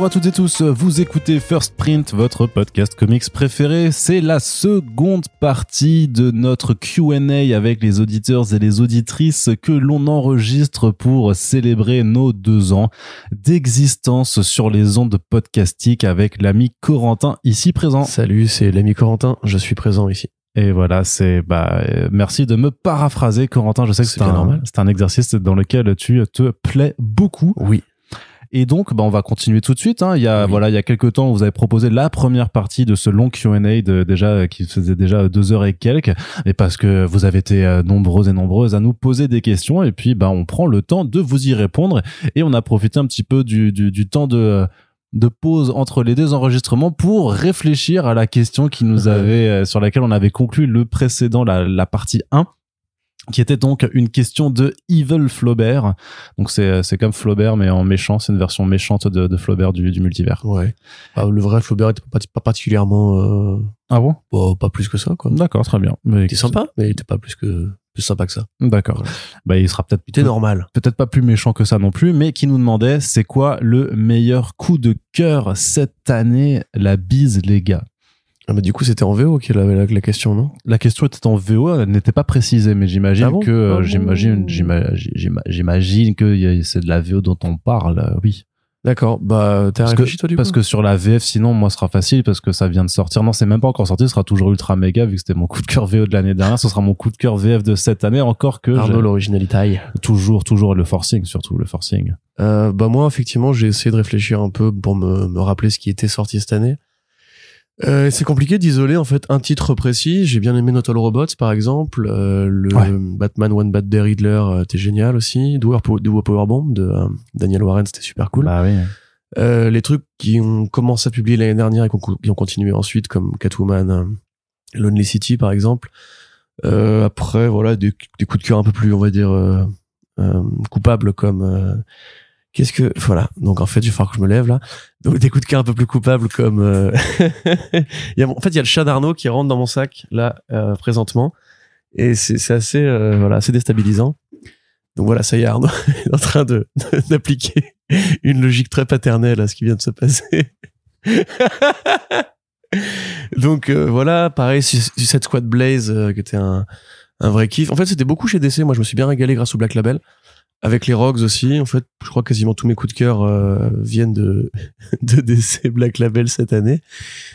Bonjour à toutes et tous, vous écoutez First Print, votre podcast comics préféré. C'est la seconde partie de notre Q&A avec les auditeurs et les auditrices que l'on enregistre pour célébrer nos deux ans d'existence sur les ondes podcastiques avec l'ami Corentin ici présent. Salut, c'est l'ami Corentin, je suis présent ici. Et voilà, c'est bah euh, merci de me paraphraser Corentin, je sais que C'est un, normal. c'est un exercice dans lequel tu te plais beaucoup. Oui. Et donc, bah, on va continuer tout de suite. Hein. Il y a, Oui. voilà, il y a quelques temps, vous avez proposé la première partie de ce long Q&A de, déjà, qui faisait déjà deux heures et quelques. Et parce que vous avez été euh, nombreux et nombreuses à nous poser des questions. Et puis, bah, on prend le temps de vous y répondre. Et on a profité un petit peu du, du, du temps de, de pause entre les deux enregistrements pour réfléchir à la question qui nous avait, euh, sur laquelle on avait conclu le précédent, la, la partie 1 qui était donc une question de Evil Flaubert. Donc c'est c'est comme Flaubert mais en méchant, c'est une version méchante de, de Flaubert du, du multivers. Ouais. Ah, le vrai Flaubert était pas, pas particulièrement. Euh, Ah bon? bah, pas plus que ça, quoi. D'accord, très bien. Mais Il était sympa, mais il était pas plus que plus sympa que ça. D'accord. Bah il sera peut-être Il était normal. peut-être pas plus méchant que ça non plus, mais qui nous demandait c'est quoi le meilleur coup de cœur cette année, la bise les gars. Ah, mais du coup, c'était en VO qu'elle avait la, la question, non? La question était en VO, elle n'était pas précisée, mais j'imagine Ah bon? que euh, Ah bon j'imagine j'ima- j'ima- j'imagine que c'est de la VO dont on parle, euh, oui. D'accord. Bah, t'as Parce réfléchi, que, toi, du parce coup? que sur la VF, sinon, moi, ce sera facile parce que ça vient de sortir. Non, c'est même pas encore sorti, ce sera toujours ultra méga vu que c'était mon coup de cœur VO de l'année dernière. Ce sera mon coup de cœur VF de cette année, encore que Arnaud, l'originalité. toujours, toujours le forcing, surtout le forcing. Euh, bah, moi, effectivement, j'ai essayé de réfléchir un peu pour me, me rappeler ce qui était sorti cette année. Euh, c'est compliqué d'isoler en fait un titre précis. J'ai bien aimé Not All Robots par exemple. Euh, le Ouais. Batman One Bad Day Riddler euh, était génial aussi. Do Power, Do a Power Bomb de euh, Daniel Warren c'était super cool. Bah oui. Euh, les trucs qui ont commencé à publier l'année dernière et qui ont, continué ensuite comme Catwoman, euh, Lonely City par exemple. Euh, après voilà des, des coups de cœur un peu plus on va dire coupables comme euh, qu'est-ce que voilà. Donc en fait il va falloir que je me lève là. Donc des coups de cœur un peu plus coupables comme euh, il y a, en fait il y a le chat d'Arnaud qui rentre dans mon sac là euh, présentement. Et c'est assez euh, voilà assez déstabilisant. Donc voilà ça y est Arnaud est en train de d'appliquer une logique très paternelle à ce qui vient de se passer. Donc euh, voilà pareil Su- Suicide Squad Blaze euh, qui était un un vrai kiff. En fait c'était beaucoup chez DC moi je me suis bien régalé grâce au Black Label avec les Rogues aussi en fait je crois quasiment tous mes coups de cœur euh, viennent de de DC Black Label cette année.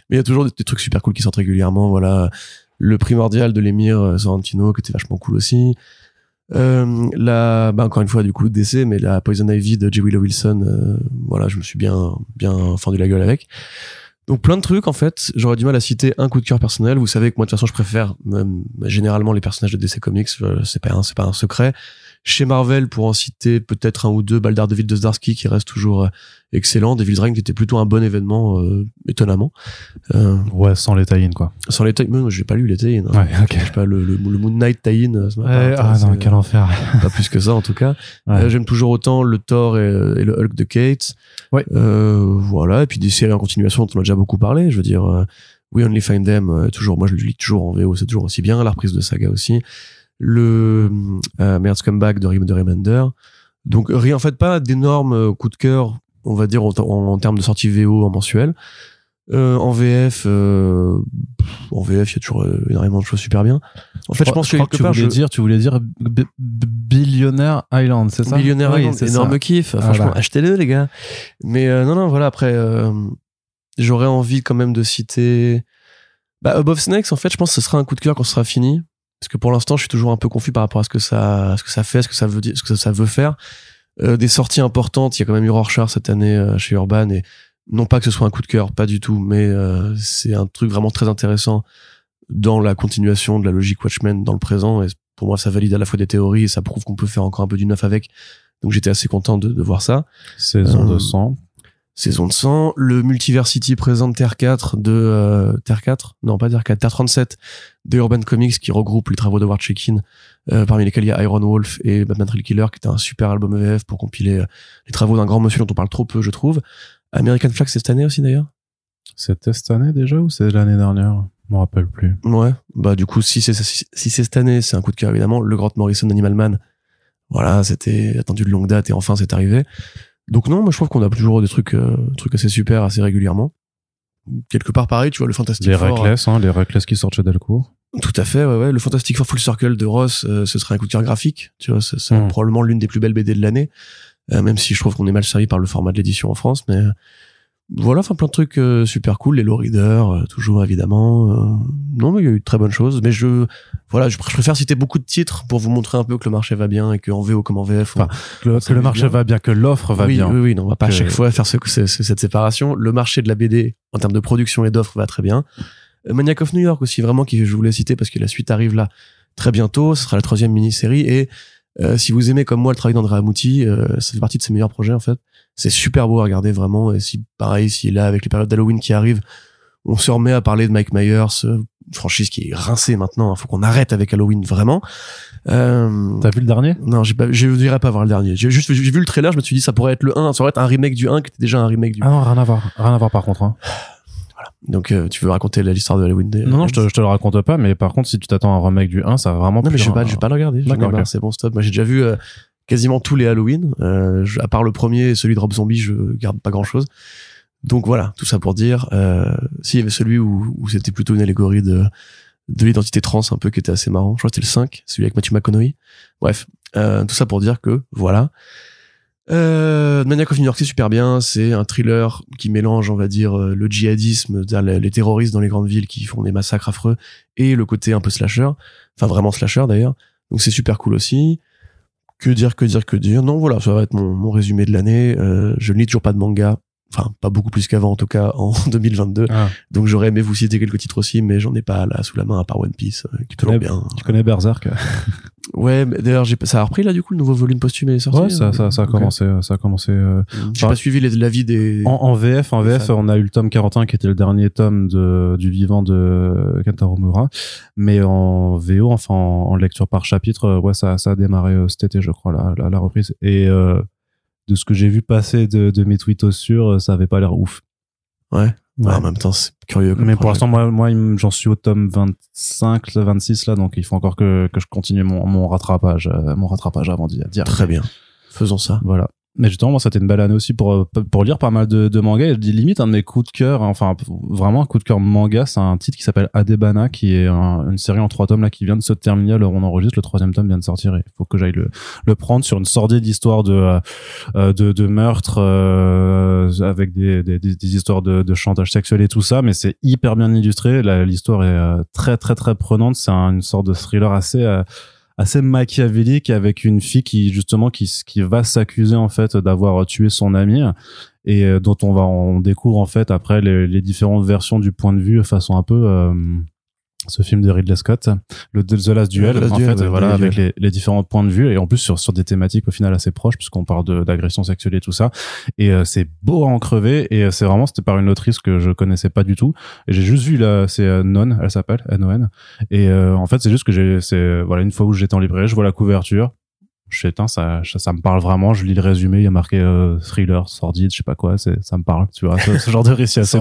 Mais il y a toujours des, des trucs super cool qui sortent régulièrement voilà. Le primordial de l'émir euh, Sorrentino qui était vachement cool aussi. Euh, la bah encore une fois du coup DC mais la Poison Ivy de J. Willow Wilson euh, voilà je me suis bien bien fendu la gueule avec. Donc plein de trucs en fait. J'aurais du mal à citer un coup de cœur personnel. Vous savez que moi de toute façon je préfère même généralement les personnages de DC Comics. Euh, c'est pas un c'est pas un secret chez Marvel pour en citer peut-être un ou deux Baldar David de Zdarsky qui reste toujours euh, excellent Devil's Reign qui était plutôt un bon événement euh, étonnamment euh, Ouais, sans les tie quoi. sans les tie moi j'ai pas lu les tie hein. Ouais, ok. je sais pas le, le, le Moon Knight tie-in euh, Ouais, ah non, euh, quel enfer. pas plus que ça en tout cas Ouais. euh, J'aime toujours autant le Thor et, et le Hulk de Kate. Ouais. Euh, voilà. Et puis des séries en continuation dont on a déjà beaucoup parlé. Je veux dire, euh, We Only Find Them, euh, toujours, moi je le lis toujours en VO, c'est toujours aussi bien. La reprise de Saga aussi. Le euh, Merd's Comeback de, de Remender. Donc rien, en fait, pas d'énormes euh, coups de cœur, on va dire, en, termes de sortie VO en mensuel. Euh, en VF, euh, en VF, il y a toujours énormément de choses super bien. En fait, je, pense que quelque tu part, voulais je- dire, tu voulais dire Billionaire Island, c'est ça? Millionnaire Oui, Island, énorme ça. kiff. Voilà. Franchement, achetez-le, les gars. Mais euh, non, non, voilà, après, j'aurais envie quand même de citer. Bah, Above Snakes, en fait, je pense que ce sera un coup de cœur quand ce sera fini. Parce que pour l'instant, je suis toujours un peu confus par rapport à ce que ça, à ce que ça fait, ce que ça veut dire, ce que ça, ça veut faire. Euh, des sorties importantes, il y a quand même eu Rorschach cette année euh, chez Urban et non pas que ce soit un coup de cœur, pas du tout, mais euh, c'est un truc vraiment très intéressant dans la continuation de la logique Watchmen dans le présent. Et pour moi, ça valide à la fois des théories et ça prouve qu'on peut faire encore un peu du neuf avec. Donc j'étais assez content de, de voir ça. Saison Euh, de sang. Saison de sang, le Multiversity présente Terre 4 de euh, Terre 4, non pas Terre 4, Terre 37 de Urban Comics qui regroupe les travaux de Ward Check-in, euh, parmi lesquels il y a Iron Wolf et Batman Thrill Killer qui était un super album EVF pour compiler euh, les travaux d'un grand monsieur dont on parle trop peu je trouve. American Flag c'est cette année aussi d'ailleurs? C'était cette année déjà ou c'est l'année dernière? Je me rappelle plus. Ouais, bah du coup si c'est si, si c'est cette année, c'est un coup de cœur évidemment. Le Grant Morrison Animal Man, voilà, c'était attendu de longue date et enfin c'est arrivé. Donc non, moi je trouve qu'on a toujours des trucs, euh, trucs assez super, assez régulièrement. Quelque part pareil, tu vois, le Fantastic Les Four. Reckless, hein, les Reckless qui sortent chez Delcourt. Tout à fait, ouais, ouais. Le Fantastic Four Full Circle de Ross, euh, ce serait un coup de cœur graphique. Tu vois, c'est c'est Mm. probablement l'une des plus belles BD de l'année. Euh, même si je trouve qu'on est mal servi par le format de l'édition en France, mais euh, voilà, enfin plein de trucs euh, super cool. Les low readers, euh, toujours évidemment. Euh, non, mais il y a eu de très bonnes choses. Mais je, voilà, je, pr- je préfère citer beaucoup de titres pour vous montrer un peu que le marché va bien et qu'en VO comme en VF, on- Enfin, Que le, que marché bien. va bien, que l'offre va oui, bien. Oui, oui, non, on va pas à Que- chaque fois faire ce, ce- ce- cette séparation. Le marché de la BD, en termes de production et d'offres, va très bien. Euh, Maniac of New York aussi, vraiment, qui je voulais citer parce que la suite arrive là très bientôt. Ce sera la troisième mini-série. Et euh, si vous aimez comme moi le travail d'André Amouti, euh, ça fait partie de ses meilleurs projets en fait. C'est super beau à regarder vraiment. Et si pareil, si là avec les périodes d'Halloween qui arrivent, on se remet à parler de Mike Myers, euh, franchise qui est rincée maintenant. Il faut qu'on arrête avec Halloween vraiment. Euh, T'as vu le dernier? Non, j'ai pas, je dirais pas voir le dernier. J'ai juste, j'ai vu le trailer, je me suis dit ça pourrait être le 1, ça pourrait être un remake du 1 qui était déjà un remake du. Ah non, rien à voir. Rien à voir par contre. hein. Donc euh, tu veux raconter l'histoire de Halloween Non, non, je te, je te le raconte pas, mais par contre, si tu t'attends à un remake du 1, ça va vraiment Non, mais je vais pas, un- je vais pas le regarder. D'accord. C'est bon, stop. Moi, j'ai déjà vu euh, quasiment tous les Halloween. Euh, je- à part le premier, celui de Rob Zombie, je garde pas grand chose. Donc voilà, tout ça pour dire. Euh, S'il y avait celui où, où c'était plutôt une allégorie de de l'identité trans un peu qui était assez marrant. Je crois que c'était le 5, celui avec Matthew McConaughey. Bref, euh, tout ça pour dire que voilà. Euh, Maniac of New York, c'est super bien. C'est un thriller qui mélange, on va dire, euh, le djihadisme, les terroristes dans les grandes villes qui font des massacres affreux, et le côté un peu slasher. Enfin, vraiment slasher d'ailleurs. Donc c'est super cool aussi. Que dire, que dire, que dire. Non, voilà, ça va être mon, mon résumé de l'année. Euh, je ne lis toujours pas de manga. Enfin, pas beaucoup plus qu'avant, en tout cas, en 2022. Ah, Donc j'aurais aimé vous citer quelques titres aussi, mais j'en ai pas là sous la main à part One Piece, euh, qui connais- bien. tu connais Berserk? Ouais, mais d'ailleurs, j'ai- ça a repris là du coup, le nouveau volume posthume est sorti. Ouais, ça, ça, ça a commencé. Ça a commencé euh, J'ai pas suivi les- l'avis des. en, en VF. En VF, on a eu le tome 41 qui était le dernier tome de, du vivant de Kentaro Mura. Mais en VO, enfin en, en lecture par chapitre, euh, ouais, ça, ça a démarré euh, cet été, je crois, la, la, la reprise. Et euh, de ce que j'ai vu passer de, de mes tweets sûrs, euh, ça avait pas l'air ouf. Ouais. Ouais. En même temps, c'est curieux. comme Mais pour l'instant, moi, moi, j'en suis au tome 25, là, 26 là, donc il faut encore que, que je continue mon, mon rattrapage, euh, mon rattrapage avant d'y dire. Très bien. Faisons ça. Voilà. Mais justement, moi, c'était une belle année aussi pour euh, pour lire pas mal de, de mangas. Et limite un de mes coups de cœur, enfin vraiment un coup de cœur manga, c'est un titre qui s'appelle Adebana, qui est un- une série en trois tomes là qui vient de se terminer. Alors on enregistre, le troisième tome vient de sortir. Il faut que j'aille le le prendre sur une sordide d'histoire de euh, euh, de, de meurtre euh, avec des, des, des, histoires de, de chantage sexuel et tout ça. Mais c'est hyper bien illustré. L'histoire est euh, très très très prenante. C'est un- une sorte de thriller assez assez machiavélique avec une fille qui justement qui qui va s'accuser en fait d'avoir tué son ami et euh, dont on va on découvre en fait après les, les différentes versions du point de vue façon un peu euh, ce film de Ridley Scott le The Last Duel The Last en Duel, fait ouais, voilà avec les, les différents points de vue et en plus sur sur des thématiques au final assez proches puisqu'on parle d'agression sexuelle et tout ça. Et euh, c'est beau à en crever et euh, c'est vraiment c'était par une autrice que je connaissais pas du tout. Et j'ai juste vu là c'est euh, Non elle s'appelle N-O-N et euh, en fait c'est juste que j'ai c'est voilà une fois où j'étais en librairie je vois la couverture je Tain, ça, ça me parle vraiment je lis le résumé il y a marqué euh, thriller sordide je sais pas quoi c'est ça me parle tu vois ce, ce genre de récit assez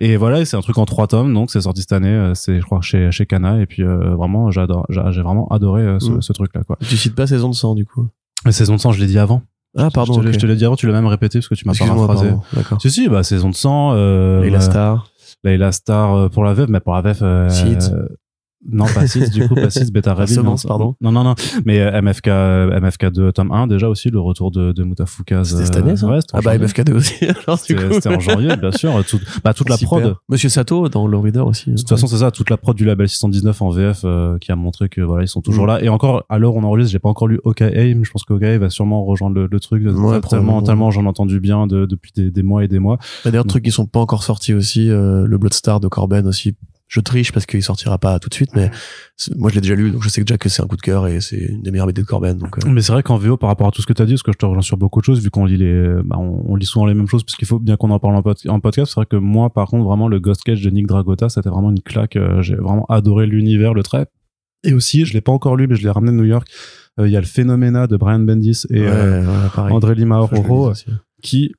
et voilà, et c'est un truc en trois tomes, donc c'est sorti cette année. euh, C'est, je crois, chez chez Kana. Et puis euh, vraiment, j'adore, j'a- j'ai vraiment adoré euh, ce, Mm. ce truc-là, quoi. Tu cites pas Saison de sang du coup? La saison de sang, je l'ai dit avant. Ah, pardon. Je te, l'ai- te dit avant, tu l'as même répété parce que tu m'as paraphrasé. D'accord. Si si, bah saison de sang. Euh, Leila bah, Star. Layla Star pour la VEF, mais pour la VEF. Seeds. euh, non, pas 6, du coup, pas 6, Beta. Semence, non, pardon. Non, non, non. Mais euh, MFK, euh, MFK 2, tome 1, déjà aussi, le retour de, de. C'était cette année, ça Ouais, Ah bah, janvier. MFK2 aussi. alors, du C'était coup. c'était en janvier, bien sûr. Tout, bah, toute la prod. Monsieur Sato dans Low Reader aussi. De toute façon, c'est ça, toute la prod du label 619 en VF euh, qui a montré que voilà, ils sont toujours Mm. là. Et encore, à l'heure où on enregistre, j'ai pas encore lu OK Aim. Je pense que OK Aim va sûrement rejoindre le, le truc. tellement, probablement. tellement j'en ai entendu bien de- depuis des, des mois et des mois. Il y a d'ailleurs, trucs qui sont pas encore sortis aussi. euh, le Bloodstar de Corben aussi. Je triche parce qu'il sortira pas tout de suite, mais moi je l'ai déjà lu, donc je sais déjà que c'est un coup de cœur et c'est une des meilleures BD de Corben. Donc, euh, Mais c'est vrai qu'en VO, par rapport à tout ce que tu as dit, parce que je te rejoins sur beaucoup de choses, vu qu'on lit les, bah, on, on lit souvent les mêmes choses, parce qu'il faut bien qu'on en parle en, pod- en podcast. C'est vrai que moi, par contre, vraiment, le Ghost Cage de Nick Dragota, c'était vraiment une claque. Euh, J'ai vraiment adoré l'univers, le trait. Et aussi, je l'ai pas encore lu, mais je l'ai ramené de New York. Euh, Il y a le Phénoména de Brian Bendis et ouais, pareil. André Lima aussi. qui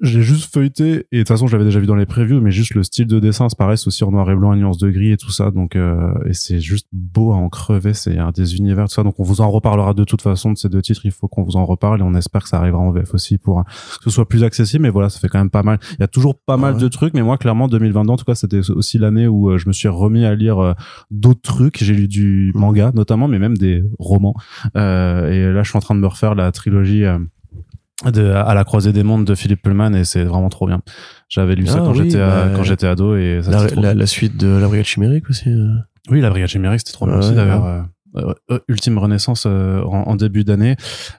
j'ai juste feuilleté et de toute façon je l'avais déjà vu dans les previews mais juste le style de dessin c'est pareil aussi en noir et blanc et nuance de gris et tout ça donc euh, et c'est juste beau à en crever c'est un des univers tout ça donc on vous en reparlera de toute façon de ces deux titres il faut qu'on vous en reparle et on espère que ça arrivera en VF aussi pour que ce soit plus accessible mais voilà ça fait quand même pas mal. Il y a toujours pas mal de trucs mais moi clairement 2022 en tout cas c'était aussi l'année où euh, je me suis remis à lire euh, d'autres trucs. J'ai lu du manga notamment mais même des romans. Euh, et là je suis en train de me refaire la trilogie de à la croisée des mondes de Philippe Pullman et c'est vraiment trop bien. J'avais lu ça Ah quand oui, j'étais bah, quand j'étais ado et ça La, trop la, la suite de la brigade chimérique aussi. euh. Oui, la Brigade Chimérique, c'était trop bien aussi ouais. d'ailleurs. euh, euh, Ultime Renaissance euh, en, en début d'année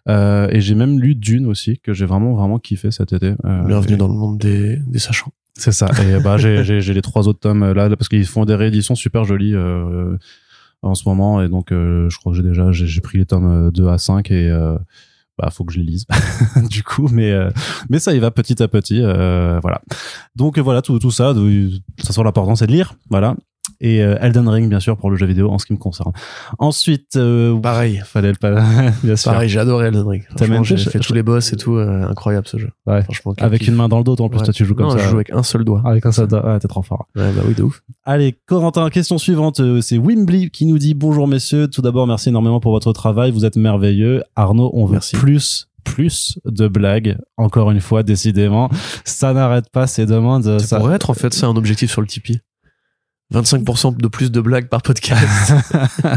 Euh, et j'ai même lu Dune aussi que j'ai vraiment vraiment kiffé cet été. Bienvenue et- dans le monde des, des sachants. C'est ça. Et bah j'ai les trois autres tomes là, là, parce qu'ils font des rééditions super jolies euh, en ce moment et donc euh, je crois que j'ai déjà j'ai pris les tomes euh, 2 à 5 et euh, bah faut que je les lise du coup mais euh, mais ça y va petit à petit euh, voilà. Donc voilà tout tout ça de, toute façon l'important c'est de lire, voilà. Et euh, Elden Ring bien sûr pour le jeu vidéo en ce qui me concerne. Ensuite euh, Pareil. fallait le pas bien sûr. Pareil, j'ai adoré Elden Ring. J'ai fait- tous les boss et tout. euh, incroyable ce jeu. Ouais. Franchement. Avec une main dans le dos en plus Ouais. toi tu joues comme non, ça. je joue avec un seul doigt. Avec un seul doigt. Ouais, t'es trop fort. Ouais, bah oui, de ouf. Allez, Corentin, question suivante. C'est Wimbly qui nous dit bonjour messieurs. Tout d'abord, merci énormément pour votre travail. Vous êtes merveilleux. Arnaud, on veut Merci. plus, plus de blagues. Encore une fois, décidément, ça n'arrête pas ces demandes. Ça, Ça, pourrait être en fait ça un objectif sur le Tipeee. 25% de plus de blagues par podcast.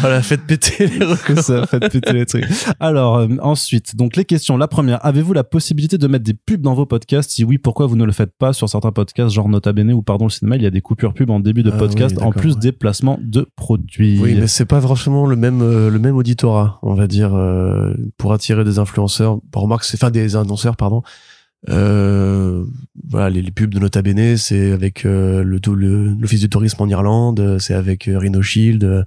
voilà, faites péter les records. ça fait péter les trucs. Alors, euh, ensuite, donc les questions. La première, avez-vous la possibilité de mettre des pubs dans vos podcasts? Si oui, pourquoi vous ne le faites pas sur certains podcasts, genre Nota Bene ou Pardon le cinéma, il y a des coupures pubs en début de Ah podcast, oui, en plus ouais. des placements de produits. Oui, mais c'est pas forcément le même euh, le même auditorat, on va dire, euh, pour attirer des influenceurs. Remarque, c'est enfin des annonceurs, pardon. Euh, voilà, les, les pubs de Nota Bene, c'est avec euh, le l'office du tourisme en Irlande, euh, c'est avec euh, Rhino Shield. euh.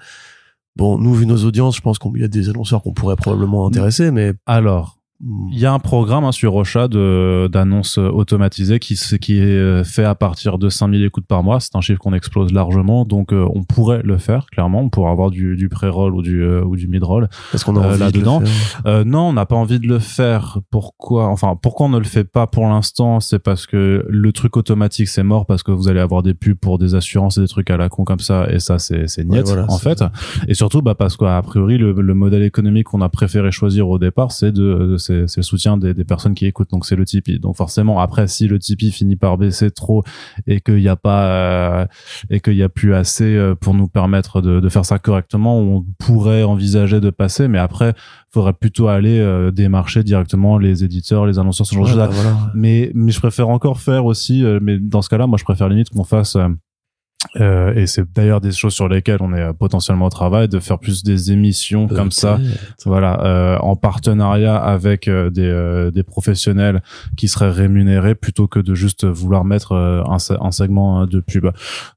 Bon, nous, vu nos audiences, je pense qu'il y a des annonceurs qu'on pourrait probablement intéresser, mais Alors, Il y a un programme hein, sur Rocha de d'annonces automatisées qui qui est euh, fait à partir de 5000 écoutes par mois. C'est un chiffre qu'on explose largement, donc euh, on pourrait le faire clairement. On pourrait avoir du, du pré-roll ou du euh, ou du mid-roll. parce qu'on a Euh, de là-dedans. faire. Euh, non, on n'a pas envie de le faire. Pourquoi? Enfin, pourquoi on ne le fait pas pour l'instant? C'est parce que le truc automatique c'est mort parce que vous allez avoir des pubs pour des assurances et des trucs à la con comme ça et ça c'est niet Ouais, voilà, en fait. ça. Et surtout bah parce qu'a priori le, le modèle économique qu'on a préféré choisir au départ c'est de c'est c'est le soutien des, des personnes qui écoutent donc c'est le Tipeee. Donc forcément après si le Tipeee finit par baisser trop et qu'il n'y a pas euh, et qu'il y a plus assez euh, pour nous permettre de, de faire ça correctement, on pourrait envisager de passer mais après faudrait plutôt aller euh, démarcher directement les éditeurs, les annonceurs, ce genre de choses. bah, voilà. Mais, mais je préfère encore faire aussi, mais dans ce cas-là, moi je préfère limite qu'on fasse, euh, et c'est d'ailleurs des choses sur lesquelles on est euh, potentiellement au travail, de faire plus des émissions comme ça, voilà, euh, en partenariat avec euh, des, euh, des professionnels qui seraient rémunérés plutôt que de juste vouloir mettre euh, un, se- un segment de pub.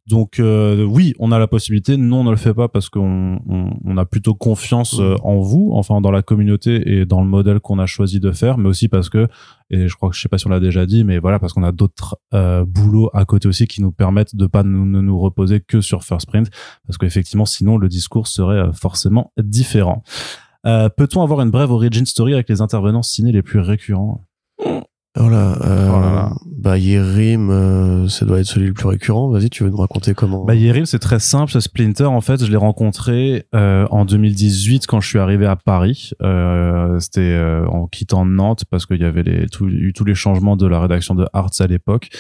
Donc euh, oui, on a la possibilité. Non, on ne le fait pas parce qu'on on, on a plutôt confiance en vous, enfin dans la communauté et dans le modèle qu'on a choisi de faire, mais aussi parce que et je crois que je sais pas si on l'a déjà dit, mais voilà parce qu'on a d'autres euh, boulots à côté aussi qui nous permettent de pas ne nous reposer que sur First Print parce qu'effectivement sinon le discours serait euh, forcément différent. Euh, Peut-on avoir une brève origin story avec les intervenants ciné les plus récurrents? Voilà. Euh, Oh là là. Bah, Yerim, euh, ça doit être celui le plus récurrent. Vas-y, tu veux nous raconter comment Bah Yerim, c'est très simple. Ce Splinter, en fait, je l'ai rencontré euh, en 2018 quand je suis arrivé à Paris. Euh, C'était euh, en quittant Nantes parce qu'il y avait les, tout- eu tous les changements de la rédaction de Arts à l'époque.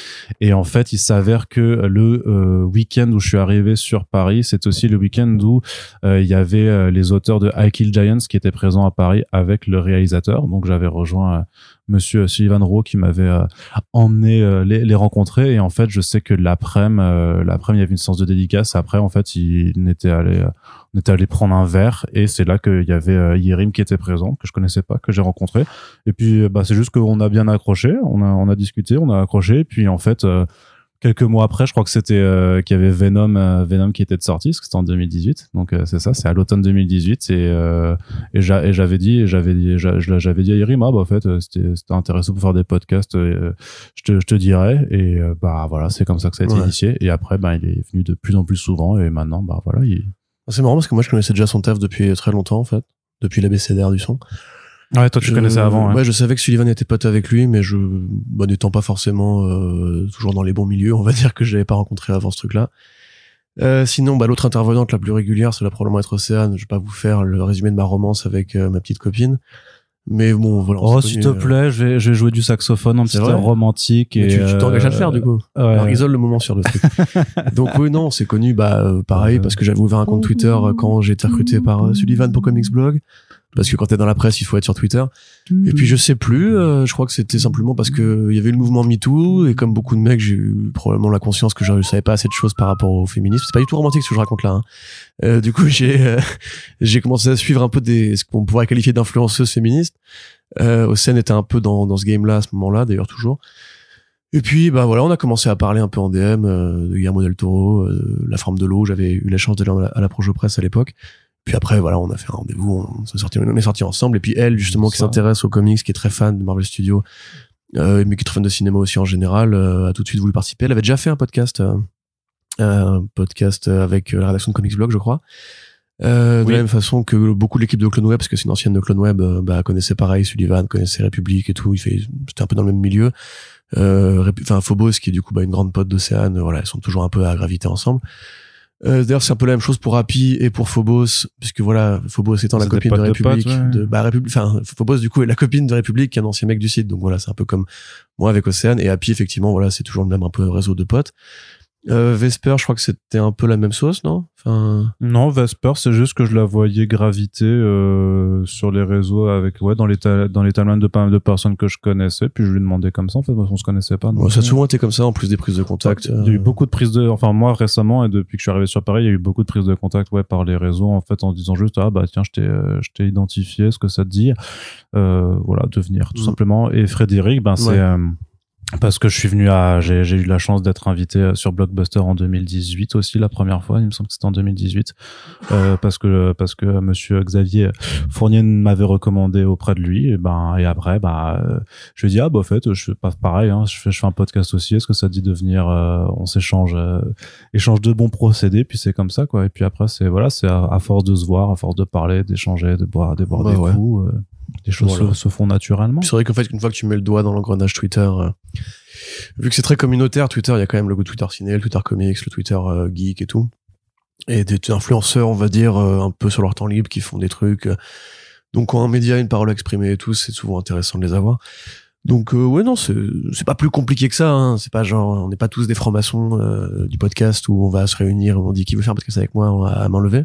Et en fait, il s'avère que le euh, week-end où je suis arrivé sur Paris, c'est aussi le week-end où euh, il y avait euh, les auteurs de I Kill Giants qui étaient présents à Paris avec le réalisateur. Donc j'avais rejoint euh, Monsieur Sullivan Rowe qui m'avait euh, emmené euh, les, les rencontrer. Et en fait je sais que l'après-midi euh, l'après-midi il y avait une séance de dédicace. Après en fait il, il était allé euh, on était allé prendre un verre. Et c'est là qu'il y avait euh, Yerim qui était présent que je connaissais pas que j'ai rencontré. Et puis euh, bah c'est juste qu'on a bien accroché. On a on a discuté on a accroché. Et puis en fait euh, quelques mois après je crois que c'était euh, qu'il y avait Venom euh, Venom qui était de sortie parce que c'était en 2018 donc euh, c'est ça c'est à l'automne 2018 et euh, et j'a- et j'avais dit j'avais dit j'avais dit à Yerim ah bah en fait euh, c'était c'était intéressant pour faire des podcasts euh, je te je te dirais et bah voilà c'est comme ça que ça a été Ouais. initié et après bah il est venu de plus en plus souvent et maintenant bah voilà il C'est marrant parce que moi, je connaissais déjà son taf depuis très longtemps, en fait. Depuis l'ABCDR du son. Ouais, toi tu Je- connaissais avant. Ouais. je savais que Sullivan était pote avec lui, mais je, bah, n'étant pas forcément euh, toujours dans les bons milieux, on va dire que je l'avais pas rencontré avant ce truc-là. Euh, sinon, bah, l'autre intervenante la plus régulière, ça va probablement être Océane. Je vais pas vous faire le résumé de ma romance avec euh, ma petite copine. Mais bon, voilà. Oh, s'il te euh, plaît, je vais, je vais jouer du saxophone en C'est petit air romantique. Et, tu tu t'engages à le faire, du coup. Ouais. Alors, isole le moment sur le truc. Donc oui, non, on s'est connus, bah, euh, pareil, Ouais. parce que j'avais ouvert un compte Twitter euh, quand j'ai été recruté par euh, Sullivan pour Comics Blog. Parce que quand t'es dans la presse, il faut être sur Twitter. Et puis je sais plus, euh, je crois que c'était simplement parce que il y avait le mouvement MeToo et comme beaucoup de mecs, j'ai eu probablement la conscience que je ne savais pas assez de choses par rapport au féminisme. C'est pas du tout romantique ce que je raconte là. hein. Euh, du coup, j'ai euh, j'ai commencé à suivre un peu des ce qu'on pourrait qualifier d'influenceuses féministes. Euh, Océane était un peu dans dans ce game là à ce moment-là, d'ailleurs toujours. Et puis bah voilà, on a commencé à parler un peu en DM euh, de Guillermo del Toro, euh, la forme de l'eau. J'avais eu la chance d'aller à la- à la Projo Presse à l'époque. Puis après, voilà, on a fait un rendez-vous, on, s'est sorti, on est sortis ensemble. Et puis elle, justement, qui s'intéresse aux comics, qui est très fan de Marvel Studios, euh, mais qui est très fan de cinéma aussi en général, euh, a tout de suite voulu participer. Elle avait déjà fait un podcast, euh, un podcast avec la rédaction de Comics Blog, je crois. Euh, de la même façon que beaucoup de l'équipe de Clone Web, parce que c'est une ancienne de Clone Web, euh, bah, connaissait pareil Sullivan, connaissait République et tout. Il fait, c'était un peu dans le même milieu. Euh, enfin Phobos, qui est du coup bah, une grande pote d'Océane. Voilà, ils sont toujours un peu à graviter ensemble. Euh, D'ailleurs, c'est un peu la même chose pour Happy et pour Phobos, puisque voilà, Phobos étant la copine de République, potes, ouais. de, bah, République, enfin, Phobos, du coup, est la copine de République, qui est un ancien mec du site. Donc voilà, c'est un peu comme moi avec Océane. Et Happy, effectivement, voilà, c'est toujours le même un peu réseau de potes. Euh, Vesper, je crois que c'était un peu la même sauce, non? Enfin, Non, Vesper, c'est juste que je la voyais graviter euh, sur les réseaux avec ouais dans les dans les timelines de pas mal de personnes que je connaissais. Puis je lui demandais comme ça. En fait, parce qu'on se connaissait pas. ça a euh, souvent été comme ça, en plus des prises de contact. Il y a eu beaucoup de prises de, enfin moi récemment et depuis que je suis arrivé sur Paris, il y a eu beaucoup de prises de contact ouais par les réseaux en fait en disant juste ah bah tiens je t'ai je t'ai identifié, est-ce que ça te dit euh, voilà devenir tout Mm. simplement. Et Frédéric ben c'est Ouais. Parce que je suis venu à j'ai j'ai eu la chance d'être invité euh, sur Blockbuster en 2018 aussi la première fois, il me semble que c'était en 2018 euh, parce que parce que monsieur Xavier Fournier m'avait recommandé auprès de lui et ben et après bah euh, je lui ai dit ah bah en fait je fais pas pareil hein, je fais je fais un podcast aussi. Est-ce que ça te dit de venir euh, on s'échange euh, échange de bons procédés puis c'est comme ça quoi. Et puis après c'est voilà c'est à, à force de se voir à force de parler d'échanger de boire de boire Bah des ouais. coups euh, les choses Voilà. se, se font naturellement C'est vrai qu'en fait, une fois que tu mets le doigt dans l'engrenage Twitter, euh, vu que c'est très communautaire, Twitter, il y a quand même le goût Twitter ciné, le Twitter comics, le Twitter euh, geek et tout. Et des influenceurs, on va dire, euh, un peu sur leur temps libre, qui font des trucs. donc, quand un média a une parole à exprimer et tout, c'est souvent intéressant de les avoir. Donc, euh, ouais, non, c'est c'est pas plus compliqué que ça. Hein. C'est pas genre, on n'est pas tous des francs-maçons euh, du podcast où on va se réunir, on dit qui veut faire un podcast avec moi, on va à main levée.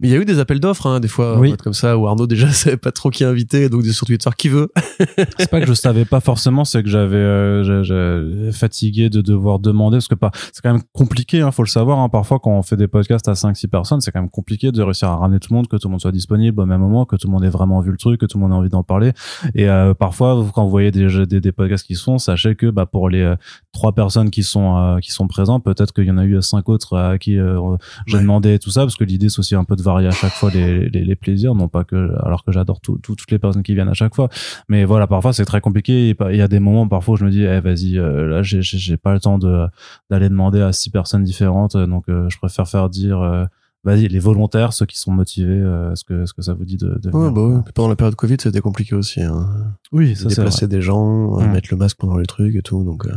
Mais il y a eu des appels d'offres, hein, des fois, Oui. comme ça, où Arnaud déjà savait pas trop qui inviter, donc sur Twitter, qui veut. c'est pas que je savais pas forcément, c'est que j'avais euh, j'ai fatigué de devoir demander parce que pas c'est quand même compliqué hein, faut le savoir hein, parfois quand on fait des podcasts à 5 6 personnes, c'est quand même compliqué de réussir à ramener tout le monde, que tout le monde soit disponible au même moment, que tout le monde ait vraiment vu le truc, que tout le monde ait envie d'en parler et euh, parfois quand vous voyez des, des des podcasts qui se font, sachez que bah pour les euh, trois personnes qui sont euh, qui sont présentes, peut-être qu'il y en a eu cinq autres à qui euh, j'ai demandé tout ça parce que l'idée c'est aussi un peu de varier à chaque fois les les, les plaisirs, non pas que alors que j'adore tout, tout- toutes les personnes qui viennent à chaque fois mais voilà parfois c'est très compliqué il y a des moments parfois où je me dis eh, vas-y euh, là j'ai j'ai pas le temps de d'aller demander à six personnes différentes donc euh, je préfère faire dire euh, vas-y les volontaires ceux qui sont motivés euh, est-ce que est-ce que ça vous dit de, de Ouais, venir bah ouais. Pendant la période Covid, c'était compliqué aussi. Hein. oui ça c'est vrai. Déplacer des gens, euh, Mm. mettre le masque pendant les trucs et tout. Donc, euh,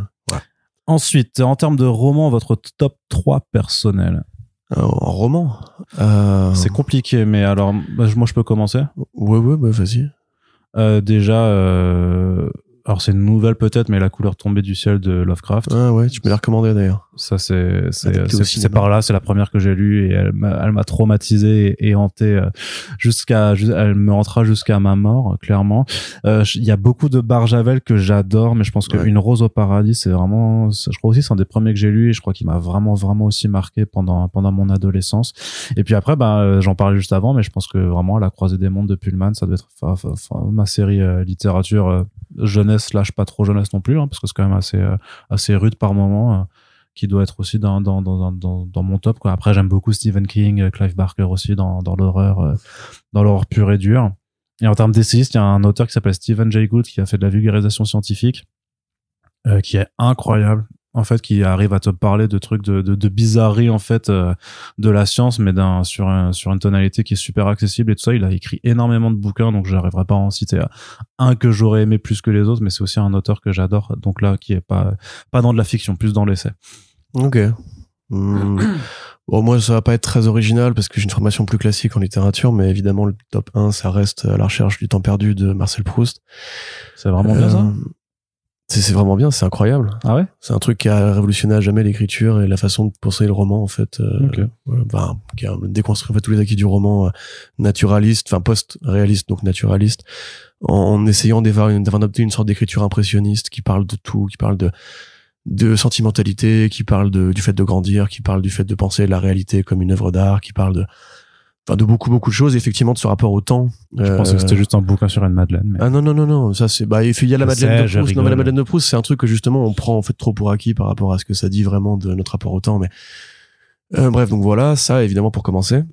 ensuite en termes de romans votre top 3 personnel en roman. Euh, c'est compliqué mais alors bah, moi je peux commencer Ouais, ouais, bah vas-y. Euh, déjà euh, alors c'est une nouvelle peut-être mais la couleur tombée du ciel de Lovecraft Ah ouais, tu me l'as recommandé d'ailleurs. Ça, c'est c'est par là, c'est la première que j'ai lue et elle m'a elle m'a traumatisé et, et hanté euh, jusqu'à ju- elle me rentrera jusqu'à ma mort clairement. Euh, Il y a beaucoup de Barjavel que j'adore, mais je pense Ouais. qu'une rose au paradis, c'est vraiment, je crois aussi c'est un des premiers que j'ai lu et je crois qu'il m'a vraiment vraiment aussi marqué pendant pendant mon adolescence. Et puis après, bah euh, j'en parlais juste avant, mais je pense que vraiment la croisée des mondes de Pullman, ça doit être fa- fa- fa- ma série euh, littérature euh, jeunesse slash pas trop jeunesse non plus, hein, parce que c'est quand même assez euh, assez rude par moment. Qui doit être aussi dans mon top quoi. Après j'aime beaucoup Stephen King, euh, Clive Barker aussi dans dans l'horreur euh, dans l'horreur pure et dure. Et en termes d'essayiste, il y a un auteur qui s'appelle Stephen Jay Gould qui a fait de la vulgarisation scientifique euh, qui est incroyable. En fait qui arrive à te parler de trucs de, de, de bizarreries en fait euh, de la science mais d'un sur un, sur une tonalité qui est super accessible et tout ça il a écrit énormément de bouquins donc j'arriverai pas à en citer un que j'aurais aimé plus que les autres mais c'est aussi un auteur que j'adore donc là qui est pas pas dans de la fiction plus dans l'essai ok Hmm. Bon, moi, ça va pas être très original parce que j'ai une formation plus classique en littérature, mais évidemment, le top 1, ça reste à la recherche du temps perdu de Marcel Proust. c'est vraiment bien ça? Euh, c'est vraiment bien, c'est incroyable. ah ouais? C'est un truc qui a révolutionné à jamais l'écriture et la façon de penser le roman, en fait. euh, Ok. ouais, enfin, qui a déconstruit en fait, tous les acquis du roman euh, naturaliste, enfin post-réaliste, donc naturaliste, en, en essayant d'avoir une, d'avoir adopté une sorte d'écriture impressionniste qui parle de tout, qui parle de de sentimentalité, qui parle de, du fait de grandir, qui parle du fait de penser la réalité comme une œuvre d'art, qui parle de enfin de beaucoup beaucoup de choses, effectivement de ce rapport au temps. je pensais que c'était juste un bouquin sur une madeleine mais Ah non non non non, ça c'est bah il y a la Madeleine sais, de Proust. Non mais la. Madeleine de Proust c'est un truc que justement on prend en fait trop pour acquis par rapport à ce que ça dit vraiment de notre rapport au temps. Mais Euh, bref donc voilà ça évidemment pour commencer.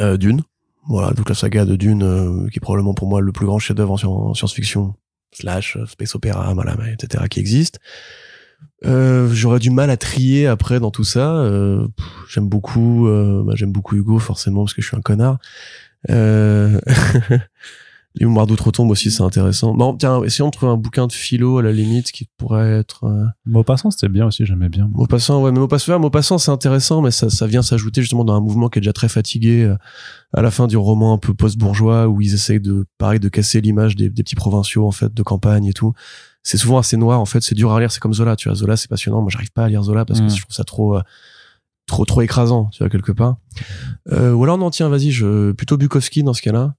Euh, Dune voilà donc la saga de Dune euh, qui est probablement pour moi le plus grand chef-d'œuvre en, sci- en science-fiction slash euh, space opéra voilà etc qui existe. Euh, j'aurais du mal à trier après dans tout ça. Euh, j'aime beaucoup, euh, bah, j'aime beaucoup Hugo forcément parce que je suis un connard. Euh... Les mémoires d'outre-tombe aussi, c'est intéressant. Bon, tiens, essayons de trouver un bouquin de philo à la limite qui pourrait être. Euh... Maupassant c'était bien aussi j'aimais bien Maupassant, ouais, mais Maupassant, Maupassant, c'est intéressant, mais ça, ça vient s'ajouter justement dans un mouvement qui est déjà très fatigué à la fin du roman un peu post-bourgeois où ils essayent de, pareil, de casser l'image des, des petits provinciaux en fait, de campagne et tout. C'est souvent assez noir en fait, c'est dur à lire, c'est comme Zola, tu vois. Zola, c'est passionnant. Moi, j'arrive pas à lire Zola parce que Mm. je trouve ça trop, euh, trop, trop écrasant, tu vois quelque part. Euh, ou alors non, tiens, vas-y, je plutôt Bukowski dans ce cas-là.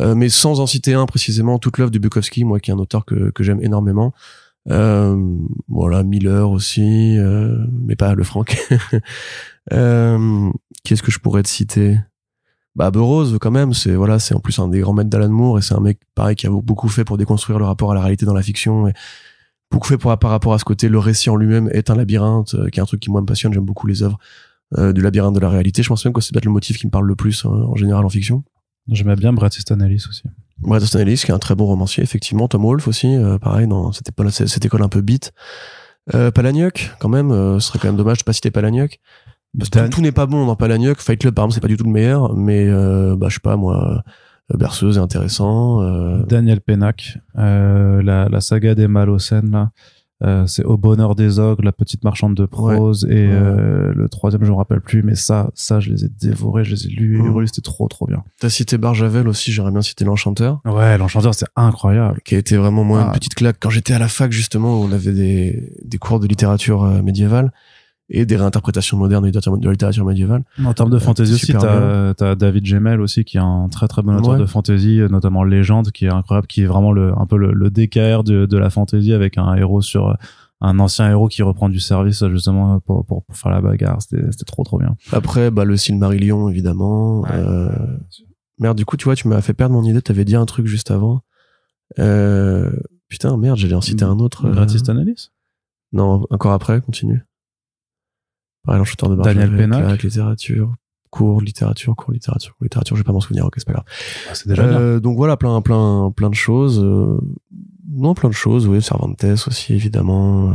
Euh, mais sans en citer un précisément, toute l'œuvre de Bukowski, moi qui est un auteur que, que j'aime énormément. Euh, voilà, Miller aussi, euh, mais pas le Franck. euh, Qu'est-ce que je pourrais te citer? Bah Burroughs quand même, c'est voilà, c'est en plus un des grands maîtres d'Alan Moore et c'est un mec pareil qui a beaucoup fait pour déconstruire le rapport à la réalité dans la fiction et beaucoup fait pour par rapport à ce côté le récit en lui-même est un labyrinthe, euh, qui est un truc qui moi me passionne. J'aime beaucoup les œuvres euh, du labyrinthe de la réalité. Je pense même que c'est peut-être le motif qui me parle le plus euh, en général en fiction. j'aimais bien Bret Easton Ellis aussi Bret Easton Ellis, qui est un très bon romancier, effectivement. Tom Wolfe aussi, euh, pareil, dans cette école, cette école un peu beat. Euh, quand même, euh, ce serait quand même dommage de pas citer Palahniuk. Parce que tout, n'est pas bon dans Palahniuk. Fight Club, par exemple, c'est pas du tout le meilleur, mais euh, bah je sais pas moi, euh, Berceuse est intéressant. Euh, Daniel Pennac, euh, la, la saga des Malocènes, là. Euh, c'est Au bonheur des ogres, La petite marchande de prose, et Ouais. euh, le troisième, je me rappelle plus, mais ça, ça, je les ai dévorés, je les ai lus et Mhm. relus, c'était trop, trop bien. T'as cité Barjavel aussi, j'aurais bien cité L'Enchanteur, Ouais, l'enchanteur, c'est incroyable. qui a été vraiment moi Ah. une petite claque quand j'étais à la fac justement, où on avait des, des cours de littérature médiévale et des réinterprétations modernes de la littérature médiévale. En termes de Euh, fantasy aussi, t'as as David Gemmel aussi, qui est un très très bon auteur Ouais. de fantasy, euh, notamment Légende, qui est incroyable, qui est vraiment le, un peu le, le DKR de, de la fantasy avec un héros sur euh, un ancien héros qui reprend du service justement pour, pour, pour faire la bagarre. C'était c'était trop trop bien. Après, bah, le Silmarillion, évidemment. Ouais. Euh, Merde, du coup, tu vois, tu m'as fait perdre mon idée. T'avais dit un truc juste avant. Euh... Putain, merde, j'allais en citer un autre. euh, Gratis Analyse Non, encore après, continue. Pareil, l'enchanteur de Daniel Barjavel, Pennac. claque, littérature, cours, littérature, cours, littérature, cours, littérature, je vais pas m'en souvenir, ok, c'est pas grave. Ah, C'est déjà. Euh, donc voilà, plein, plein, plein de choses. euh, Non, plein de choses, oui, Cervantes aussi, évidemment. euh.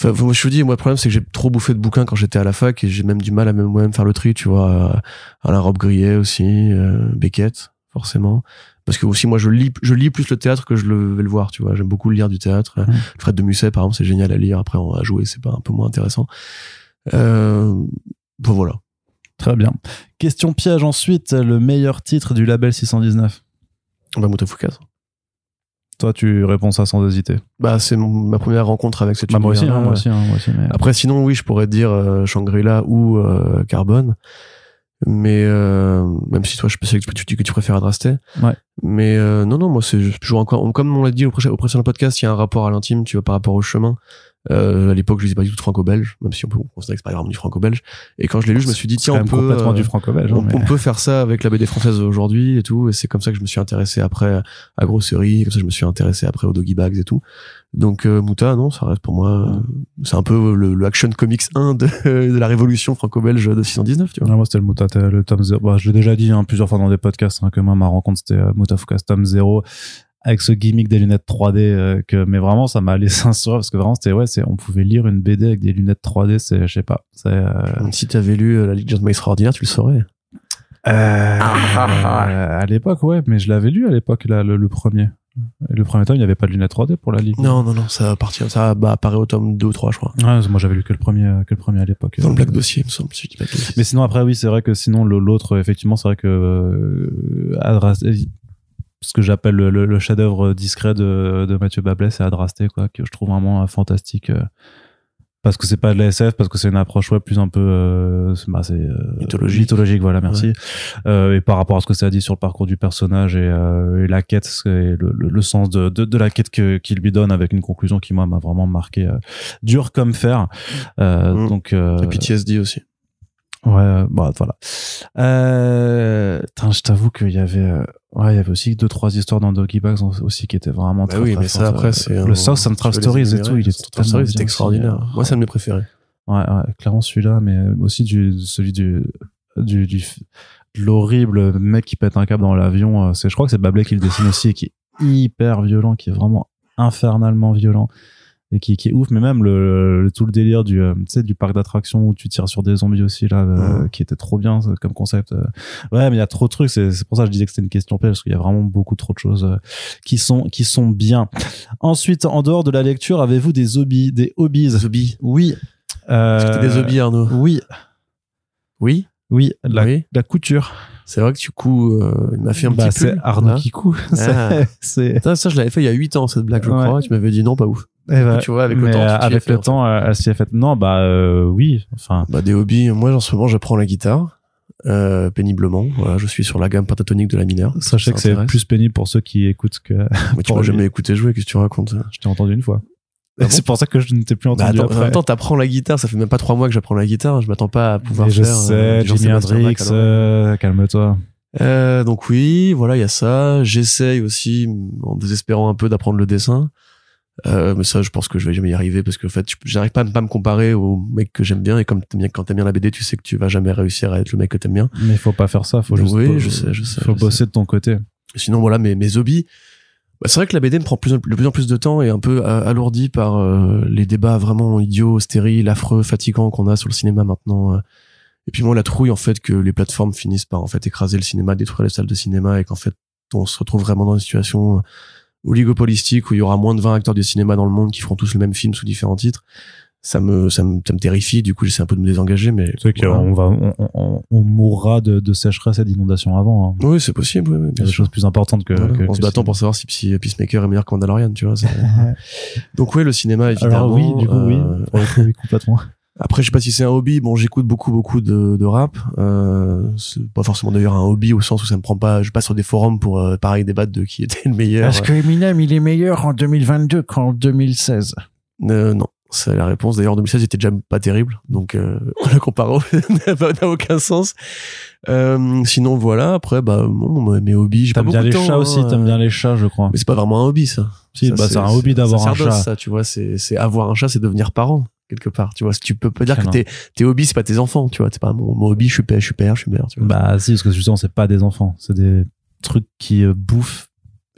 Enfin, moi, je te dis, moi, le problème, c'est que j'ai trop bouffé de bouquins quand j'étais à la fac et j'ai même du mal à même moi-même faire le tri, tu vois. À la robe Grillet aussi, euh, Beckett, forcément. Parce que aussi, moi, je lis, je lis plus le théâtre que je le vais le voir, tu vois. J'aime beaucoup lire du théâtre. Mhm. Fred de Musset, par exemple, c'est génial à lire. Après, on à jouer, c'est pas un peu moins intéressant. Euh, bon, voilà. Très bien. Question piège ensuite, le meilleur titre du label 619. Bah, Moutafoukas. Toi, tu réponds ça sans hésiter. Bah, c'est ma première rencontre avec cette Bah, moi aussi, hein, moi aussi, hein, moi aussi. mais- Après, sinon, oui, je pourrais te dire euh, Shangri-La ou euh, Carbone. Mais euh, même si toi, je sais que tu dis que tu préfères Adrasté. Ouais. Mais euh, non, non, moi, c'est toujours encore. Comme on l'a dit au, pré- au précédent podcast, il y a un rapport à l'intime, tu vois, par rapport au chemin. Euh, à l'époque, je lisais pas du tout de franco-belge, même si on peut considérer que c'est pas vraiment du franco-belge. Et quand je l'ai lu, je me suis dit, tiens, on peut. complètement euh, du franco-belge. on, hein, mais- on peut faire ça avec la BD française aujourd'hui et tout et c'est comme ça que je me suis intéressé après à Grosserie comme ça je me suis intéressé après aux Doggy Bags et tout donc euh, Mouta non ça reste pour moi euh, c'est un peu le, le Action Comics 1 de, de la révolution franco-belge de 619 tu vois Ouais, moi, c'était le Mutat, le tome 0. Bah, je l'ai déjà dit hein, plusieurs fois dans des podcasts hein, que moi, ma rencontre, c'était euh, Mutafukas tome 0. Avec ce gimmick des lunettes 3D euh, que mais vraiment ça m'a laissé un sourire parce que vraiment c'était ouais c'est on pouvait lire une BD avec des lunettes 3D c'est je sais pas c'est euh, Si t'avais lu euh, la Ligue Gentleman Extraordinaire, tu le saurais. euh, à l'époque ouais mais je l'avais lu à l'époque là le, le premier le premier tome il n'y avait pas de lunettes 3D pour la ligue Non, non, non, ça appartient, ça bah, apparaît au tome 2 ou 3, je crois. Ouais, moi j'avais lu que le premier que le premier à l'époque Dans le Black Dossier, il me semble, si je dis pas de bêtises. Mais sinon après oui c'est vrai que sinon l'autre effectivement c'est vrai que Adras- ce que j'appelle le, le, le chef-d'œuvre discret de, de Mathieu Bablet c'est Adrasté quoi que je trouve vraiment euh, fantastique euh, parce que c'est pas de la SF parce que c'est une approche ouais plus un peu euh, bah, c'est euh, Mythologique. mythologique voilà merci Euh, et par rapport à ce que ça a dit sur le parcours du personnage et, euh, et la quête c'est le, le, le sens de, de, de la quête qu'il lui donne avec une conclusion qui moi m'a vraiment marqué euh, dur comme fer euh, Mm. donc euh, Et PTSD aussi. Ouais, euh, bon, voilà. Euh, tain, je t'avoue qu'il y avait, euh, ouais, il y avait aussi deux, trois histoires dans Doggy Bags aussi qui étaient vraiment Bah très, oui, très mais ça, fortes. après, c'est. Le South Central Stories et tout, il est Central Stories, c'était extraordinaire. Moi, c'est un de mes préférés. Ouais, ouais, clairement celui-là, mais aussi du, celui du, du, du, de l'horrible mec qui pète un câble dans l'avion. euh, C'est, je crois que c'est Bablet qui le dessine aussi et qui est hyper violent, qui est vraiment infernalement violent et qui, qui est ouf. Mais même le, le- tout le délire du, euh, tu sais, du parc d'attractions où tu tires sur des zombies aussi là, euh, Mhm. qui était trop bien ça, comme concept. euh. Ouais, mais il y a trop de trucs. C'est, pour ça que je disais que c'était une question piège parce qu'il y a vraiment beaucoup trop de choses euh, qui sont, qui sont bien. Ensuite, en dehors de la lecture, avez-vous des hobbies, des hobbies? Zombie. Oui. Euh, des zombies, Arnaud? Oui, Oui, oui, la, oui. la couture. C'est vrai que tu couds, euh, il m'a fait un Bah, petit peu. c'est Arnaud qui coud. Ah. Ça, ça, je l'avais fait il y a 8 ans, cette blague, je Ouais. crois. et Tu m'avais dit non, pas ouf. Bah, tu vois, avec le temps, tu euh, avec fait, le en fait. temps, euh, elle s'y est faite. Non, bah euh, oui. Enfin, Bah, des hobbies. Moi, en ce moment, j'apprends la guitare. Euh, péniblement. Voilà, je suis sur la gamme pentatonique de la mineure. sachez que c'est plus pénible pour ceux qui écoutent que Mais tu m'as jamais écouté jouer, qu'est-ce que tu racontes je t'ai entendu une fois. Ah bon? C'est pour ça que je ne t'ai plus Bah entendu attends, en après. même temps, t'apprends la guitare, ça fait même pas trois mois que j'apprends la guitare, je m'attends pas à pouvoir Mais je faire. sais, euh, Jimi Hendrix, euh, calme-toi. Euh, donc oui, voilà, il y a ça. J'essaye aussi, en désespérant un peu, d'apprendre le dessin. Euh, mais ça, je pense que je vais jamais y arriver parce que en fait, je- j'arrive pas à ne pas me comparer au mec que j'aime bien. Et comme t'aimes bien, quand t'aimes bien la BD, tu sais que tu vas jamais réussir à être le mec que t'aimes bien. Mais il faut pas faire ça. Faut Donc juste. oui, je sais, je sais, Faut je bosser de ton côté. Sinon, voilà, mes, mes hobbies. Bah, c'est vrai que la BD me prend plus, de plus en plus de temps et un peu euh, alourdi par euh, les débats vraiment idiots, stériles, affreux, fatigants qu'on a sur le cinéma maintenant. euh. Et puis moi, la trouille en fait que les plateformes finissent par en fait écraser le cinéma, détruire les salles de cinéma et qu'en fait on se retrouve vraiment dans une situation oligopolistique où il y aura moins de 20 acteurs de cinéma dans le monde qui feront tous le même film sous différents titres. Ça me, ça me, ça me terrifie. Du coup, j'essaie un peu de me désengager, mais. Sais voilà. qu'on va, on, on, on mourra de, de sécheresse et d'inondation avant. hein. Oui, c'est possible. oui, Il y a des choses plus importantes que. Voilà, que- se que battant pour savoir si, si Peacemaker est meilleur que Mandalorian, tu vois. c'est- Donc oui, le cinéma évidemment. Alors oui, du coup, oui. Euh, oui, complètement. Après, je sais pas si c'est un hobby. Bon, j'écoute beaucoup, beaucoup de, de rap. Euh, c'est pas forcément d'ailleurs un hobby au sens où ça me prend pas. Je passe sur des forums pour euh, pareil débattre de qui était le meilleur. que Eminem, il est meilleur en 2022 qu'en 2016 Euh, non, c'est la réponse. D'ailleurs, en 2016, il était déjà pas terrible. Donc euh, la comparaison n'a aucun sens. Euh, sinon, voilà. Après, bah, bon, mes hobbies. J'ai pas T'aimes beaucoup bien les temps, chats hein. aussi, t'aimes bien les chats, je crois. Mais c'est pas vraiment un hobby, ça. Si, Ça, bah, c'est un hobby d'avoir un chat. Ça, tu vois, c'est c'est avoir un chat, c'est devenir parent quelque part. Tu vois, tu peux pas dire que tes tes hobbies, c'est pas tes enfants. Tu vois, c'est pas mon, mon hobby. Je suis père, je suis père, je suis mère. Tu vois. Bah, si, parce que justement, c'est pas des enfants. C'est des trucs qui euh, bouffent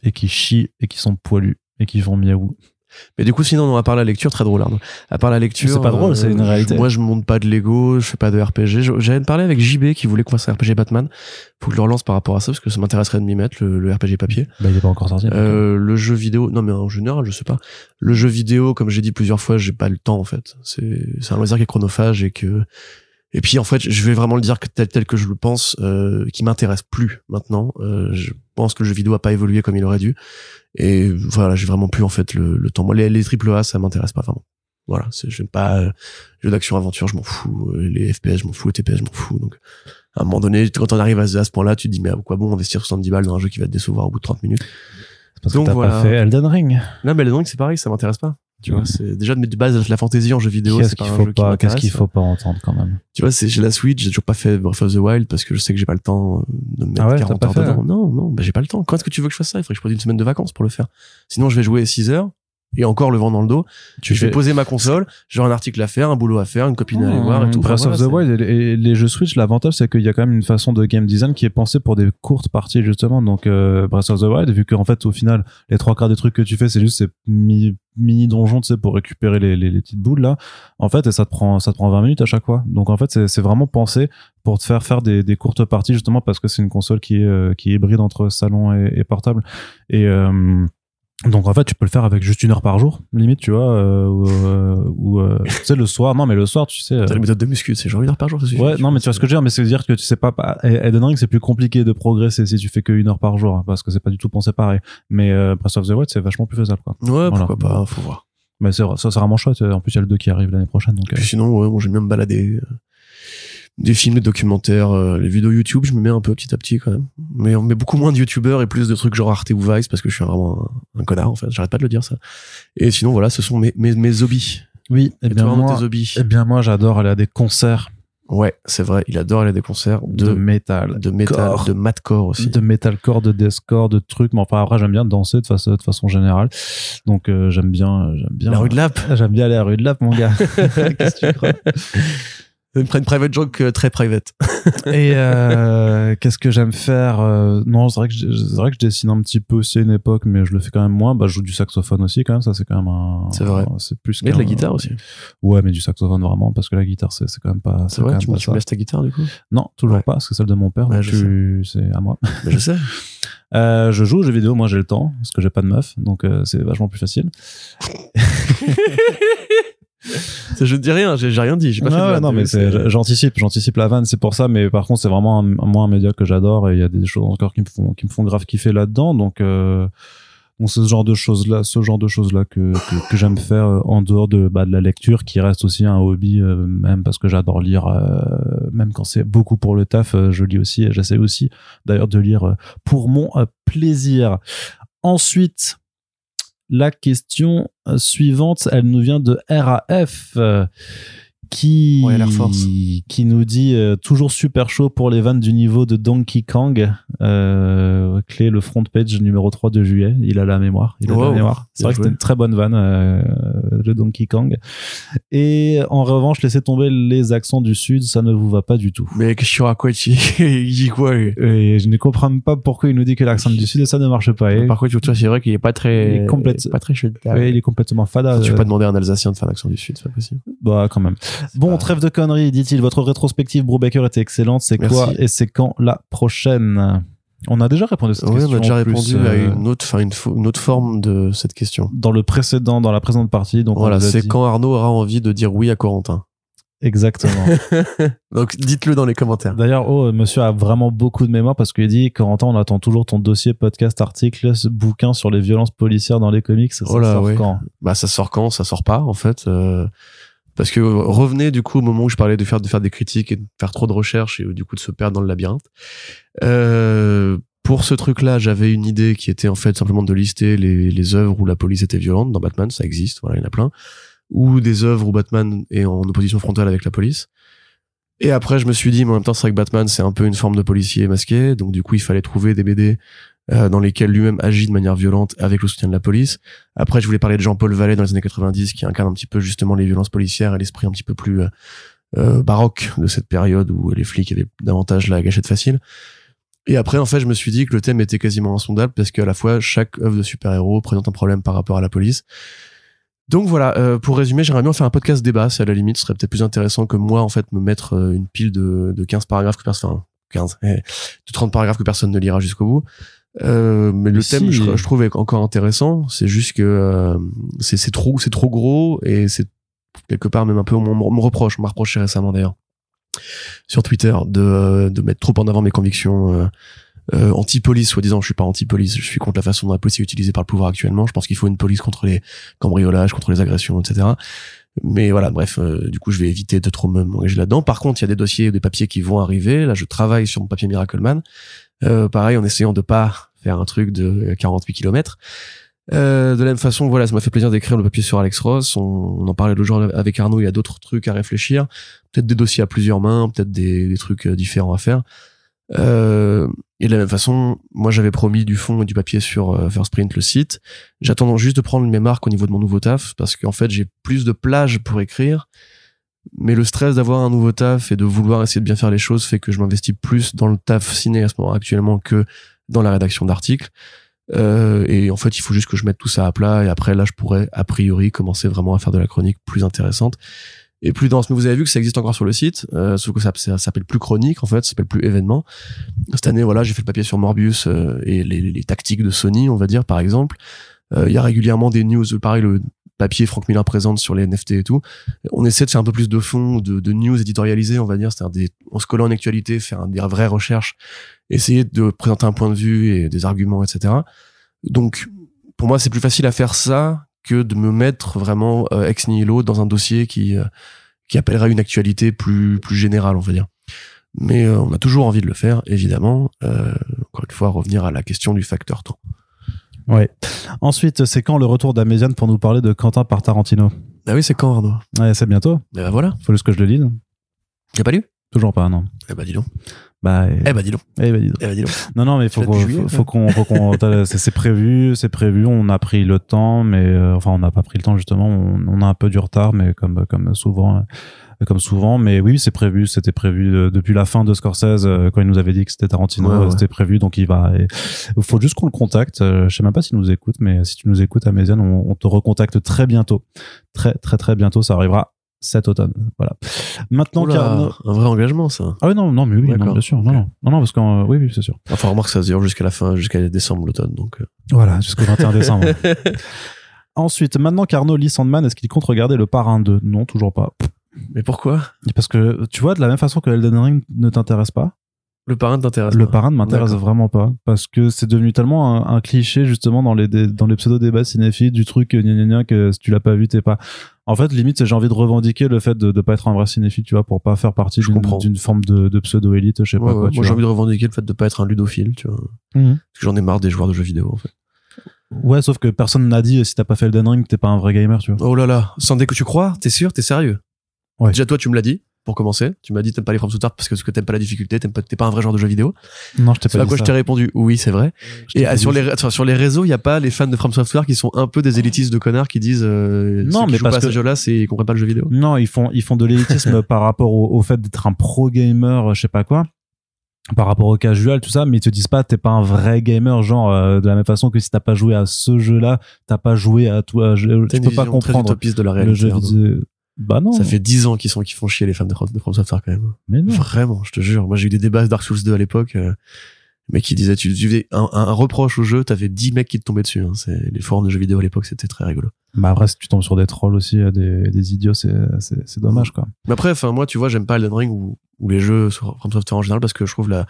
et qui chient et qui sont poilus et qui font miaou. Mais du coup, sinon, on à part la lecture, très drôle. Arnaud. À part la lecture, C'est pas drôle, c'est une réalité. Moi, je monte pas de Lego, je fais pas de RPG. J'avais parlé avec JB qui voulait qu'on fasse un RPG Batman. Faut que je le relance par rapport à ça parce que ça m'intéresserait de m'y mettre le, le RPG papier. Bah, il est pas encore sorti. Euh, le jeu vidéo, non mais en général, je sais pas. Le jeu vidéo, comme j'ai dit plusieurs fois, j'ai pas le temps en fait. C'est c'est un loisir qui est chronophage et que et puis en fait, je vais vraiment le dire que tel tel que je le pense, euh, qui m'intéresse plus maintenant. Euh, je pense que le jeu vidéo a pas évolué comme il aurait dû. Et voilà, j'ai vraiment plus en fait le, le temps. Moi, les, les triple A, ça m'intéresse pas vraiment. Voilà, j'aime pas euh, jeux d'action aventure, je m'en fous. Euh, Les FPS, je m'en fous. Les TPS, je m'en fous. Donc à un moment donné, quand on arrive à ce, à ce point-là, tu te dis mais à quoi bon investir 70 balles dans un jeu qui va te décevoir au bout de 30 minutes? Parce donc que t'as voilà. pas fait Elden Ring. non, mais donc c'est pareil, ça m'intéresse pas. Tu vois, c'est déjà de mettre de base la fantaisie en jeu vidéo, Qu'est-ce qu'il faut pas, qu'est-ce qu'il faut pas entendre quand même. Tu vois, c'est j'ai la Switch, j'ai toujours pas fait Breath of the Wild parce que je sais que j'ai pas le temps euh, de me mettre Ah ouais, 40 t'as heures dedans. Non, non, bah j'ai pas le temps. Quand est-ce que tu veux que je fasse ça? Il faudrait que je prenne une semaine de vacances pour le faire. Sinon, je vais jouer 6 heures et encore le vent dans le dos. Tu je vais poser ma console, j'aurai un article à faire, un boulot à faire, une copine à aller voir et tout. Breath Enfin, of the Wild et les, les jeux Switch, l'avantage c'est qu'il y a quand même une façon de game design qui est pensée pour des courtes parties justement. Donc euh, Breath of the Wild, vu qu'en fait au final les trois quarts des trucs que tu fais c'est juste ces mi- mini donjons, tu sais, pour récupérer les, les, les petites boules là. En fait, et ça te prend ça te prend 20 minutes à chaque fois. Donc en fait c'est c'est vraiment pensé pour te faire faire des, des courtes parties justement parce que c'est une console qui est euh, qui est hybride entre salon et, et portable. Et euh, donc en fait, tu peux le faire avec juste une heure par jour, limite, tu vois, euh, ou, euh, euh, tu sais le soir. Non, mais le soir, tu sais. euh, T'as la méthode de muscu, c'est genre une heure par jour, ça suffit. Ouais, non, mais tu vois ce que je veux dire, mais c'est dire que tu sais pas, pas Elden Ring, c'est plus compliqué de progresser si tu fais que une heure par jour, hein, parce que c'est pas du tout pensé pareil. Mais euh, Breath of the Wild, c'est vachement plus faisable, quoi. Ouais, Voilà. pourquoi pas, faut voir. Mais c'est, ça, c'est vraiment chouette. En plus, il y a le 2 qui arrive l'année prochaine, donc. euh, Puis sinon, ouais, moi j'aime bien me balader. Des films, des documentaires, euh, les vidéos YouTube, je me mets un peu petit à petit quand même. Mais on met beaucoup moins de YouTubeurs et plus de trucs genre Arte ou Vice parce que je suis vraiment un, un connard en fait. J'arrête pas de le dire ça. Et sinon, voilà, ce sont mes, mes, mes hobbies. Oui, et Et bien toi, moi, tes hobbies eh bien moi, j'adore aller à des concerts Ouais, c'est vrai, il adore aller à des concerts de, de, métal, de métal, core. de madcore aussi. de metalcore, de deathcore, de trucs. Mais enfin, après, j'aime bien danser de façon, de façon générale. Donc, euh, j'aime bien, j'aime bien. La rue de Lap. J'aime bien aller à la rue de Lap, mon gars. Qu'est-ce que tu crois? Une private joke euh, très private. Et euh, qu'est-ce que j'aime faire euh, Non, c'est vrai que je, c'est vrai que je dessine un petit peu aussi à une époque, mais je le fais quand même moins. Bah, je joue du saxophone aussi quand même. Ça, c'est quand même un. C'est vrai. C'est plus. Mais de la guitare aussi. Ouais, mais du saxophone vraiment parce que la guitare, c'est c'est quand même pas. C'est vrai, tu, pas me- tu me laisses ta guitare du coup? Non, toujours Ouais. pas, parce que celle de mon père. Ouais, tu- c'est à moi. Mais je sais. Euh, je joue aux jeux vidéo. Moi, j'ai le temps parce que j'ai pas de meuf, donc euh, c'est vachement plus facile. Je ne dis rien, j'ai rien dit. J'ai pas fait de ouais, vanne, non, mais j'anticipe, j'anticipe la vanne, c'est pour ça, mais par contre, c'est vraiment un, moi un média que j'adore et il y a des choses encore qui me font, qui me font grave kiffer là-dedans, donc, euh, c'est ce genre de choses-là, ce genre de choses-là que, que, que j'aime faire euh, en dehors de, bah, de la lecture, qui reste aussi un hobby, euh, même parce que j'adore lire, euh, même quand c'est beaucoup pour le taf, je lis aussi, et j'essaie aussi, d'ailleurs, de lire pour mon plaisir. Ensuite, la question suivante, elle nous vient de RAF. Qui, Ouais, Air Force. qui nous dit euh, toujours super chaud pour les vannes du niveau de Donkey Kong. Euh, clé le front page numéro 3 de juillet. Il a la mémoire. Il a Wow. la mémoire. C'est vrai que c'était une très bonne vanne, euh, le Donkey Kong. Et en revanche, laissez tomber les accents du sud, ça ne vous va pas du tout. Mais qu'est-ce qu'il raconte Il dit quoi lui? Et je ne comprends pas pourquoi il nous dit que l'accent du sud ça ne marche pas. Et, Par contre, c'est vrai qu'il est pas très. Il est complète- Pas très ouais, il est complètement fada. Tu euh, peux pas demander à un Alsacien de faire l'accent du Sud, c'est pas possible. Bah quand même. Bon, pas- trêve de conneries, dit-il. Votre rétrospective Brubaker était excellente. C'est quoi et c'est quand la prochaine? On a déjà répondu à cette Oui, question. on a déjà répondu à euh, une autre, enfin, une, fo- une autre forme de cette question. dans le précédent, dans la précédente partie. Donc on Voilà, c'est dit- quand Arnaud aura envie de dire oui à Corentin. Exactement. Donc, dites-le dans les commentaires. D'ailleurs, oh, monsieur a vraiment beaucoup de mémoire parce qu'il dit Corentin, on attend toujours ton dossier, podcast, article, bouquin sur les violences policières dans les comics. Ça Oh là, sort quand? Bah, ça sort quand? Ça sort pas, en fait. euh, parce que revenez du coup au moment où je parlais de faire de faire des critiques et de faire trop de recherches et du coup de se perdre dans le labyrinthe. Euh, pour ce truc-là, j'avais une idée qui était en fait simplement de lister les, les œuvres où la police était violente. Dans Batman, ça existe, voilà, il y en a plein. Ou des œuvres où Batman est en opposition frontale avec la police. Et après, je me suis dit, mais en même temps, c'est vrai que Batman, c'est un peu une forme de policier masqué. Donc, du coup, il fallait trouver des BD euh, dans lesquels lui-même agit de manière violente avec le soutien de la police. Après, je voulais parler de Jean-Paul Vallée dans les années 90, qui incarne un petit peu justement les violences policières et l'esprit un petit peu plus euh, euh, baroque de cette période où les flics avaient davantage la gâchette facile. Et après, en fait, je me suis dit que le thème était quasiment insondable parce qu'à la fois, chaque œuvre de super-héros présente un problème par rapport à la police. Donc voilà, euh, pour résumer, j'aimerais bien faire un podcast débat, c'est à la limite, ce serait peut-être plus intéressant que moi, en fait, me mettre euh, une pile de, de 15 paragraphes que personne, enfin, 15, eh, de 30 paragraphes que personne ne lira jusqu'au bout. Euh, mais le thème, je, je encore intéressant. C'est juste que euh, c'est trop, c'est trop gros et c'est quelque part même un peu on, me- on me reproche, on m'a reproché récemment d'ailleurs sur Twitter de euh, de mettre trop en avant mes convictions euh, euh, anti-police, soi-disant. Je suis pas anti-police, je suis contre la façon dont la police est utilisée par le pouvoir actuellement. Je pense qu'il faut une police contre les cambriolages, contre les agressions, etc. Mais voilà, bref, euh, du coup, je vais éviter de trop me- m'engager là-dedans. Par contre, il y a des dossiers, des papiers qui vont arriver. Là, je travaille sur mon papier Miracleman. Euh, pareil, en essayant de pas faire un truc de 48 km. Euh, de la même façon, voilà, ça m'a fait plaisir d'écrire le papier sur Alex Ross. On, en parlait le jour avec Arnaud. Il y a d'autres trucs à réfléchir. Peut-être des dossiers à plusieurs mains, peut-être des, trucs euh, différents à faire. Euh, et de la même façon, moi j'avais promis du fond et du papier sur euh, First le site. J'attends juste de prendre mes marques au niveau de mon nouveau taf parce qu'en fait j'ai plus de plage pour écrire. Mais le stress d'avoir un nouveau taf et de vouloir essayer de bien faire les choses fait que je m'investis plus dans le taf ciné à ce moment actuellement que dans la rédaction d'articles. Euh, et en fait, il faut juste que je mette tout ça à plat et après là, je pourrais a priori commencer vraiment à faire de la chronique plus intéressante et plus dense. Mais vous avez vu que ça existe encore sur le site, euh, sauf que ça, ça s'appelle plus chronique en fait, ça s'appelle plus événement. Cette année, voilà, j'ai fait le papier sur Morbius euh, et les, tactiques de Sony, on va dire par exemple. Euh, Il y a régulièrement des news, pareil le papier Franck Miller présente sur les NFT et tout. On essaie de faire un peu plus de fond, de, de news éditorialisées, on va dire, c'est-à-dire des, on se collant en actualité, faire des vraies recherches, essayer de présenter un point de vue et des arguments, etc. Donc, pour moi, c'est plus facile à faire ça que de me mettre vraiment euh, ex nihilo dans un dossier qui euh, qui appellera une actualité plus plus générale, on va dire. Mais euh, on a toujours envie de le faire, évidemment. Euh, encore une fois, revenir à la question du facteur temps. Ouais. Ensuite, c'est quand le retour d'Améziane pour nous parler de Quentin par Tarantino Ah oui, c'est quand Arnaud Ouais, c'est bientôt. Eh ben voilà. Faut juste que je le lise. T'as pas lu? Toujours pas, non. Eh ben dis donc. Bah, et- Eh ben dis donc. eh, bah, dis donc. Eh ben dis donc. Non, non, mais faut qu'on, juillet, faut, qu'on, faut qu'on, c'est c'est prévu, c'est prévu. On a pris le temps, mais euh, enfin, on n'a pas pris le temps justement. On, on a un peu du retard, mais comme comme souvent, euh, comme souvent. Mais oui, c'est prévu. C'était prévu euh, depuis la fin de Scorsese euh, quand il nous avait dit que c'était Tarantino. Ouais, ouais. euh, C'était prévu, donc il va. Il faut juste qu'on le contacte. Euh, Je sais même pas s'il nous écoute, mais si tu nous écoutes, Améziane, on, on te recontacte très bientôt, très très très bientôt. Ça arrivera cet automne. Voilà. Maintenant, Oula, un vrai engagement, ça. Ah oui, non, non, mais oui, non, bien sûr. Non, non, non, non, parce que euh, oui, oui, c'est sûr. Enfin, remarque, ça dure jusqu'à la fin, jusqu'à décembre, l'automne, donc. euh. Voilà, jusqu'au 21 décembre. Ensuite, maintenant qu'Arnaud lit Sandman, est-ce qu'il compte regarder le Parrain 2 Non, toujours pas. Mais pourquoi? Parce que, tu vois, de la même façon que Elden Ring ne t'intéresse pas, Le parrain t'intéresse le pas Parrain ne m'intéresse vraiment pas. Parce que c'est devenu tellement un, un cliché, justement, dans les, dé- dans les pseudo-débats cinéphiles, du truc, euh, gna gna gna, que si tu l'as pas vu, t'es pas. En fait, limite, j'ai envie de revendiquer le fait de ne pas être un vrai cinéphile, tu vois, pour pas faire partie Je d'une forme de, de pseudo-élite, je sais Ouais, pas ouais, quoi. Moi, j'ai envie de revendiquer le fait de pas être un ludophile, tu vois. Mhm. Parce que j'en ai marre des joueurs de jeux vidéo, en fait. Ouais, sauf que personne n'a dit, euh, si t'as pas fait Elden Ring, t'es pas un vrai gamer, tu vois. Oh là là, sans déco, tu crois? T'es sûr? T'es sérieux? Ouais. Déjà, toi, tu me l'as dit, pour commencer. Tu m'as dit t'aimes pas les From Software parce que, parce que t'aimes pas la difficulté, t'aimes pas, t'es pas un vrai genre de jeu vidéo. Non, je t'ai C'est pas à dit quoi je t'ai répondu oui, c'est vrai. Je t'ai Et dit sur les, enfin, sur les réseaux, il y a pas les fans de From Software qui sont un peu des élitistes de connards qui disent euh, Non, qui mais parce pas à ce jeu-là, c'est ils comprennent pas le jeu vidéo. Non, ils font, ils font de l'élitisme par rapport au, au fait d'être un pro gamer, je sais pas quoi. Par rapport au casual, tout ça, mais ils te disent pas, t'es pas un vrai gamer, genre, euh, de la même façon que si t'as pas joué à ce jeu-là, t'as pas joué à toi, je, tu peux pas comprendre de la le réalité. jeu Arnaud. vidéo. Bah non. Ça fait 10 ans qu'ils sont, qu'ils font chier les fans de From, de From Software quand même. Mais non. Vraiment, je te jure. Moi, j'ai eu des débats Dark Souls 2 à l'époque, euh, mais qui disaient, tu, tu faisais un, un reproche au jeu, t'avais 10 mecs qui te tombaient dessus. Hein. C'est, les forums de jeux vidéo à l'époque, c'était très rigolo. Bah après, si tu tombes sur des trolls aussi, euh, des, des idiots, c'est, dommage, quoi. Mais après, enfin, moi, tu vois, j'aime pas Elden Ring ou, ou les jeux sur From Software en général parce que je trouve la,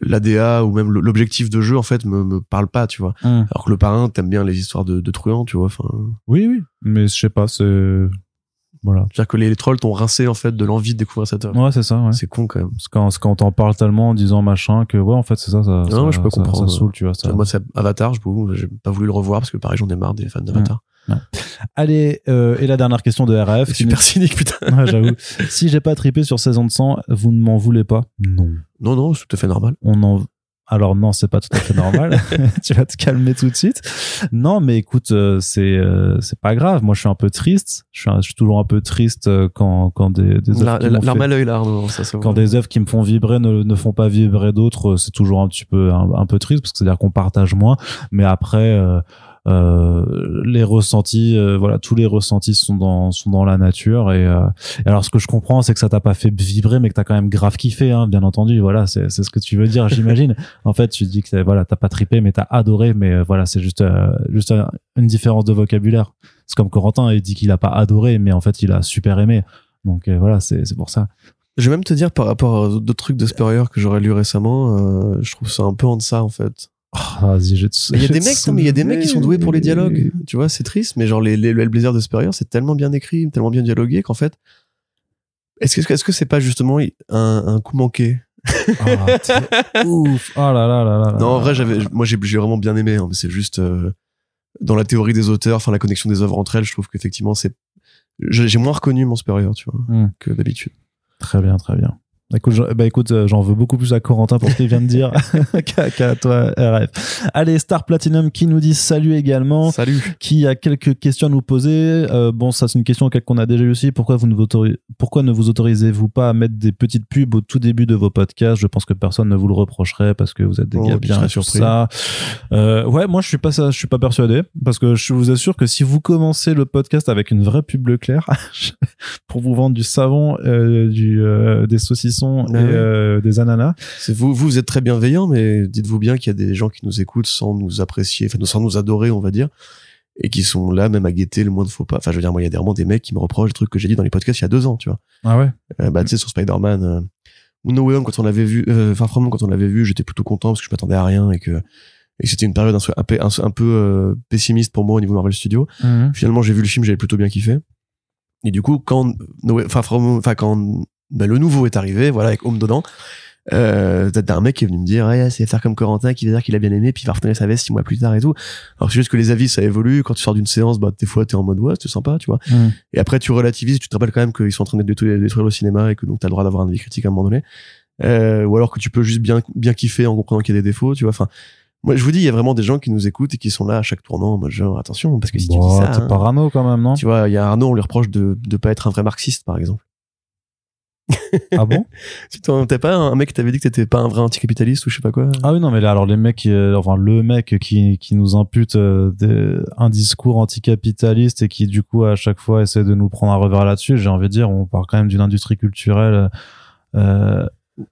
l'ADA ou même l'objectif de jeu, en fait, me, me parle pas, tu vois. Alors que le parrain, t'aimes bien les histoires de, de truands, tu vois. Enfin, Oui, oui. Mais je sais pas, c'est, voilà. c'est-à-dire que les, les trolls t'ont rincé, en fait, de l'envie de découvrir cette œuvre. Ouais, c'est ça, ouais. C'est con, quand même. Parce quand, quand t'en parles tellement en disant machin que, ouais, en fait, c'est ça, ça, Non, ça, je peux ça- comprendre. ça saoule, tu vois. Ça. Moi, c'est Avatar, je j'ai pas voulu le revoir parce que pareil, j'en ai marre des fans d'Avatar. Allez, euh, et la dernière question de RF. Super cynique, putain. Ouais, j'avoue. si j'ai pas tripé sur saison de sang, vous ne m'en voulez pas? Non. Non, non, c'est tout à fait normal. On en. Alors non, c'est pas tout à fait normal. tu vas te calmer tout de suite. Non, mais écoute, euh, c'est euh, c'est pas grave. Moi, je suis un peu triste. Je suis, un- je suis toujours un peu triste euh, quand quand des des œuvres L'arme à l'œil, là, ça quand des œuvres qui me font vibrer ne, ne font pas vibrer d'autres, c'est toujours un petit peu un, un peu triste parce que c'est à dire qu'on partage moins. Mais après, euh, les ressentis, euh, voilà, tous les ressentis sont dans sont dans la nature. Et, euh, et alors, ce que je comprends, c'est que ça t'a pas fait vibrer, mais que t'as quand même grave kiffé, hein, bien entendu. Voilà, c'est c'est ce que tu veux dire, j'imagine. en fait, tu dis que t'as- voilà, t'as pas tripé, mais t'as adoré. Mais euh, voilà, c'est juste euh, juste euh, une différence de vocabulaire. C'est comme Corentin, il dit qu'il a pas adoré, mais en fait, il a super aimé. Donc euh, voilà, c'est c'est pour ça. Je vais même te dire par rapport à d'autres trucs de Spurrier que j'aurais lu récemment, euh, je trouve ça un peu en deçà en fait. Ah, il y a des mecs, non, mais il y a des mecs qui sont doués pour les dialogues. Tu vois, c'est triste, mais genre les, les, le Hellblazer de Spurrier, c'est tellement bien écrit, tellement bien dialogué qu'en fait, est-ce que est-ce que c'est pas justement un, un coup manqué? Ah, ouf. Oh là là là là. là. Non, en vrai, j'avais, moi j'ai j'ai vraiment bien aimé, hein, mais c'est juste euh, dans la théorie des auteurs, enfin la connexion des œuvres entre elles, je trouve qu'effectivement c'est, j'ai moins reconnu mon Spurrier, tu vois, Hmm. que d'habitude. Très bien, très bien. Écoute, j'en- bah écoute, euh, j'en veux beaucoup plus à Corentin pour ce qu'il vient de dire qu'à toi, RF. Allez, Star Platinum qui nous dit salut également, Salut. qui a quelques questions à nous poser. Euh, bon, ça c'est une question qu'on a déjà eu aussi. Pourquoi vous ne vous autori- pourquoi ne vous autorisez-vous pas à mettre des petites pubs au tout début de vos podcasts? Je pense que personne ne vous le reprocherait parce que vous êtes des Oh, gars bien sur ça. Euh, ouais, moi je suis pas ça, je suis pas persuadé parce que je vous assure que si vous commencez le podcast avec une vraie pub Leclerc pour vous vendre du savon, euh, du des saucissons Ah et oui. euh, des ananas, vous, vous, vous êtes très bienveillant, mais dites-vous bien qu'il y a des gens qui nous écoutent sans nous apprécier, enfin, sans nous adorer, on va dire, et qui sont là même à guetter le moins de faux pas. Enfin, je veux dire, moi, il y a vraiment des mecs qui me reprochent des trucs que j'ai dit dans les podcasts il y a deux ans, tu vois. ah ouais, Euh, bah, tu sais, sur Spider-Man, euh, No Way Home, quand on l'avait vu, euh, enfin, From Home, quand on l'avait vu, j'étais plutôt content parce que je m'attendais à rien et que, et c'était une période un, peu- un, peu- un, un peu euh, pessimiste pour moi au niveau Marvel Studios. Finalement, j'ai vu le film, j'avais plutôt bien kiffé. Et du coup, quand, No enfin, quand bah, le nouveau est arrivé, voilà, avec Home dedans, euh, t'as un mec qui est venu me dire, ouais, c'est faire comme Corentin qui va dire qu'il a bien aimé, puis il va retourner sa veste six mois plus tard et tout. Alors, c'est juste que les avis, ça évolue. Quand tu sors d'une séance, bah, des fois, t'es en mode, ouais, c'est sympa, tu vois. Mhm. Et après, tu relativises, tu te rappelles quand même qu'ils sont en train de détruire, détruire le cinéma et que donc t'as le droit d'avoir un avis critique à un moment donné. Euh, ou alors que tu peux juste bien, bien kiffer en comprenant qu'il y a des défauts, tu vois. Enfin, moi, je vous dis, il y a vraiment des gens qui nous écoutent et qui sont là à chaque tournant en mode genre, attention, parce que si tu dis ça, t'es hein, parano quand même, non? Tu vois, il y a Arnaud, on lui reproche de, de pas être un vrai marxiste, par exemple. Ah bon Si t'en- T'es pas un mec qui t'avait dit que t'étais pas un vrai anticapitaliste ou je sais pas quoi. Ah oui, non, mais là, alors les mecs, euh, enfin le mec qui, qui nous impute euh, des- un discours anticapitaliste et qui du coup à chaque fois essaie de nous prendre un revers là-dessus, j'ai envie de dire, on part quand même d'une industrie culturelle euh,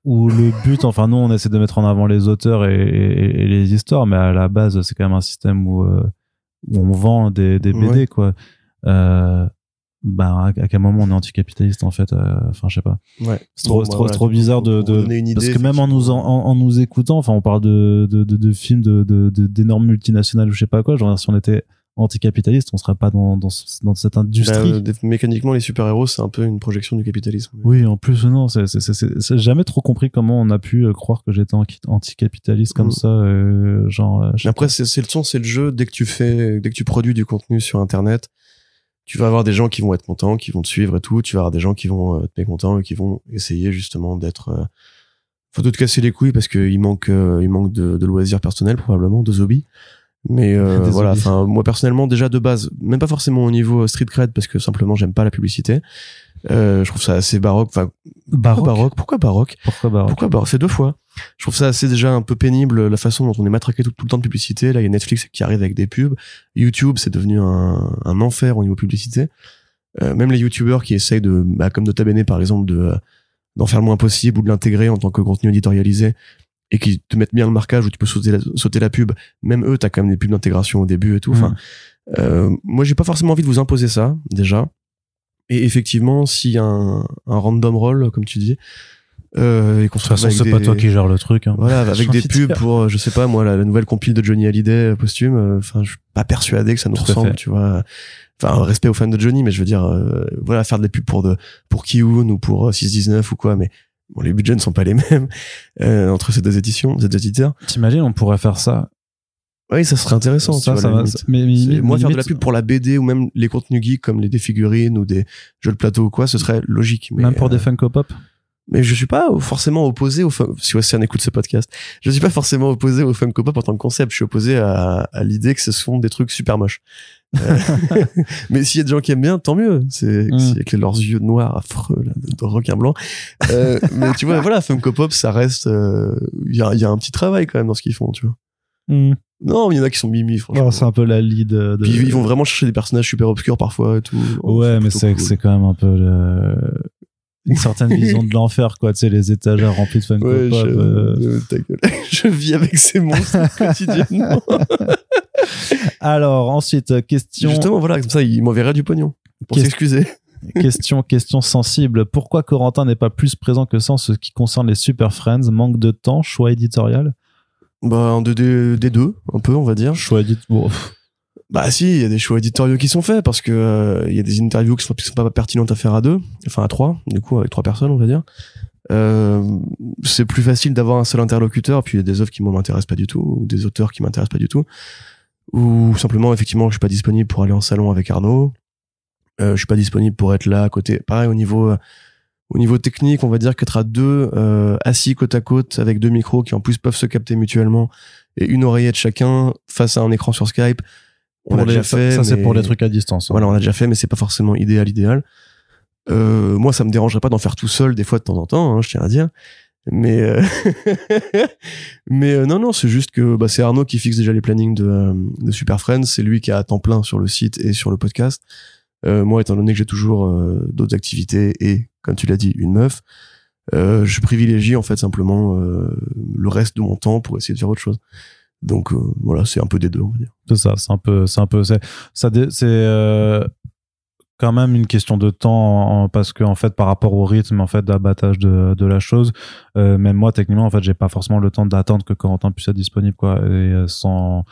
où le but, enfin nous, on essaie de mettre en avant les auteurs et, et- et les histoires, mais à la base, c'est quand même un système où, où on vend des, des BD, Ouais. quoi. Euh, ben, à, quel moment on est anticapitaliste en fait euh, Enfin, je sais pas. Ouais. C'est trop, Bon, bah, trop, trop bizarre de, de- idée, parce que même en nous en, en, nous écoutant, enfin on parle de de, de, de films de d'énormes multinationales ou je sais pas quoi. Genre si on était anticapitaliste, on serait pas dans dans, dans cette industrie. Bah, euh, mécaniquement, les super-héros, c'est un peu une projection du capitalisme. oui, en plus non, c'est jamais trop compris comment on a pu euh, croire que j'étais anti- anticapitaliste comme Mm. ça, euh, genre. euh, après, c'est c'est le son, c'est le jeu. Dès que tu fais, dès que tu produis du contenu sur Internet, tu vas avoir des gens qui vont être contents, qui vont te suivre et tout. Tu vas avoir des gens qui vont euh, être mécontents et qui vont essayer justement d'être, euh, faut te casser les couilles parce qu'il manque, euh, il manque de, de loisirs personnels probablement, de hobbies. Mais euh, voilà, enfin moi personnellement déjà de base, même pas forcément au niveau street cred parce que simplement j'aime pas la publicité. Euh, je trouve ça assez baroque. Enfin, Baroque. pourquoi baroque? Pourquoi baroque? Pourquoi baroque? Pourquoi bah c'est deux fois. Je trouve ça assez déjà un peu pénible la façon dont on est matraqué tout, tout le temps de publicité. Là, il y a Netflix qui arrive avec des pubs. YouTube, c'est devenu un, un enfer au niveau publicité. Euh, même les YouTubeurs qui essayent de, bah, comme Nota Bene par exemple, de euh, d'en faire le moins possible ou de l'intégrer en tant que contenu éditorialisé et qui te mettent bien le marquage où tu peux sauter la, sauter la pub. Même eux, t'as quand même des pubs d'intégration au début et tout. Enfin, euh, moi, j'ai pas forcément envie de vous imposer ça déjà. Et effectivement, s'il y a un, un random roll, comme tu dis, euh, et qu'on se De toute façon, c'est pas toi qui gère le truc. Hein. voilà, avec des pubs dire. pour, euh, je sais pas, moi, la, la nouvelle compile de Johnny Hallyday euh, posthume. euh, Enfin, je suis pas persuadé que ça nous Tout ressemble, tu vois. Enfin, respect aux fans de Johnny, mais je veux dire, euh, voilà, faire des pubs pour de, pour Kiun ou pour euh, 619 ou quoi, mais bon, les budgets ne sont pas les mêmes euh, entre ces deux éditions, ces deux éditeurs. T'imagines, on pourrait faire ça? Oui, ça serait intéressant. ça, vois, va. Mais, moi, faire de la pub pour la BD ou même les contenus geeks comme les des figurines ou des jeux de plateau ou quoi, ce serait logique. Mais, même pour euh, des Funko Pop? Mais je suis pas forcément opposé au si Océane écoute ce podcast. Je suis pas forcément opposé au Funko Pop en tant que concept. Je suis opposé à, à l'idée que ce sont des trucs super moches. Euh, mais s'il y a des gens qui aiment bien tant mieux. C'est Mm. avec leurs yeux noirs affreux là, de, de requin blanc. Euh, mais tu vois voilà Funko Pop ça reste euh, il y, a, y a un petit travail quand même dans ce qu'ils font tu vois. Non mais il y en a qui sont mimi franchement. Oh, c'est un peu la lead. De... Puis ils vont vraiment chercher des personnages super obscurs parfois et tout. Ouais, mais c'est cool. c'est quand même un peu le- une certaine vision de l'enfer, quoi. Tu sais, les étagères remplies de Funko Ouais, Pop. je, euh. je vis avec ces monstres quotidiennement. Alors, ensuite, euh, question, Justement, voilà, comme ça, il m'enverrait du pognon. Pour s'excuser. question, question sensible. Pourquoi Corentin n'est pas plus présent que ça en ce qui concerne les Super Friends? Manque de temps, choix éditorial? Bah, un de- des des deux, un peu, on va dire. Choix éditorial. Bon, Bah, si, il y a des choix éditoriaux qui sont faits parce que euh, il y a des interviews qui sont, sont pas pertinentes à faire à deux, enfin à trois, du coup, avec trois personnes, on va dire. Euh, c'est plus facile d'avoir un seul interlocuteur, puis il y a des œuvres qui moi m'intéressent pas du tout, ou des auteurs qui m'intéressent pas du tout, ou simplement effectivement je suis pas disponible pour aller en salon avec Arnaud, euh, je suis pas disponible pour être là à côté. Pareil au niveau euh, Au niveau technique, on va dire qu'être à deux euh, assis côte à côte avec deux micros qui en plus peuvent se capter mutuellement et une oreillette chacun face à un écran sur Skype. On les- déjà fait. ça, c'est mais- pour les trucs à distance. hein. Voilà, on l'a déjà fait, mais c'est pas forcément idéal, idéal. Euh, moi, ça me dérangerait pas d'en faire tout seul des fois de temps en temps, hein, je tiens à dire. Mais euh, mais euh, non, non, c'est juste que bah, c'est Arnaud qui fixe déjà les plannings de, euh, de Super Friends. C'est lui qui a à temps plein sur le site et sur le podcast. Euh, moi, étant donné que j'ai toujours d'autres activités et, comme tu l'as dit, une meuf, euh, je privilégie en fait simplement euh, le reste de mon temps pour essayer de faire autre chose. Donc euh, voilà, c'est un peu des deux, on va dire. C'est ça, c'est un peu, c'est un peu, c'est, euh, quand même une question de temps parce que en fait, par rapport au rythme en fait d'abattage de, de la chose, euh, même moi techniquement en fait, j'ai pas forcément le temps d'attendre que Corentin puisse être disponible quoi, et sans,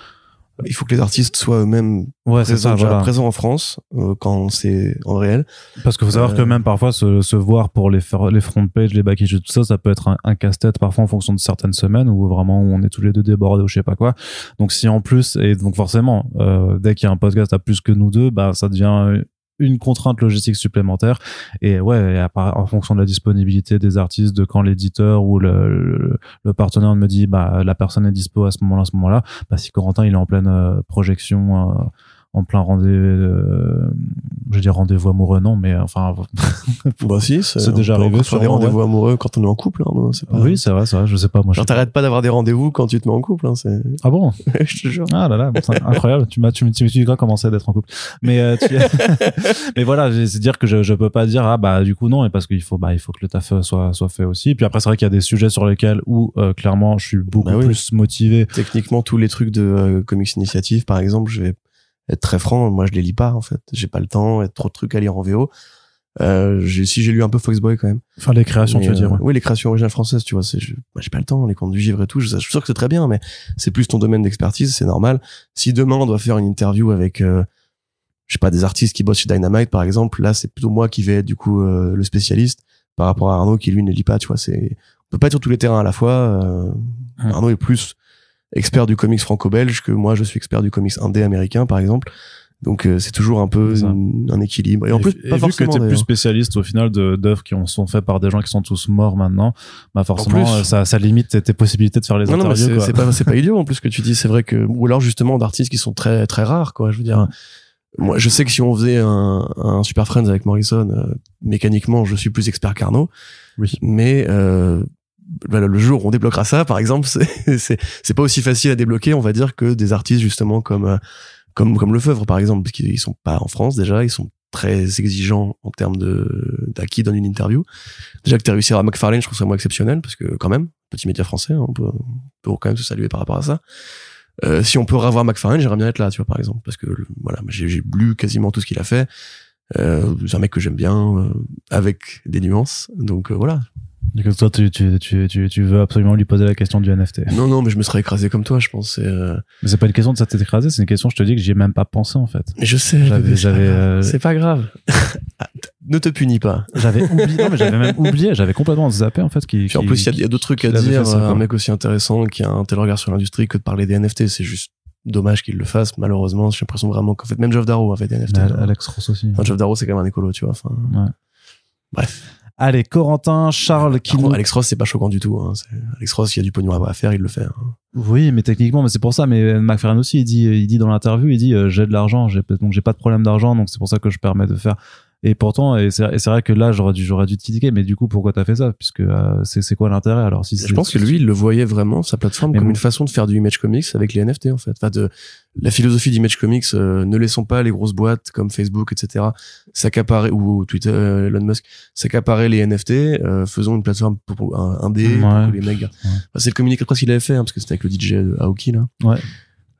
Il faut que les artistes soient eux-mêmes ouais, c'est présent, ça, déjà voilà. présent en France euh, quand c'est en réel. Parce qu'il faut savoir Euh, que même parfois se, se voir pour les les front pages, les back et tout ça, ça peut être un, un casse-tête parfois en fonction de certaines semaines où vraiment on est tous les deux débordés ou je sais pas quoi. Donc si en plus et donc forcément euh, dès qu'il y a un podcast à plus que nous deux, bah ça devient une contrainte logistique supplémentaire. Et ouais en fonction de la disponibilité des artistes de quand l'éditeur ou le, le, le partenaire me dit bah la personne est dispo à ce moment-là à ce moment-là bah si Corentin il est en pleine euh, projection euh, en plein rendez euh, je veux dire rendez-vous amoureux non mais enfin Bah si, C'est déjà arrivé, faire des rendez-vous amoureux quand on est en couple. Hein, non, c'est pas... oui c'est vrai c'est vrai je sais pas moi je Genre t'arrêtes pas d'avoir des rendez-vous quand tu te mets en couple. Hein, c'est... ah bon? Je te jure. ah là là c'est incroyable tu m'as tu tu dis quoi commencer d'être en couple mais euh, tu- mais voilà c'est dire que je je peux pas dire ah bah du coup non et parce qu'il faut bah il faut que le taf soit soit fait aussi puis après c'est vrai qu'il y a des sujets sur lesquels où euh, clairement je suis beaucoup Bah oui. plus motivé Techniquement, tous les trucs de euh, Comics Initiative, par exemple, je vais être très franc. Moi, je les lis pas en fait. J'ai pas le temps. A trop de trucs à lire en VO. Euh, j'ai, si j'ai lu un peu Foxboy quand même. enfin les créations Mais, tu veux dire euh, ouais. Oui, les créations originales françaises, tu vois. C'est, je- bah, j'ai pas le temps. Les contes du givre et tout. Je, je suis sûr que c'est très bien, mais c'est plus ton domaine d'expertise. C'est normal. Si demain on doit faire une interview avec, euh, je sais pas, des artistes qui bossent chez Dynamite, par exemple, là, c'est plutôt moi qui vais être du coup euh, le spécialiste par rapport à Arnaud qui lui ne lit pas. Tu vois, c'est, on peut pas être sur tous les terrains à la fois. euh. Arnaud est plus expert du comics franco-belge que moi, je suis expert du comics indé américain, par exemple. Donc euh, c'est toujours un peu une- un équilibre. Et en plus, et pas vu que t'es plus spécialiste au final de d'œuvres qui ont, sont faites par des gens qui sont tous morts maintenant, bah forcément plus. ça, ça limite tes, possibilités de faire les Non, non, interviews. c'est quoi. c'est pas, c'est pas idiot en plus que tu dis. C'est vrai que, ou alors justement d'artistes qui sont très, très rares, quoi. Je veux dire, moi, je sais que si on faisait un, un Super Friends avec Morrison, euh, mécaniquement, je suis plus expert qu'Arnaud. Oui. Mais, euh, le jour où on débloquera ça, par exemple, c'est, pas aussi facile à débloquer, on va dire, que des artistes justement comme, euh, comme, comme Lefebvre, par exemple, parce qu'ils sont pas en France déjà, ils sont très exigeants en termes de, qui donne une interview. Déjà que tu réussi à McFarlane, je trouve ça moi exceptionnel, parce que quand même, petit média français, hein, on peut, on peut quand même se saluer par rapport à ça. Euh, si on peut revoir McFarlane, j'aimerais bien être là, tu vois, par exemple, parce que voilà, j'ai j'ai lu quasiment tout ce qu'il a fait. Euh, c'est un mec que j'aime bien, euh, avec des nuances. Donc euh, voilà. Coup, toi, tu, tu, tu, tu, tu veux absolument lui poser la question du NFT. Non, non, mais je me serais écrasé comme toi, je pense. Euh... Mais c'est pas une question de ça t'être écrasé, c'est une question, je te dis que j'y ai même pas pensé en fait. Mais je sais, J'avais- bébé, c'est pas j'avais, grave. euh, C'est pas grave. Ah, ne te punis pas. J'avais oublié, non, mais j'avais même oublié, j'avais complètement zappé en fait. Qui, Puis en qui- plus, il y a- il y a, d'autres trucs à dire. ça, un mec aussi intéressant qui a un tel regard sur l'industrie que de parler des NFT, c'est juste dommage qu'il le fasse. Malheureusement, j'ai l'impression vraiment qu'en fait, même Geoff Darrow a fait des NFT. Alex Ross aussi. Enfin, Geoff Darrow, c'est quand même un écolo, tu vois. Enfin, Ouais. Bref. Allez, Corentin, Charles, qui contre. Alex Ross, c'est pas choquant du tout. Hein. C'est- Alex Ross, il y a du pognon à faire, il le fait. hein. Oui, mais techniquement, mais c'est pour ça. Mais McFerrin aussi, il dit, il dit dans l'interview, il dit, euh, j'ai de l'argent, donc j'ai pas de problème d'argent, donc c'est pour ça que je permets de faire. Et pourtant, et c'est vrai que là, j'aurais dû, j'aurais dû te critiquer, mais du coup, pourquoi t'as fait ça? Puisque euh, c'est quoi l'intérêt alors si Je pense que lui, il le voyait vraiment, sa plateforme, Mais comme bon. une façon de faire du Image Comics avec les NFT, en fait. Enfin, de, la philosophie d'Image Comics, euh, ne laissons pas les grosses boîtes comme Facebook, etc., s'accaparer, ou Twitter, euh, Elon Musk, s'accaparer les NFT, euh, faisons une plateforme pour, pour un, un dé, pour que les mecs. Enfin, c'est le communiqué presque qu'il avait fait, hein, parce que c'était avec le DJ de Aoki, là. Ouais.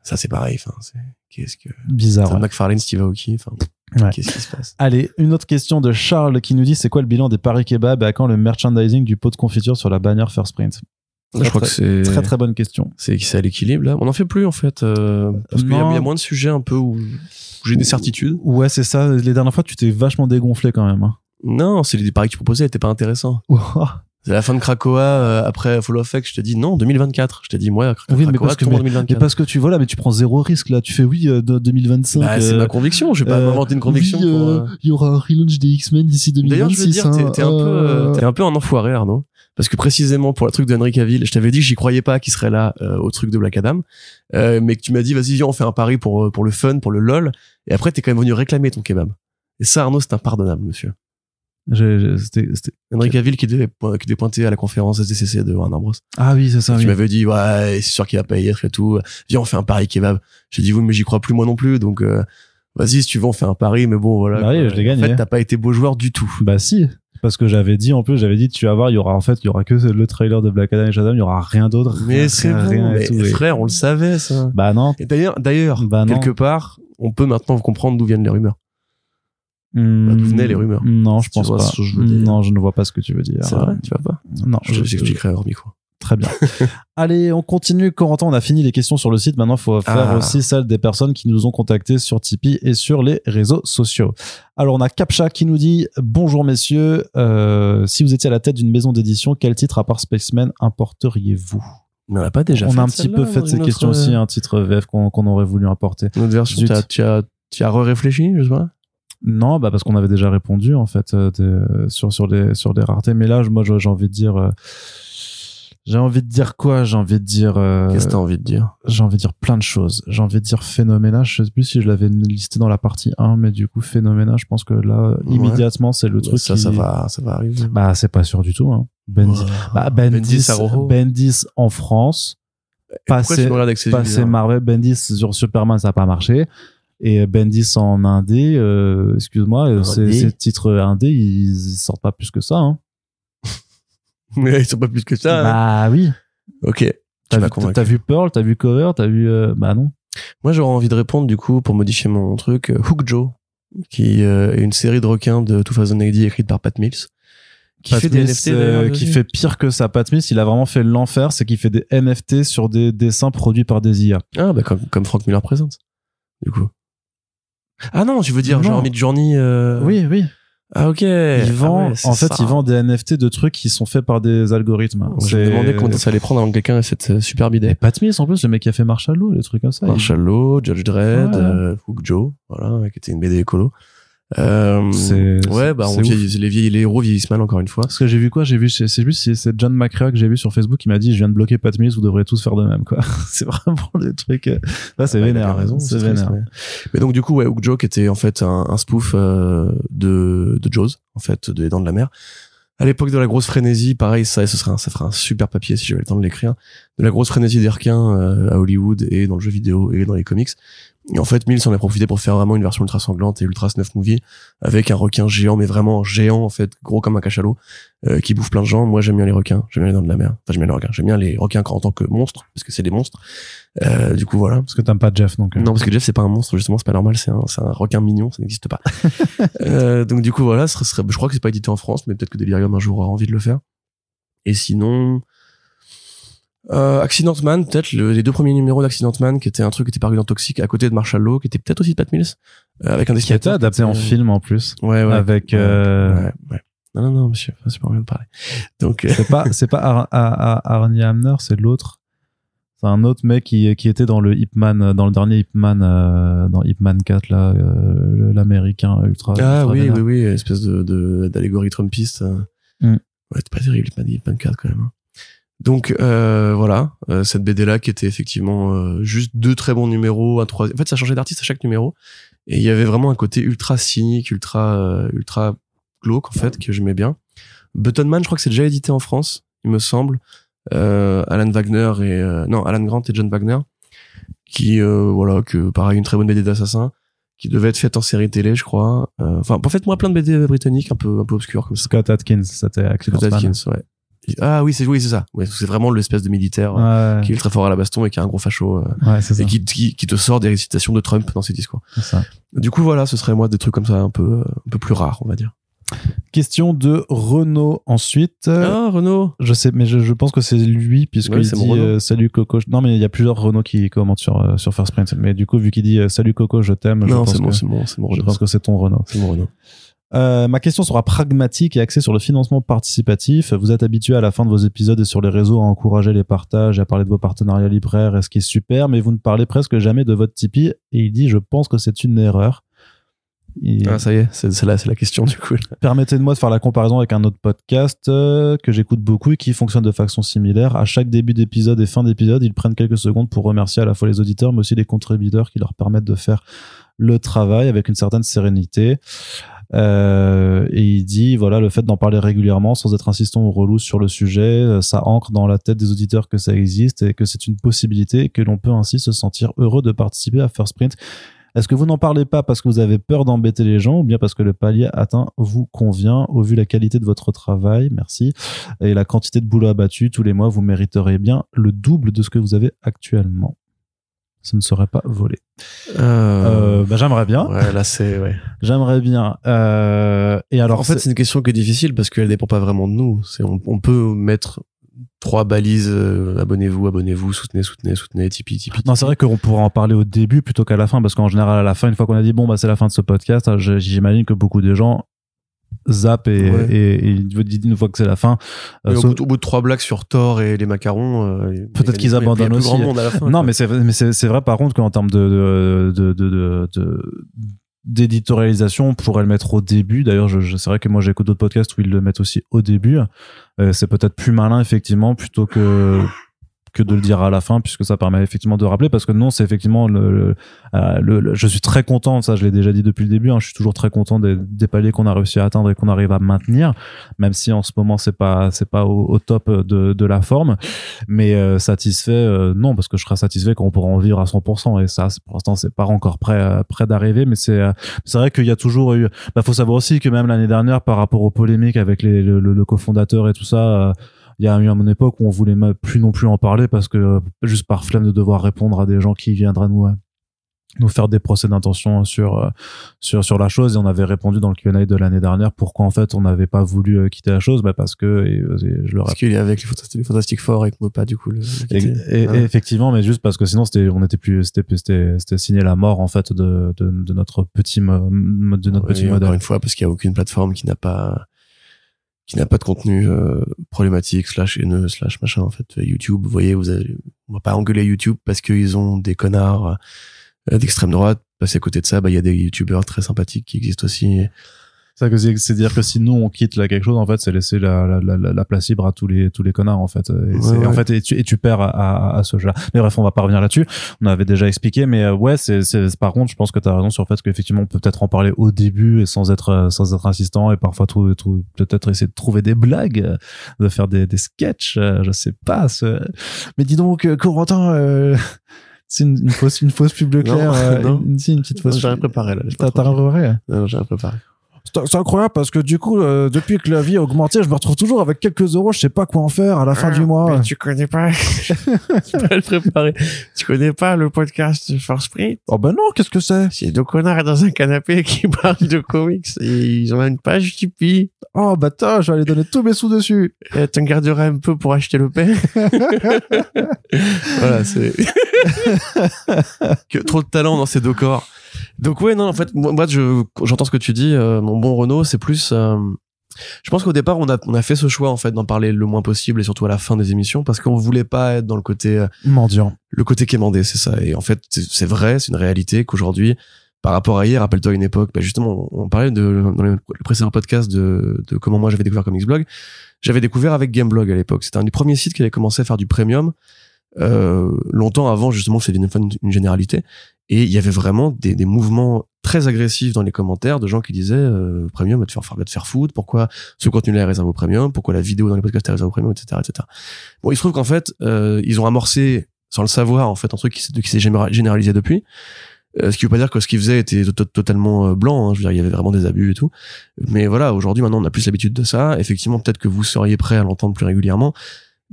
Ça, c'est pareil, enfin, c'est, qu'est-ce que, bizarre. ouais. McFarlane, Steve Aoki, enfin, Ouais. qu'est-ce qui se passe? Allez, une autre question de Charles qui nous dit c'est quoi le bilan des paris kebab et à quand le merchandising du pot de confiture sur la bannière First Print je crois que c'est, Très très bonne question. c'est, c'est à l'équilibre, là. On en fait plus, en fait, euh, parce qu'il y a, Non. il y a moins de sujets un peu où, où j'ai des certitudes. Ouais, c'est ça. Les dernières fois, tu t'es vachement dégonflé quand même. hein. Non, c'est les paris que tu proposais étaient pas intéressants. C'est la fin de Krakoa euh, après Fall of Fake. Je te dis non, 2024. Je te dis moi, Krakoa, Oui, mais parce que- Mais 2024. parce que tu vois là, mais tu prends zéro risque là. Tu fais oui, euh, de- 2025. Bah, c'est euh, ma conviction. Je vais pas euh, inventer une conviction. oui, euh, il y aura un relaunch des X-Men d'ici 2026. D'ailleurs, je veux dire, t'es hein, t'es un, peu, t'es un peu un enfoiré, Arnaud. Parce que précisément pour le truc de Henry Cavill, je t'avais dit que j'y croyais pas qu'il serait là euh, au truc de Black Adam, euh, mais que tu m'as dit vas-y viens on fait un pari pour pour le fun, pour le lol, et après t'es quand même venu réclamer ton kebab. Et ça Arnaud c'est impardonnable monsieur. j'ai- j'ai- c'était- c'était- Henry Cavill qui devait qui devait pointer à la conférence SDCC de Warner Bros. Ah oui, c'est ça. Oui. Tu m'avais dit ouais c'est sûr qu'il va pas y être et tout. Viens on fait un pari kebab. J'ai dit oui mais j'y crois plus moi non plus donc euh, vas-y si tu veux on fait un pari mais bon voilà. Bah oui, je l'ai gagné. En fait t'as pas été beau joueur du tout. Bah si, parce que j'avais dit en plus, j'avais dit tu vas voir, il y aura en fait, il y aura que le trailer de Black Adam et Shazam, il y aura rien d'autre. Mais c'est bon, mais tout, et- frère on le savait ça. Bah non. Et d'ailleurs, d'ailleurs, Bah quelque part, on peut maintenant comprendre d'où viennent les rumeurs. Hmm, d'où venaient les rumeurs Non, je Si pense vois pas. ce que je veux dire. Non, je ne vois pas ce que tu veux dire. C'est vrai, tu vois pas Non, Je je- j'expliquerai hors micro. Très bien. Allez, on continue. Corentin, on a fini les questions sur le site. Maintenant, il faut faire Ah. aussi celles des personnes qui nous ont contactés sur Tipeee et sur les réseaux sociaux. Alors, on a Captcha qui nous dit Bonjour messieurs, euh, si vous étiez à la tête d'une maison d'édition, quel titre à part Spaceman importeriez-vous? Mais on l'a pas déjà On fait a un petit peu fait cette question aussi, un titre VF qu'on aurait voulu importer. Une autre version, tu as, as, as re-réfléchi, je sais pas Non, bah parce qu'on avait déjà répondu en fait euh, de- sur sur les sur les raretés. Mais là, moi, j'ai envie de dire, euh, j'ai envie de dire quoi? J'ai envie de dire, euh, Qu'est-ce que t'as envie de dire? j'ai envie de dire plein de choses. J'ai envie de dire Phénoména. Je sais plus si je l'avais listé dans la partie 1, mais du coup Phénoména, je pense que là, Ouais. immédiatement, c'est le truc. Ça, qui- ça va, ça va arriver. Bah, c'est pas sûr du tout. Hein. Bendis, bah, Bendis, Saroho. Bendis en France. Passé bizarres Marvel, Bendis sur Superman, ça n'a pas marché. Et Bendis en indé, euh, excuse-moi, euh, ces, ces titres indé, ils, ils sortent pas plus que ça. Hein. Mais ils sont pas plus que ça. hein. Bah oui. Ok. Tu T'as vu, t'as vu Pearl, t'as vu Cover, t'as vu. euh, bah non. Moi, j'aurais envie de répondre, du coup, pour modifier mon truc, euh, Hook Joe, qui euh, est une série de requins de 2080 écrite par Pat Mills. Qui Pat fait des Mills, NFT, euh, d'ailleurs, qui fait pire que ça. Pat Mills, il a vraiment fait l'enfer, c'est qu'il fait des NFT sur des dessins produits par des IA. Ah, bah, comme, comme Frank Miller présente. Du coup. Ah non, tu veux dire, Non. genre Midjourney, euh... Oui, oui. Ah, ok. Il vend, Ah ouais, c'est en fait, ça. il vend des NFT de trucs qui sont faits par des algorithmes. Je me demandais comment ça allait prendre avant que quelqu'un ait cette euh, superbe Et idée. Pat Mills, en plus, le mec qui a fait Marshall Law, les trucs comme ça. Marshall Law, Judge Dredd, Ouais. euh, Hook Joe, voilà, qui était une BD écolo. Euh, C'est- ouais, bah, c'est on vieillit- les vieilles, les héros vieillissent mal encore une fois. Parce que j'ai vu quoi? J'ai vu, c'est c'est juste, c'est c'est John McCrea que j'ai vu sur Facebook qui m'a dit, je viens de bloquer Pat Mills, vous devrez tous faire de même, quoi. c'est vraiment le truc. euh, Là, c'est Ah, il vénère. raison, c'est triste, vénère. mais... donc, du coup, ouais, Hook qui était en fait un, un spoof euh, de, de Jaws, en fait, de Les Dents de la Mer. À l'époque de la grosse frénésie, pareil, ça, ce serait un, ça ferait un super papier si j'avais le temps de l'écrire. De la grosse frénésie des requins euh, à Hollywood et dans le jeu vidéo et dans les comics. Et en fait, Mills en a profité pour faire vraiment une version ultra sanglante et ultra snuff movie avec un requin géant, mais vraiment géant en fait, gros comme un cachalot, euh, qui bouffe plein de gens. Moi, j'aime bien les requins, j'aime bien les dents de la mer. Enfin, j'aime bien les requins, j'aime bien les requins en tant que monstres parce que c'est des monstres. Euh, du coup, voilà. Parce que t'aimes pas Jeff, donc. euh. Non, parce que Jeff, c'est pas un monstre, justement, c'est pas normal, c'est un, c'est un requin mignon, ça n'existe pas. euh, donc, du coup, voilà, ce serait, je crois que c'est pas édité en France, mais peut-être que Delirium un jour aura envie de le faire. Et sinon, euh, Accident Man, peut-être, le- les deux premiers numéros d'Accident Man, qui était un truc qui était paru dans Toxic, à côté de Marshall Law, qui était peut-être aussi de Pat Mills, euh, avec un Qui a été dessinateur. adapté en était- film en plus. Ouais, ouais. avec. Euh, ouais, ouais. Non, non, non, monsieur, c'est pas bien de parler. Donc, euh, C'est pas, c'est pas Ar Ar Ar- Arnie Hamner, c'est l'autre. C'est un autre mec qui, qui était dans le Hipman, euh, dans le dernier Hipman, euh, dans Hipman 4, là, euh, l'américain ultra. ah ultra oui, vénère. oui, oui, espèce de, d'allégorie trumpiste. euh. Mm. Ouais, c'est pas terrible, pas dit 24 quand même. hein. Donc, euh, voilà, euh, cette BD-là qui était effectivement euh, juste deux très bons numéros, un troisième. En fait, ça changeait d'artiste à chaque numéro. Et il y avait vraiment un côté ultra cynique, ultra, euh, ultra glauque, en fait, que j'aimais bien. Buttonman, je crois que c'est déjà édité en France, il me semble. Euh, Alan Wagner et, euh, non, Alan Grant et John Wagner. Qui, euh, voilà, que pareil, une très bonne BD d'assassin qui devait être faite en série télé, je crois. Euh, Enfin, en fait, moi, plein de BD britanniques un peu, un peu obscurs comme ça. Scott Atkins, c'était Accident Scott Man. Atkins, ouais. Ah oui, c'est oui, c'est ça. Ouais, c'est vraiment l'espèce de militaire euh, Ouais, qui est ultra fort à la baston et qui est un gros facho euh, ouais et qui, qui, qui te sort des récitations de Trump dans ses discours. ça. Du coup, voilà, ce serait moi des trucs comme ça un peu, euh, un peu plus rares, on va dire. Question de Renaud ensuite. Ah, Renaud. Je sais, mais je, je pense que c'est lui, puisqu'il Ouais, dit euh, salut Coco. Non, mais il y a plusieurs Renaud qui commentent sur, euh, sur First Print. Mais du coup, vu qu'il dit salut Coco, je t'aime, je Non, c'est que- c'est mon, c'est mon je pense que c'est ton Renaud. C'est mon Renaud. Euh, ma question sera pragmatique et axée sur le financement participatif. Vous êtes habitué à la fin de vos épisodes et sur les réseaux à encourager les partages, à parler de vos partenariats libraires, et ce qui est super, mais vous ne parlez presque jamais de votre Tipeee. Et il dit, je pense que c'est une erreur. Ah, ça y est, c'est la, c'est la question du coup. Permettez-moi de faire la comparaison avec un autre podcast euh, que j'écoute beaucoup et qui fonctionne de façon similaire. À chaque début d'épisode et fin d'épisode, ils prennent quelques secondes pour remercier à la fois les auditeurs, mais aussi les contributeurs qui leur permettent de faire le travail avec une certaine sérénité. Euh, et il dit, voilà, le fait d'en parler régulièrement sans être insistant ou relou sur le sujet, euh, ça ancre dans la tête des auditeurs que ça existe et que c'est une possibilité et que l'on peut ainsi se sentir heureux de participer à First Print. Est-ce que vous n'en parlez pas parce que vous avez peur d'embêter les gens ou bien parce que le palier atteint vous convient au vu de la qualité de votre travail? Merci. Et la quantité de boulot abattu tous les mois, vous mériteriez bien le double de ce que vous avez actuellement. Ce ne serait pas volé. Euh, bah, j'aimerais bien. Ouais, là c'est. Ouais. J'aimerais bien. Euh, et alors, en fait, c'est une question qui est difficile parce qu'elle dépend pas vraiment de nous. C'est on, on peut mettre trois balises euh, abonnez-vous, abonnez-vous, soutenez, soutenez, soutenez, Tipeee, Tipeee. Non, c'est vrai qu'on pourrait en parler au début plutôt qu'à la fin, parce qu'en général, à la fin, une fois qu'on a dit bon, bah, c'est la fin de ce podcast, hein, j'imagine que beaucoup de gens zappent et, Ouais. et, et une fois que c'est la fin. euh, au, bout, au bout de trois blagues sur Thor et les macarons, euh, Peut-être qu'ils abandonnent aussi. grand monde à la fin, non, quoi. mais c'est vrai par contre qu'en termes de de de de, de- d'éditorialisation, on pourrait le mettre au début. D'ailleurs, je, je- c'est vrai que moi j'écoute d'autres podcasts où ils le mettent aussi au début. Euh, c'est peut-être plus malin effectivement plutôt que que de le dire à la fin puisque ça permet effectivement de rappeler parce que non c'est effectivement le, le, euh, le- je suis très content ça je l'ai déjà dit depuis le début hein, je suis toujours très content des, des paliers qu'on a réussi à atteindre et qu'on arrive à maintenir même si en ce moment c'est pas c'est pas au, au top de, de la forme. Mais euh, satisfait euh, non parce que je serai satisfait quand on pourra en vivre à 100% et ça pour l'instant c'est pas encore prêt euh, prêt d'arriver mais c'est euh, c'est vrai qu'il y a toujours eu bah faut savoir aussi que même l'année dernière par rapport aux polémiques avec les, le, cofondateur et tout ça il y a eu à mon époque où on voulait même plus non plus en parler parce que euh, juste par flemme de devoir répondre à des gens qui viendraient nous euh, nous faire des procès d'intention sur euh, sur sur la chose et on avait répondu dans le Q&A de l'année dernière pourquoi en fait on n'avait pas voulu quitter la chose bah parce que et, et je le Parce qu'il est avec les Fantastic, les Fantastic Four et qu'on veut pas du coup le. le et, quitter. et- Ouais. et effectivement, mais juste parce que sinon c'était, on était plus, c'était, c'était, signé la mort en fait de, de, de notre petit, de notre Oui, petit encore modèle. une fois, parce qu'il y a aucune plateforme qui n'a pas qui n'a pas de contenu euh, problématique slash haineux slash machin en fait. YouTube vous voyez vous avez, on va pas engueuler YouTube parce qu'ils ont des connards euh, d'extrême droite. Parce qu'à côté de ça bah il y a des youtubeurs très sympathiques qui existent aussi C'est que c'est, c'est dire que si nous on quitte là quelque chose, en fait, c'est laisser la, la, la, la place libre à tous les tous les connards en fait. Et, Ouais, ouais. en fait, et tu, et tu perds à, à, à ce jeu-là. Mais bref, on va pas revenir là-dessus. On avait déjà expliqué, mais euh, ouais, c'est, c'est par contre, je pense que tu as raison sur le fait qu'effectivement, on peut peut-être en parler au début et sans être euh, sans être insistant et parfois trouver, trouver- peut-être essayer de trouver des blagues, euh, de faire des des sketchs, je sais pas. ce- Mais dis donc, Corentin. Euh... C'est une, une fausse une fausse pub Leclerc, Non, euh, non. Une, si, une petite fausse. j'ai rien préparé là T'as t'as rien préparé non, j'ai rien préparé c'est incroyable parce que du coup, euh, depuis que la vie a augmenté, je me retrouve toujours avec quelques euros, je sais pas quoi en faire à la fin du mois. tu connais pas tu peux le préparer tu connais pas le podcast Force Sprint Oh ben non, qu'est-ce que c'est? C'est deux connards dans un canapé qui parlent de comics et ils ont une page Tipeee Oh bah attends, je vais aller donner tous mes sous dessus. Et t'en garderas un peu pour acheter le pain. voilà, c'est que trop de talent dans ces deux corps. Donc ouais, non, en fait, moi, je j'entends ce que tu dis, euh, mon bon Renaud, c'est plus. euh, je pense qu'au départ, on a on a fait ce choix en fait d'en parler le moins possible et surtout à la fin des émissions parce qu'on voulait pas être dans le côté euh, Mendiant. le côté quémandé, c'est ça. Et en fait, c'est c'est vrai, c'est une réalité qu'aujourd'hui, par rapport à hier, rappelle-toi une époque, bah justement, on, on parlait de, dans le précédent podcast de, de comment moi j'avais découvert Comics Blog. J'avais découvert avec Gameblog à l'époque. C'était un des premiers sites qui avait commencé à faire du premium, euh, longtemps avant justement que c'était une, une généralité. Et il y avait vraiment des, des mouvements très agressifs dans les commentaires de gens qui disaient euh, premium va te faire va te faire foutre pourquoi ce contenu là est réservé au premium pourquoi la vidéo dans les podcasts est réservée au premium etc etc bon il se trouve qu'en fait euh, ils ont amorcé sans le savoir en fait un truc qui, qui s'est généra- généralisé depuis. Euh, ce qui veut pas dire que ce qu'ils faisaient était to- totalement euh, blanc hein. je veux dire il y avait vraiment des abus et tout. Mais voilà aujourd'hui maintenant on a plus l'habitude de ça. Effectivement peut-être que vous seriez prêt à l'entendre plus régulièrement.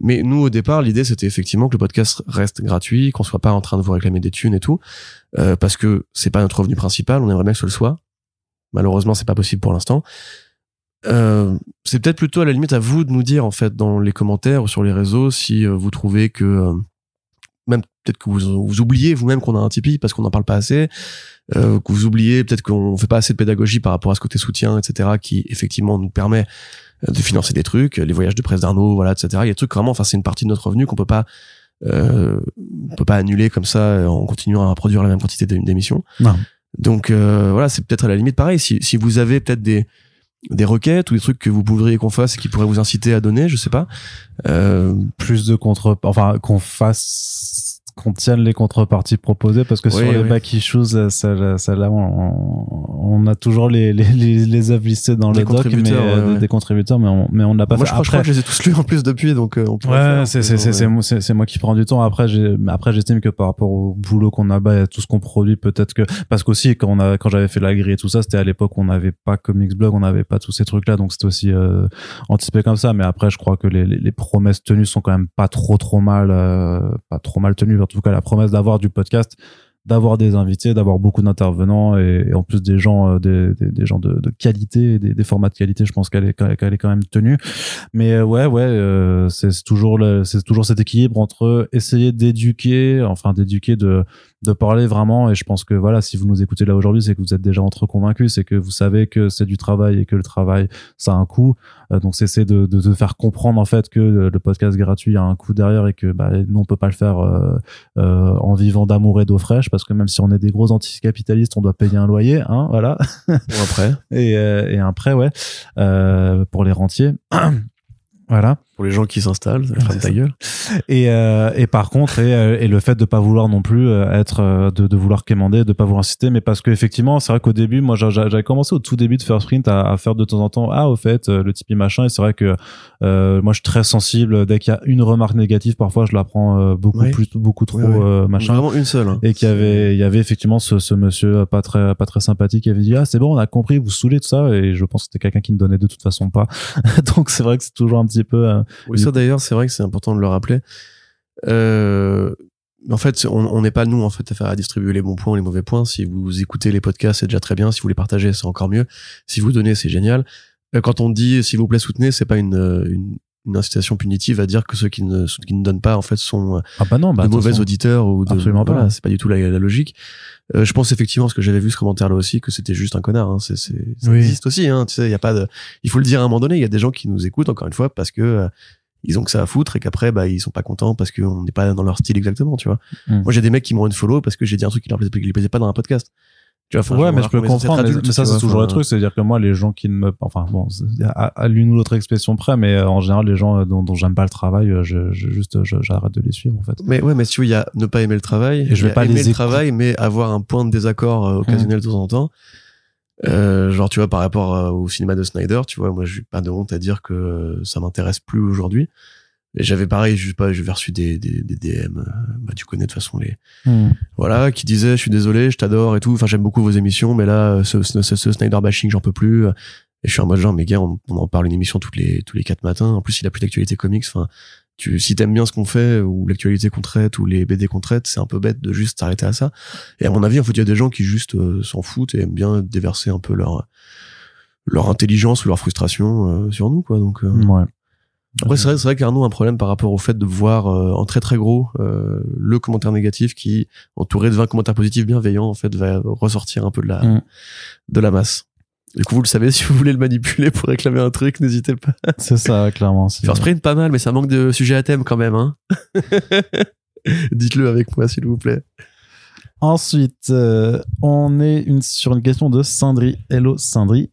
Mais nous au départ l'idée c'était effectivement que le podcast reste gratuit qu'on soit pas en train de vous réclamer des thunes et tout euh, parce que c'est pas notre revenu principal on aimerait bien que ce le soit malheureusement c'est pas possible pour l'instant euh, c'est peut-être plutôt à la limite à vous de nous dire en fait dans les commentaires ou sur les réseaux si euh, vous trouvez que euh, même peut-être que vous, vous oubliez vous-même qu'on a un Tipeee parce qu'on n'en parle pas assez, euh, que vous oubliez peut-être qu'on fait pas assez de pédagogie par rapport à ce côté soutien, etc., qui effectivement nous permet de financer des trucs, les voyages de presse d'Arnaud, voilà, etc. Il y a des trucs vraiment, enfin c'est une partie de notre revenu qu'on peut pas euh, on peut pas annuler comme ça en continuant à produire la même quantité d'émissions. Non. Donc euh, voilà, c'est peut-être à la limite pareil. Si, si vous avez peut-être des des requêtes ou des trucs que vous voudriez qu'on fasse et qui pourraient vous inciter à donner, je sais pas. Euh, plus de contre, enfin qu'on fasse qu'on tienne les contreparties proposées parce que Oui, sur les oui. back issues ça, ça, ça, là on, on a toujours les les les, les œuvres listées dans Des le doc mais euh, ouais. des contributeurs mais on mais on l'a pas moi, fait je crois, je crois que je les ai tous lus en plus depuis, donc euh, on pourrait Ouais, c'est c'est bon, c'est c'est ouais. moi- moi qui prends du temps. Après après j'estime que par rapport au boulot qu'on a bas et à tout ce qu'on produit, peut-être que parce qu'aussi quand on a quand j'avais fait la grille et tout ça, c'était à l'époque où on n'avait pas Comics Blog, on n'avait pas tous ces trucs là, donc c'était aussi euh, anticipé comme ça. Mais après, je crois que les, les, les promesses tenues sont quand même pas trop trop mal, euh, pas trop mal tenues. En tout cas, la promesse d'avoir du podcast d'avoir des invités, d'avoir beaucoup d'intervenants et, en plus des gens, euh, des, gens de, qualité, des, formats de qualité, je pense qu'elle est, qu'elle est quand même tenue. Mais euh, ouais, ouais, euh, c'est toujours toujours cet équilibre entre essayer d'éduquer, enfin d'éduquer, de de parler vraiment. Et je pense que voilà, si vous nous écoutez là aujourd'hui, c'est que vous êtes déjà entre convaincus, c'est que vous savez que c'est du travail et que le travail ça a un coût. Euh, donc c'est essayer de, de de faire comprendre en fait que le podcast gratuit a un coût derrière et que bah, nous on peut pas le faire euh, euh, en vivant d'amour et d'eau fraîche parce que même si on est des gros anticapitalistes, on doit payer un loyer, hein, voilà et, et un prêt, ouais, pour les rentiers. voilà. Pour les gens qui s'installent, ferme ta gueule. Et, euh, et par contre, et, euh, et le fait de pas vouloir non plus euh, être, euh, de, de vouloir quémander, de pas vouloir inciter, mais parce que effectivement, c'est vrai qu'au début, moi, j'a- j'a- j'avais commencé au tout début de First Print à, à faire de temps en temps, ah, au fait, le Tipeee machin, et c'est vrai que euh, moi, je suis très sensible. Dès qu'il y a une remarque négative, parfois, je la prends beaucoup Oui. plus, beaucoup trop Oui, oui. euh, machin. Vraiment une seule. hein. et qu'il y avait il y avait effectivement ce, ce monsieur pas très pas très sympathique qui avait dit ah c'est bon on a compris vous saoulez tout ça et je pense que c'était quelqu'un qui ne donnait de toute façon pas donc c'est vrai que c'est toujours un petit peu Oui, ça d'ailleurs, c'est vrai que c'est important de le rappeler. Euh, en fait, on n'est pas nous en fait à faire à distribuer les bons points ou les mauvais points. Si vous écoutez les podcasts, c'est déjà très bien. Si vous les partagez, c'est encore mieux. Si vous donnez, c'est génial. Euh, Quand on dit s'il vous plaît soutenez, c'est pas une, une une incitation punitive à dire que ceux qui ne qui ne donnent pas en fait sont euh, ah bah non bah de mauvais auditeurs ou de absolument pas. voilà, c'est pas du tout la, la logique. Euh, je pense effectivement parce que j'avais vu ce commentaire là aussi que c'était juste un connard. Hein. C'est, c'est, ça Oui. existe aussi. Hein. Tu sais, il y a pas de. Il faut le dire à un moment donné. Il y a des gens qui nous écoutent encore une fois parce que euh, ils ont que ça à foutre et qu'après bah ils sont pas contents parce qu'on n'est pas dans leur style exactement. Tu vois. Mm. Moi j'ai des mecs qui m'ont une follow parce que j'ai dit un truc qui leur plaisait, qui leur plaisait pas dans un podcast. Tu vois. ouais mais je peux comprendre mais, ça c'est toujours le truc c'est à dire que moi les gens qui ne me enfin bon à, à l'une ou l'autre expression près mais euh, en général les gens euh, dont, dont j'aime pas le travail euh, je, je juste je- j'arrête de les suivre en fait Mais ouais, mais si il y a ne pas aimer le travail, Et je vais pas aimer les le travail, mais avoir un point de désaccord occasionnel de temps en temps. Euh, genre, tu vois, par rapport au cinéma de Snyder, tu vois, moi, j'ai pas de honte à dire que ça m'intéresse plus aujourd'hui. Et j'avais pareil, je sais pas, j'ai reçu des, des, des DM, euh, bah, tu connais de toute façon les, Hmm. voilà, qui disaient, je suis désolé, je t'adore et tout, enfin, j'aime beaucoup vos émissions, mais là, euh, ce, ce, ce- ce Snyder bashing, j'en peux plus. Et je suis en mode genre, mais gars, on, on en parle une émission toutes les, tous les quatre matins. En plus, il a plus d'actualité comics, enfin, tu, si t'aimes bien ce qu'on fait, ou l'actualité qu'on traite, ou les BD qu'on traite, c'est un peu bête de juste s'arrêter à ça. Et à mon avis, en fait, il y a des gens qui juste euh, s'en foutent et aiment bien déverser un peu leur, leur intelligence ou leur frustration euh, sur nous, quoi. Donc, euh, ouais après, c'est vrai, c'est vrai qu'Arnaud a un problème par rapport au fait de voir euh, en très très gros euh, le commentaire négatif qui, entouré de 20 commentaires positifs bienveillants, en fait, va ressortir un peu de la, Mm. de la masse. Du coup, vous le savez, si vous voulez le manipuler pour réclamer un truc, n'hésitez pas. c'est ça clairement c'est- Faire sprint, pas mal, mais ça manque de sujet à thème quand même. Hein Dites-le avec moi, s'il vous plaît. ensuite euh, on est une, sur une question de Sindri hello Sindri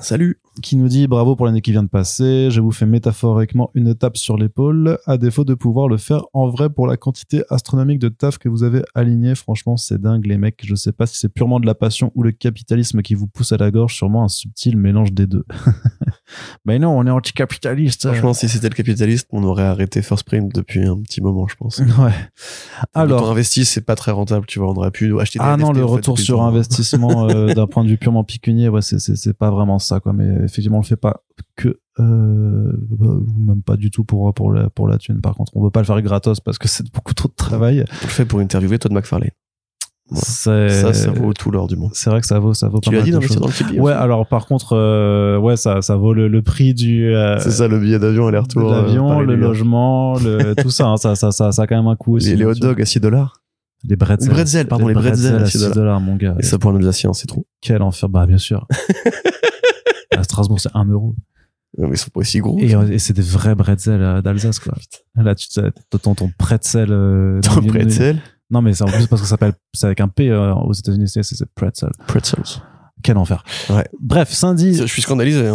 Salut. Qui nous dit bravo pour l'année qui vient de passer. Je vous fais métaphoriquement une tape sur l'épaule, à défaut de pouvoir le faire en vrai pour la quantité astronomique de taf que vous avez aligné. Franchement, c'est dingue, les mecs. Je sais pas si c'est purement de la passion ou le capitalisme qui vous pousse à la gorge, sûrement un subtil mélange des deux. Mais non, on est anticapitaliste. Franchement, si c'était le capitaliste, on aurait arrêté First Print depuis un petit moment, je pense. Ouais. Alors, investi, c'est pas très rentable, tu vois. On aurait pu acheter des ah non, le fait, retour sur investissement euh, d'un point de vue purement pécunier, ouais, c'est pas vraiment ça, quoi. Mais effectivement, on le fait pas que euh, ou même pas du tout pour pour la pour la thune. Par contre, on veut pas le faire gratos parce que c'est beaucoup trop de travail. On le fait pour interviewer Todd McFarlane. Ça, ça vaut tout l'or du monde. c'est vrai que ça vaut ça vaut Tu pas mal dit de dans le choses. dans le Tipeee Ouais, aussi. alors par contre, euh, ouais, ça, ça vaut le, le prix du euh, C'est ça, le billet d'avion aller-retour. euh, l'avion, le logement, le, tout ça, hein, ça, ça, ça, ça a quand même un coût aussi. Les, les hot dogs à 6 dollars. les bretzels, Les bretzels, pardon, les bretzels à à 6 6 dollars, mon gars. Et ça, pour un Alsacien, c'est trop. Quel enfer, bah bien sûr. à Strasbourg, c'est 1 euro. Non, mais ils sont pas aussi gros. Et, euh, et c'est des vrais bretzels euh, d'Alsace, quoi. Là, tu sais, ton, ton pretzel. Euh, Ton pretzel. Non, mais c'est en plus parce que ça s'appelle, c'est avec un P euh, aux États-Unis, c'est pretzel. Pretzels. Quel enfer. Ouais. Bref, Cindy, Je suis scandalisé, hein,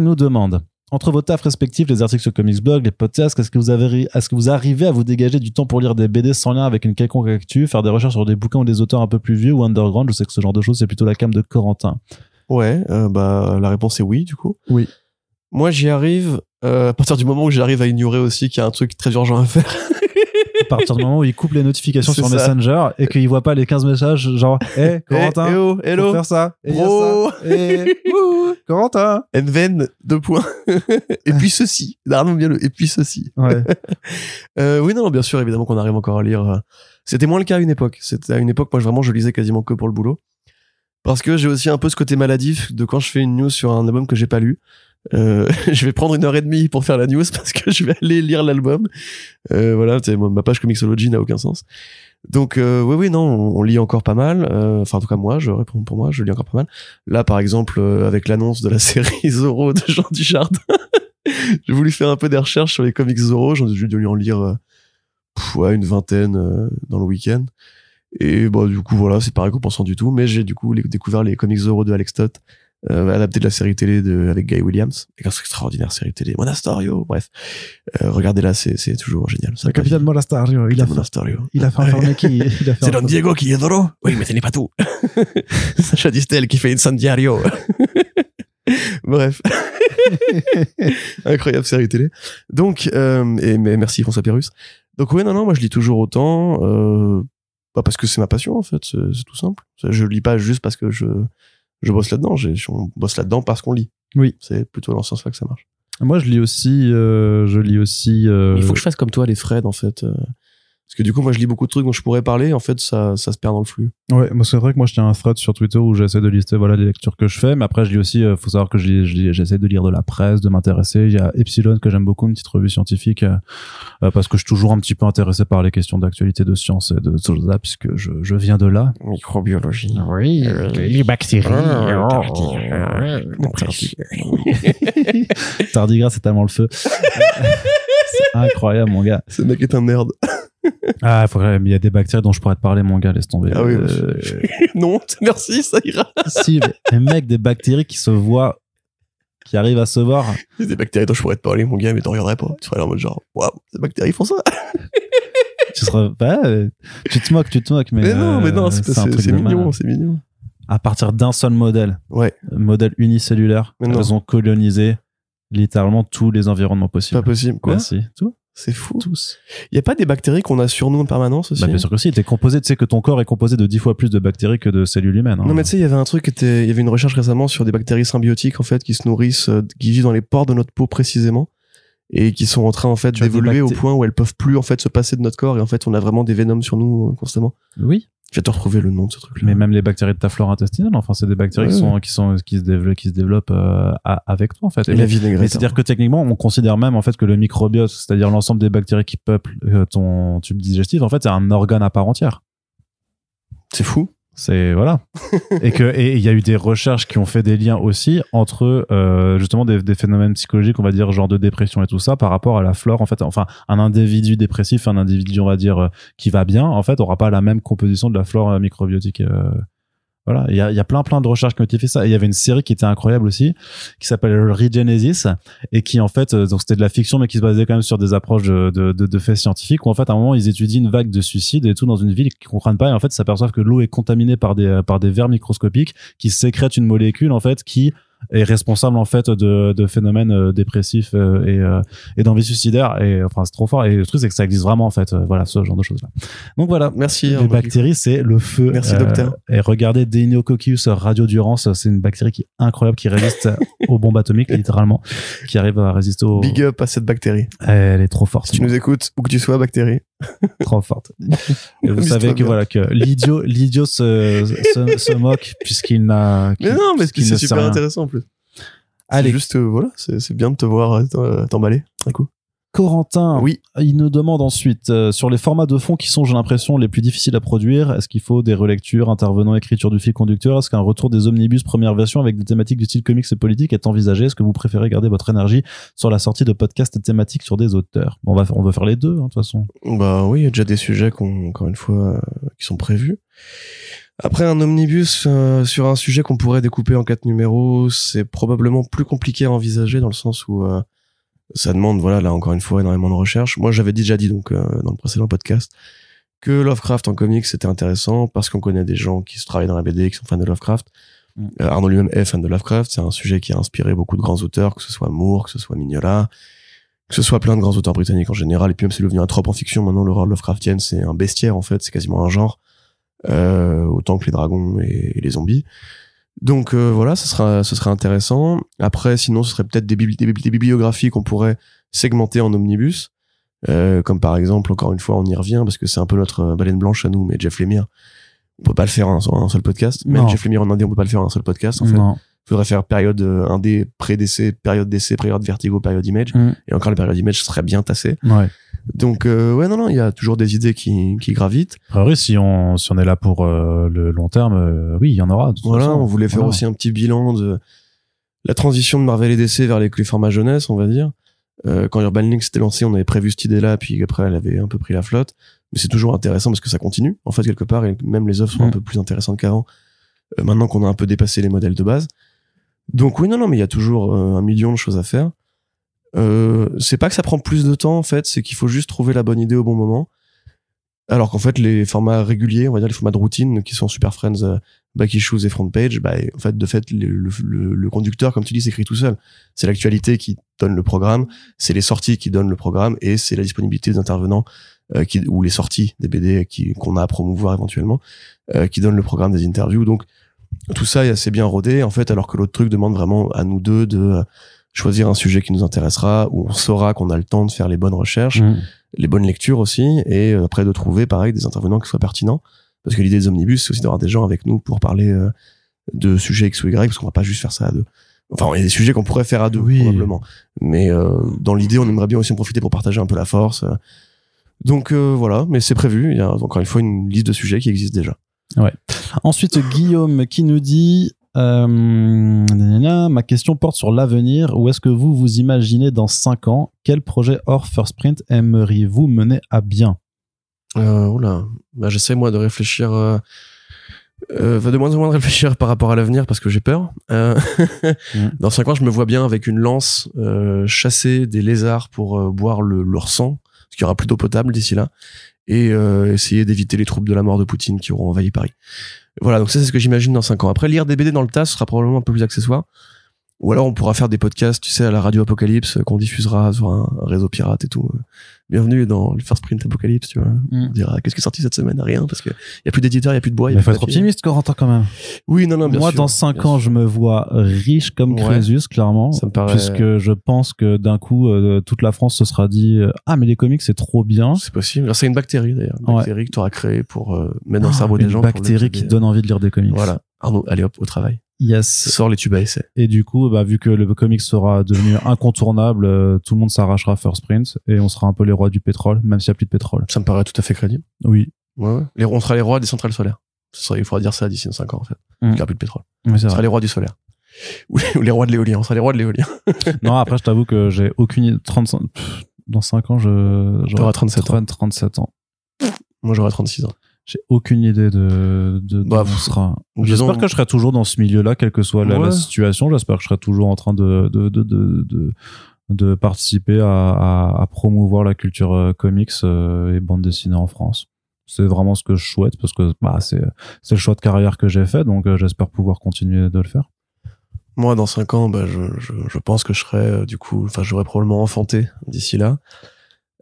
nous demande entre vos tafs respectifs, les articles sur Comics Blog, les podcasts, est-ce que vous avez, est-ce que vous arrivez à vous dégager du temps pour lire des BD sans lien avec une quelconque actu, faire des recherches sur des bouquins ou des auteurs un peu plus vieux ou underground? Je sais que ce genre de choses, c'est plutôt la cam de Corentin. Ouais, euh, bah, la réponse est oui, du coup. Oui. Moi, j'y arrive euh, à partir du moment où j'arrive à ignorer aussi qu'il y a un truc très urgent à faire. À partir du moment où il coupe les notifications sur ça. Messenger et qu'il voit pas les 15 messages, genre, hé, Corentin, Eh, eh oh, faut hello, faire ça, et bro, ça, et Corentin. Deux points. et puis ceci. Darnon bien le, et puis ceci. Ouais. Euh, oui, non, bien sûr, évidemment qu'on arrive encore à lire. euh, C'était moins le cas à une époque. C'était à une époque, moi, je- vraiment, je lisais quasiment que pour le boulot. Parce que j'ai aussi un peu ce côté maladif de quand je fais une news sur un album que j'ai pas lu. Euh, je vais prendre une heure et demie pour faire la news parce que je vais aller lire l'album. Euh, voilà, ma page Comixology n'a aucun sens. Donc, euh, oui, oui, non, on, lit encore pas mal. Euh, Enfin, en tout cas, moi, je réponds pour moi, je lis encore pas mal. Là, par exemple, avec l'annonce de la série Zorro de Jean Dujardin, j'ai voulu faire un peu des recherches sur les comics Zorro. J'en ai dû en lire une vingtaine dans le week-end. Et bah, du coup, voilà, c'est pas récompensant du tout. Mais j'ai du coup les- découvert les comics Zorro de Alex Stott, euh, adapté de la série télé de, avec Guy Williams. Et extraordinaire série télé. Monasterio, bref. Euh, Regardez-là, c'est, c'est toujours génial. Le capitaine Monasterio, il a fait, Monasterio. il a fait informer qui C'est Don Diego qui est Zorro Oui, mais ce n'est pas tout. Sacha Distel qui fait une Sandiario. Bref. Incroyable série télé. Donc, euh, et mais merci François Pérus. Donc oui, non, non, moi je lis toujours autant. Euh, pas parce que c'est ma passion en fait, c'est tout simple. Je lis pas juste parce que je je bosse là-dedans. J'ai- On bosse là-dedans parce qu'on lit. Oui. C'est plutôt dans ce sens-là que ça marche. Moi, je lis aussi, euh, je lis aussi. euh, Il faut que je fasse comme toi les Fred en fait. Euh, Parce que du coup, moi je lis beaucoup de trucs dont je pourrais parler. En fait, ça, ça se perd dans le flux. Ouais, moi c'est vrai que moi je tiens un thread sur Twitter où j'essaie de lister voilà les lectures que je fais, mais après je lis aussi, euh, faut savoir que je lis- je lis- j'essaie de lire de la presse, de m'intéresser. Il y a Epsilon que j'aime beaucoup, une petite revue scientifique, euh, euh, parce que je suis toujours un petit peu intéressé par les questions d'actualité de science et de choses-là, puisque je, je viens de là. Microbiologie. Oui, les bactéries. Ah, oh, Tardigrade, c'est tellement le feu. c'est incroyable, mon gars. Ce mec est un nerd. Ah, il faudrait- il y a des bactéries dont je pourrais te parler, mon gars, laisse tomber. Ah oui, Euh, non, merci, ça ira. si, mais mecs, des bactéries qui se voient, qui arrivent à se voir. Il y a des bactéries dont je pourrais te parler, mon gars, mais t'en regarderais pas. Tu serais là en mode genre, waouh, ces bactéries font ça. Tu seras, bah, euh, tu te moques, tu te moques, mais, Mais, non, mais non, euh, c'est mignon, c'est mignon. À partir d'un seul modèle, Ouais, modèle unicellulaire, elles ont colonisé littéralement tous les environnements possibles. pas possible. Quoi si, tout, C'est fou. tous. Il y a pas des bactéries qu'on a sur nous en permanence aussi Bah, bien sûr que si, t'es composé, tu sais que ton corps est composé de dix fois plus de bactéries que de cellules humaines. hein. Non mais tu sais, il y avait un truc, qui était- il y avait une recherche récemment sur des bactéries symbiotiques en fait qui se nourrissent, euh, qui vivent dans les pores de notre peau précisément et qui sont en train en fait d'évoluer au point où elles peuvent plus en fait se passer de notre corps et en fait on a vraiment des vénoms sur nous euh, constamment. Oui, Je vais te retrouver le nom de ce truc là. mais même les bactéries de ta flore intestinale, enfin, c'est des bactéries qui Ouais. sont, qui sont, qui se développent, qui se développent euh, à- avec toi, en fait. Et Et la vinaigrette. C'est-à-dire que techniquement, on considère même en fait que le microbiote, c'est-à-dire l'ensemble des bactéries qui peuplent euh, ton tube digestif, en fait, c'est un organe à part entière. c'est fou. C'est voilà. et que et il y a eu des recherches qui ont fait des liens aussi entre euh, justement des, des phénomènes psychologiques, on va dire genre de dépression et tout ça, par rapport à la flore. En fait, enfin, un individu dépressif, un individu, on va dire euh, qui va bien, en fait, aura pas la même composition de la flore euh, microbiotique. euh, voilà, il y a, y a plein plein de recherches qui ont été faites ça. Il y avait une série qui était incroyable aussi, qui s'appelle Regenesis, et qui en fait, euh, donc c'était de la fiction, mais qui se basait quand même sur des approches de, de, de, faits scientifiques, où en fait à un moment ils étudient une vague de suicides et tout dans une ville qu'ils comprennent pas, et en fait s'aperçoivent que l'eau est contaminée par des par des vers microscopiques qui sécrètent une molécule en fait qui est responsable en fait de, de phénomènes euh, dépressifs euh, et, euh, et d'envie suicidaire et enfin c'est trop fort et le truc c'est que ça existe vraiment en fait euh, voilà ce genre de choses là donc voilà Merci. les hein, bactéries, c'est le feu. Merci, Euh, docteur. Et regardez Deinococcus radiodurance, c'est une bactérie qui est incroyable, qui résiste aux bombes atomiques, littéralement, qui arrive à résister aux... Big up à cette bactérie. Elle est trop forte. Si tu nous écoutes, où que tu sois, bactérie, trop forte. Et vous savez que bien. voilà que l'idiot, l'idiot se, se, se moque puisqu'il n'a. Mais non, mais c'est super intéressant en plus. Allez, C'est juste, euh, voilà, c'est bien de te voir euh, t'emballer. Un coup. Corentin, Oui. il nous demande ensuite euh, sur les formats de fond qui sont, j'ai l'impression, les plus difficiles à produire. Est-ce qu'il faut des relectures, intervenants, écriture du fil conducteur Est-ce qu'un retour des omnibus première version avec des thématiques du style comics et politique est envisagé Est-ce que vous préférez garder votre énergie sur la sortie de podcasts thématiques sur des auteurs? Bon, on va, on va faire les deux, hein, de toute façon. Bah oui, il y a déjà des sujets qu'on, encore une fois, euh, qui sont prévus. Après, un omnibus euh, sur un sujet qu'on pourrait découper en quatre numéros, c'est probablement plus compliqué à envisager dans le sens où euh, ça demande, voilà, là encore une fois, énormément de recherche. Moi, j'avais déjà dit donc euh, dans le précédent podcast que Lovecraft en comics c'était intéressant parce qu'on connaît des gens qui se travaillent dans la BD, qui sont fans de Lovecraft. Mm. Euh, Arnaud lui-même est fan de Lovecraft. C'est un sujet qui a inspiré beaucoup de grands auteurs, que ce soit Moore, que ce soit Mignola, que ce soit plein de grands auteurs britanniques en général. Et puis même c'est devenu un trope en fiction, maintenant l'horreur Lovecraftienne c'est un bestiaire en fait, c'est quasiment un genre, euh, autant que les dragons et, et les zombies. Donc euh, voilà, ce sera, ce serait intéressant. Après, sinon, ce serait peut-être des, bibli- des bibli- des bibliographies qu'on pourrait segmenter en omnibus, euh, comme par exemple, encore une fois, on y revient parce que c'est un peu notre euh, baleine blanche à nous, mais Jeff Lemire, on peut pas le faire en un, seul podcast. Même Non. Jeff Lemire en indé, on peut pas le faire en un seul podcast. En fait, Non. faudrait faire période euh, indé, pré-décès, période d'essai, période vertigo, période image. Mm. Et encore les périodes image seraient bien tassées. Ouais. Donc euh, ouais, non, non, il y a toujours des idées qui, qui gravitent. A priori, si on, si on est là pour euh, le long terme, euh, oui, il y en aura. de toute Voilà, façon. on voulait faire Voilà. aussi un petit bilan de la transition de Marvel et DC vers les, les formats jeunesse, on va dire. Euh, quand Urban Link s'était lancé, on avait prévu cette idée-là, puis après, elle avait un peu pris la flotte. Mais c'est toujours intéressant parce que ça continue, en fait, quelque part, et même les œuvres sont un Mm. peu plus intéressantes qu'avant, euh, maintenant qu'on a un peu dépassé les modèles de base. Donc oui, non, non, mais il y a toujours euh, un million de choses à faire. Euh, c'est pas que ça prend plus de temps, en fait, c'est qu'il faut juste trouver la bonne idée au bon moment. Alors qu'en fait, les formats réguliers, on va dire les formats de routine, qui sont Super Friends, euh, Back Issues et Front Page, bah, en fait, de fait, le, conducteur, comme tu dis, s'écrit tout seul. C'est l'actualité qui donne le programme, c'est les sorties qui donnent le programme, et c'est la disponibilité des intervenants, euh, ou les sorties des BD qu'on a à promouvoir éventuellement, qui donnent le programme des interviews. Donc, tout ça est assez bien rodé, en fait, alors que l'autre truc demande vraiment à nous deux de choisir un sujet qui nous intéressera, où on saura qu'on a le temps de faire les bonnes recherches, Mm. les bonnes lectures aussi, et euh, après de trouver pareil des intervenants qui soient pertinents. Parce que l'idée des omnibus, c'est aussi d'avoir des gens avec nous pour parler euh, de sujets X ou Y, parce qu'on va pas juste faire ça à deux. Enfin, il y a des sujets qu'on pourrait faire à deux, Oui. probablement. Mais euh, dans l'idée, on aimerait bien aussi en profiter pour partager un peu la force. Donc euh, voilà, mais c'est prévu. Il y a encore une fois une liste de sujets qui existe déjà. Ensuite, Guillaume qui nous dit euh, Ma question porte sur l'avenir. Où est-ce que vous vous imaginez dans 5 ans? Quel projet hors First Print aimeriez-vous mener à bien? Euh, oula, bah, j'essaie moi de réfléchir, euh, euh, de moins en moins de réfléchir par rapport à l'avenir parce que j'ai peur. Euh. Dans cinq ans, je me vois bien avec une lance chasser des lézards pour boire le, leur sang, parce qu'il y aura plus d'eau potable d'ici là, et essayer d'éviter les troupes de la mort de Poutine qui auront envahi Paris. Voilà, donc ça c'est ce que j'imagine dans cinq ans. Après, lire des BD dans le tas, ce sera probablement un peu plus accessoire. Ou alors on pourra faire des podcasts, tu sais, à la radio Apocalypse, euh, qu'on diffusera sur un, réseau pirate et tout. Bienvenue dans le First Print Apocalypse, tu vois. On dira, qu'est-ce qui est sorti cette semaine? Rien, parce que y a plus d'éditeurs, il y a plus de bois. y a Il plus faut de être optimiste, Corentin, quand même. Oui, non, non, bien Moi, sûr. dans 5 bien ans, sûr. je me vois riche comme Ouais. Crésus, clairement. Ça me paraît- Puisque je pense que d'un coup, euh, toute la France se sera dit euh, Ah, mais les comics, c'est trop bien. C'est possible. C'est une bactérie d'ailleurs, une Ouais. bactérie que tu auras créée pour euh, mettre dans le cerveau des Une gens. pour bactérie qui donne envie de lire des comics. Voilà. Arnaud, allez hop, au travail. Yes. Sors les tubes à essai. Et du coup, bah, vu que le comics sera devenu incontournable, euh, tout le monde s'arrachera à First Print et on sera un peu les rois du pétrole, même s'il n'y a plus de pétrole. Ça me paraît tout à fait crédible. Oui, Ouais, ouais. Les, on sera les rois des centrales solaires. Ce il faudra dire ça d'ici 5 ans, en fait. Mm. Il n'y aura plus de pétrole. On sera vrai. les rois du solaire. Ou les, ou les rois de l'éolien. On sera les rois de l'éolien. non, après, je t'avoue que j'ai aucune idée. 35... pff, dans 5 ans, je, j'aurai T'auras 37 ans. 37 ans. Moi, j'aurai 36 ans. J'ai aucune idée de, de, de Bah, où on sera. disons- J'espère que je serai toujours dans ce milieu-là, quelle que soit la, situation. J'espère que je serai toujours en train de, de, de, de, de, de participer à, à, à promouvoir la culture euh, comics euh, et bande dessinée en France. C'est vraiment ce que je souhaite parce que bah, c'est c'est le choix de carrière que j'ai fait, donc euh, j'espère pouvoir continuer de le faire. Moi, dans 5 ans, bah, je, je, je pense que je serai, euh, du coup, enfin, j'aurai probablement enfanté d'ici là.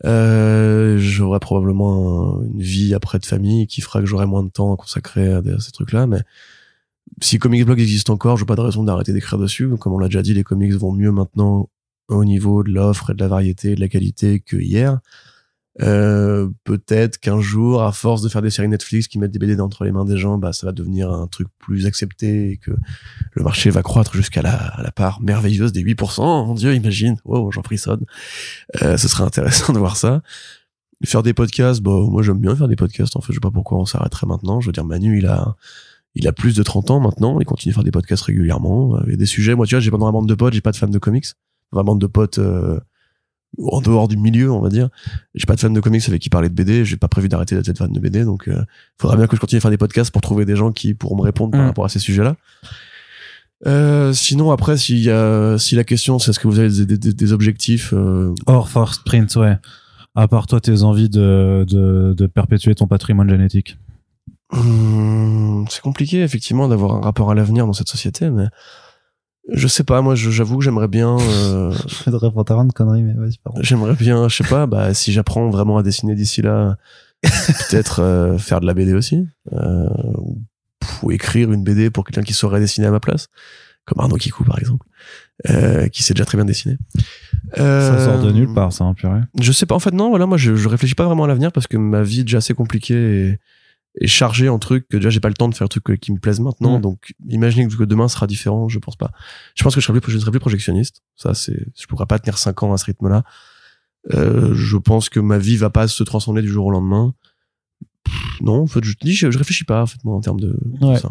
Euh, j'aurai probablement un- une vie après de famille qui fera que j'aurai moins de temps à consacrer à ces trucs-là, mais si Comics Blog existe encore, j'ai pas de raison d'arrêter d'écrire dessus. Comme on l'a déjà dit, les comics vont mieux maintenant au niveau de l'offre et de la variété et de la qualité que hier. Euh, peut-être qu'un jour, à force de faire des séries Netflix qui mettent des BD entre les mains des gens, bah, ça va devenir un truc plus accepté et que le marché va croître jusqu'à la, la part merveilleuse des 8%. Mon Dieu, imagine. Oh, j'en frissonne. Euh, ce serait intéressant de voir ça. Faire des podcasts, bah, moi, j'aime bien faire des podcasts. En fait, je sais pas pourquoi on s'arrêterait maintenant. Je veux dire, Manu, il a, il a plus de 30 ans maintenant. Il continue à faire des podcasts régulièrement. Il y a des sujets. Moi, tu vois, j'ai pas la bande de potes, j'ai pas de fans de comics. La bande de potes, euh, en dehors du milieu, on va dire. J'ai pas de fan de comics avec qui parler de BD. J'ai pas prévu d'arrêter d'être fan de BD, donc euh, faudra bien que je continue à faire des podcasts pour trouver des gens qui pourront me répondre par Mm. rapport à ces sujets-là. Euh, sinon, après, s'il y a, si la question c'est est-ce que vous avez des, des- des objectifs, euh, Or First Print, ouais. À part toi, tes envies de, de, de perpétuer ton patrimoine génétique. hum, c'est compliqué effectivement d'avoir un rapport à l'avenir dans cette société, mais je sais pas. Moi, j'avoue que j'aimerais bien. euh, Je répondre de conneries, mais vas-y, pardon. J'aimerais bien, je sais pas, bah, si j'apprends vraiment à dessiner d'ici là, peut-être euh, faire de la BD aussi, euh, ou, ou écrire une BD pour quelqu'un qui saurait dessiner à ma place, comme Arnaud Kikou par exemple, euh, qui sait déjà très bien dessiner. Euh, Ça sort de nulle part, ça, hein, purée. Je sais pas, en fait non, voilà, moi je, je réfléchis pas vraiment à l'avenir parce que ma vie est déjà assez compliquée et, et chargée en trucs que déjà j'ai pas le temps de faire des trucs qui me plaisent maintenant, Mm. donc imaginez que demain sera différent, je pense pas. Je pense que je serai plus, je serai plus projectionniste, ça c'est, je pourrais pas tenir 5 ans à ce rythme-là. Euh, je pense que ma vie va pas se transformer du jour au lendemain. Pff, Non, en fait, je te dis, je, je réfléchis pas, en fait, moi, en termes de, de Ouais. ça.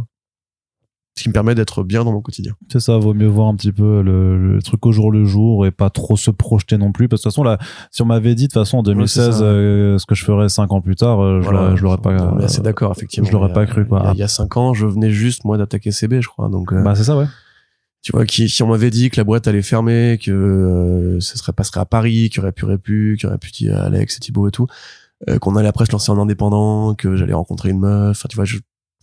Ce qui me permet d'être bien dans mon quotidien. C'est ça, vaut mieux voir un petit peu le, le truc au jour le jour et pas trop se projeter non plus. Parce que de toute façon, là, si on m'avait dit de toute façon en c'est 2016 ça. euh, ce que je ferais cinq ans plus tard, euh, je Voilà. l'aurais- je l'aurais pas. Euh, d'accord, effectivement. je l'aurais pas cru, quoi. Il y a- il y a 5 ans, je venais juste, moi, d'attaquer CB, je crois. Donc, euh, Bah, c'est ça, ouais. tu vois, qui, si on m'avait dit que la boîte allait fermer, que euh, ce serait passerait à Paris, qu'il y aurait pu Répu, qu'il y aurait pu dire Alex et Thibaut et tout, euh, qu'on allait après se lancer en indépendant, que j'allais rencontrer une meuf, enfin, tu vois, je,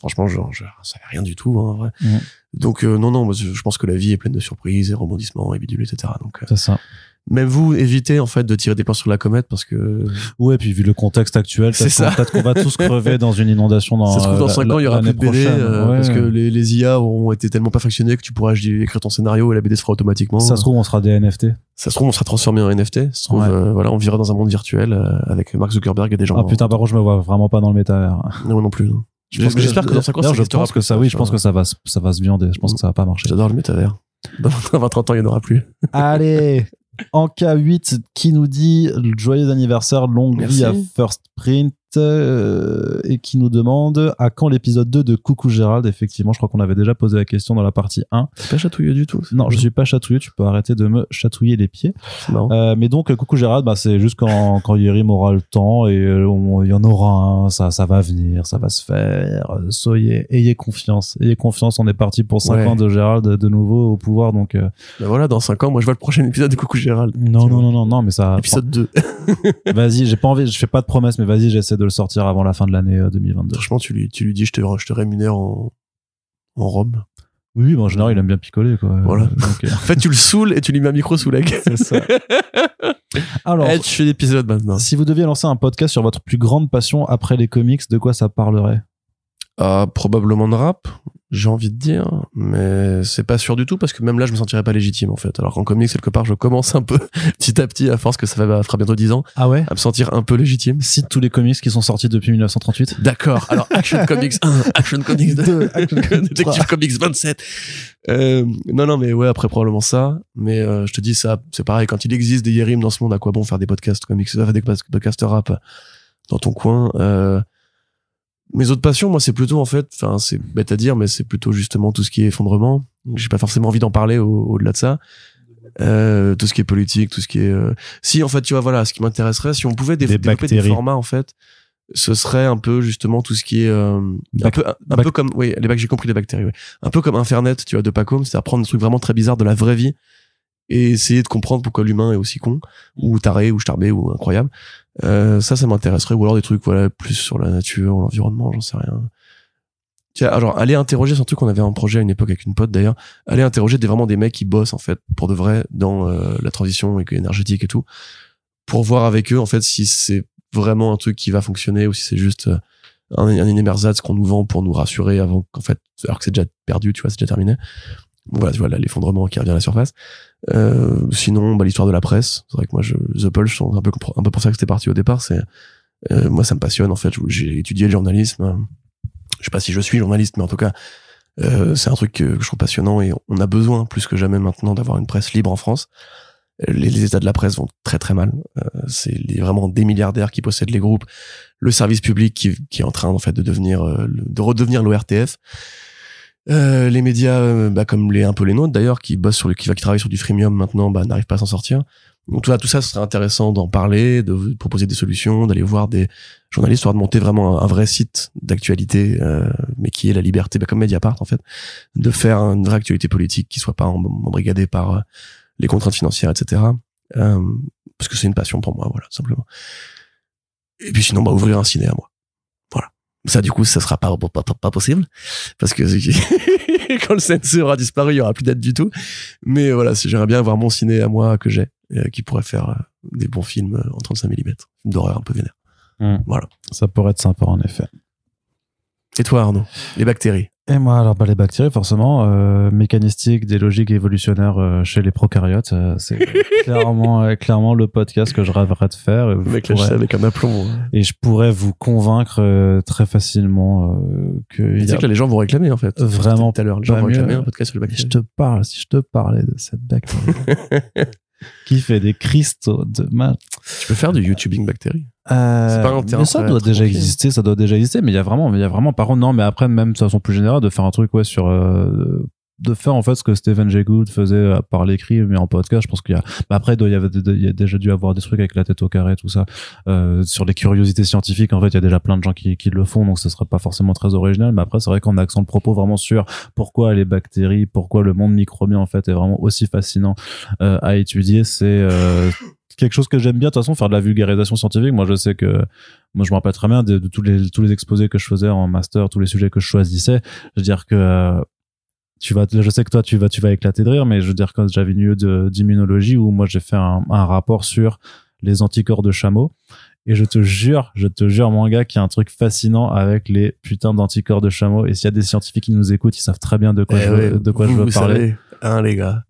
franchement, je, je savais rien du tout, hein, en vrai. Mhm. Donc, euh, non, non, moi, je, je pense que la vie est pleine de surprises et rebondissements et bidules, etc. Donc, euh, C'est ça. même vous, évitez, en fait, de tirer des plans sur la comète parce que Ouais, puis vu le contexte actuel, C'est peut-être ça. qu'on peut-être qu'on va tous crever dans une inondation dans ça se trouve, dans euh, 5 la- ans, il y aura plus de BD, euh, Ouais. parce que les, les IA auront été tellement perfectionnés que tu pourras écrire ton scénario et la BD se fera automatiquement. Ça se trouve, on sera des NFT. Ça se trouve, on sera transformé en NFT. Ça se trouve, Ouais. euh, voilà, on vivra dans un monde virtuel euh, avec Mark Zuckerberg et des gens. Ah putain, par contre, je me vois vraiment pas dans le métavers. Non, non plus. non. J'espère que dans 5 ans, je pense que ça, oui, je pense que ça va, se- ça va se viander. Je pense que ça va pas marcher. J'adore le métavers. Dans 20-30 ans, il n'y en aura plus. Allez, en K8, qui nous dit joyeux anniversaire, longue Merci. vie à First Print, euh, et qui nous demande à quand l'épisode 2 de Coucou Gérald. Effectivement, je crois qu'on avait déjà posé la question dans la partie 1. C'est pas chatouilleux du tout. Non, je suis pas chatouilleux, tu peux arrêter de me chatouiller les pieds. Euh, mais donc, Coucou Gérald, bah, c'est juste quand, quand Yérim aura le temps et euh, il y en aura un, ça, ça va venir, ça va se faire. Euh, Soyez, ayez confiance, ayez confiance. On est parti pour 5 Ouais. ans de Gérald de nouveau au pouvoir, donc euh, Ben voilà, dans 5 ans, moi, je vois le prochain épisode de Coucou Gérald. non, non, non, non, non, mais ça. Épisode 2. Vas-y, j'ai pas envie, je fais pas de promesses, mais vas-y, j'essaie de le sortir avant la fin de l'année euh, 2022. Franchement, tu lui, tu lui dis, je te, je te rémunère en, en Rome. Oui, mais en général, il aime bien picoler, quoi. Voilà. Donc, euh, En fait, tu le saoules et tu lui mets un micro sous la gueule. c'est ça. Alors, Eh, tu fais l'épisode maintenant. si vous deviez lancer un podcast sur votre plus grande passion après les comics, de quoi ça parlerait? Ah, probablement de rap, j'ai envie de dire, mais c'est pas sûr du tout parce que même là, je me sentirais pas légitime en fait. Alors qu'en comics, quelque part, je commence un peu petit à petit, à force que ça fait- fera bientôt 10 ans, Ah ouais à me sentir un peu légitime. Cite tous les comics qui sont sortis depuis 1938. D'accord. Alors, Action Comics 1, Action Comics 2, Deux, Action Comics Detective Comics 27. Euh, non, non, mais ouais, après probablement ça. Mais euh, je te dis ça, c'est pareil. Quand il existe des Yérim dans ce monde, à quoi bon faire des podcasts comics, faire des podcasts rap dans ton coin euh, Mes autres passions, moi, c'est plutôt en fait, enfin, c'est bête à dire, mais c'est plutôt justement tout ce qui est effondrement. J'ai pas forcément envie d'en parler au- au-delà de ça. Euh, tout ce qui est politique, tout ce qui est. euh, Si en fait, tu vois, voilà, ce qui m'intéresserait, si on pouvait Des développer des formats en fait, ce serait un peu justement tout ce qui est euh, un peu un, un peu comme oui les j'ai compris les bactéries oui. un peu comme Infernet tu vois de Pacom c'est-à-dire prendre des trucs vraiment très bizarres de la vraie vie et essayer de comprendre pourquoi l'humain est aussi con ou taré ou starbé ou incroyable. Euh, ça ça m'intéresserait ou alors des trucs voilà plus sur la nature l'environnement j'en sais rien. Tiens, alors aller interroger c'est un truc qu'on avait un projet à une époque avec une pote d'ailleurs aller interroger des vraiment des mecs qui bossent en fait pour de vrai dans euh, la transition énergétique et tout pour voir avec eux en fait si c'est vraiment un truc qui va fonctionner ou si c'est juste euh, un, un qu'on nous vend pour nous rassurer avant qu'en fait alors que c'est déjà perdu tu vois c'est déjà terminé. Voilà tu vois l'effondrement qui revient à la surface Euh, sinon, bah, l'histoire de la presse. C'est vrai que moi, je, The Pulse, c'est un peu, un peu pour ça que c'était parti au départ. C'est, euh, moi, ça me passionne, en fait. J'ai étudié le journalisme. Je sais pas si je suis journaliste, mais en tout cas, euh, c'est un truc que, je trouve passionnant et on a besoin plus que jamais maintenant d'avoir une presse libre en France. Les, les états de la presse vont très très mal. Euh, c'est vraiment des milliardaires qui possèdent les groupes, le service public qui, qui est en train en fait de devenir, euh, de redevenir l'ORTF. Euh, les médias, euh, bah, comme les un peu les nôtres d'ailleurs, qui bossent sur le, qui, va- qui travaillent sur du freemium maintenant, bah, n'arrivent pas à s'en sortir. Donc tout ça, tout ça, ce serait intéressant d'en parler, de proposer des solutions, d'aller voir des journalistes, histoire de monter vraiment un, vrai site d'actualité, euh, mais qui est la liberté, bah, comme Mediapart en fait, de faire une vraie actualité politique qui soit pas em- embrigadée par euh, les contraintes financières, etc. Parce que c'est une passion pour moi, voilà, simplement. Et puis sinon, bah, ouvrir un ciné à moi. Voilà. Ça, du coup, ça sera pas, pas, pas, pas possible. Parce que quand le CNC aura disparu, il y aura plus d'aide du tout. Mais voilà, si j'aimerais bien avoir mon ciné à moi que j'ai, euh, qui pourrait faire euh, des bons films euh, en 35 mm. Films d'horreur un peu vénère. Ça pourrait être sympa en effet. Et toi, Arnaud? Les bactéries. Et moi, alors bah, les bactéries, forcément, euh, mécanistique des logiques évolutionnaires euh, chez les prokaryotes, euh, c'est clairement, euh, clairement le podcast que je rêverais de faire. Et, je mec, je pourrais- avec un aplomb. hein. et je pourrais vous convaincre euh, très facilement euh, que Tu sais a- que là, les gens vont réclamer, en fait. Vraiment Tout à l'heure, les gens vont réclamer un podcast sur les je bactéries. te parle, si je te parlais de cette bactérie qui fait des cristaux de mal. Tu peux faire du YouTubing bactéries. Euh, pas mais ça doit déjà exister, ça doit déjà exister, mais il y a vraiment, mais il y a vraiment, par contre, non, mais après, même de façon plus générale, de faire un truc, ouais, sur, euh, de faire en fait ce que Stephen Jay Gould faisait euh, par l'écrit, mais en podcast, je pense qu'il y a, bah après, il y y a déjà dû avoir des trucs avec la tête au carré, tout ça, euh, sur les curiosités scientifiques, en fait, il y a déjà plein de gens qui, qui le font, donc ce serait pas forcément très original, mais après, c'est vrai qu'en accent le propos vraiment sur pourquoi les bactéries, pourquoi le monde microbien, en fait, est vraiment aussi fascinant euh, à étudier, c'est, euh, quelque chose que j'aime bien. De toute façon faire de la vulgarisation scientifique moi je sais que moi je me rappelle très bien de, de tous les tous les exposés que je faisais en master tous les sujets que je choisissais. Je veux dire que euh, tu vas je sais que toi tu vas tu vas éclater de rire mais je veux dire quand j'avais une UE de d'immunologie où moi j'ai fait un, un rapport sur les anticorps de chameau et je te jure, je te jure, mon gars, qu'il y a un truc fascinant avec les putains d'anticorps de chameau. Et s'il y a des scientifiques qui nous écoutent, ils savent très bien de quoi, Eh je, veux- de quoi vous, je veux vous parler. savez, hein, les gars.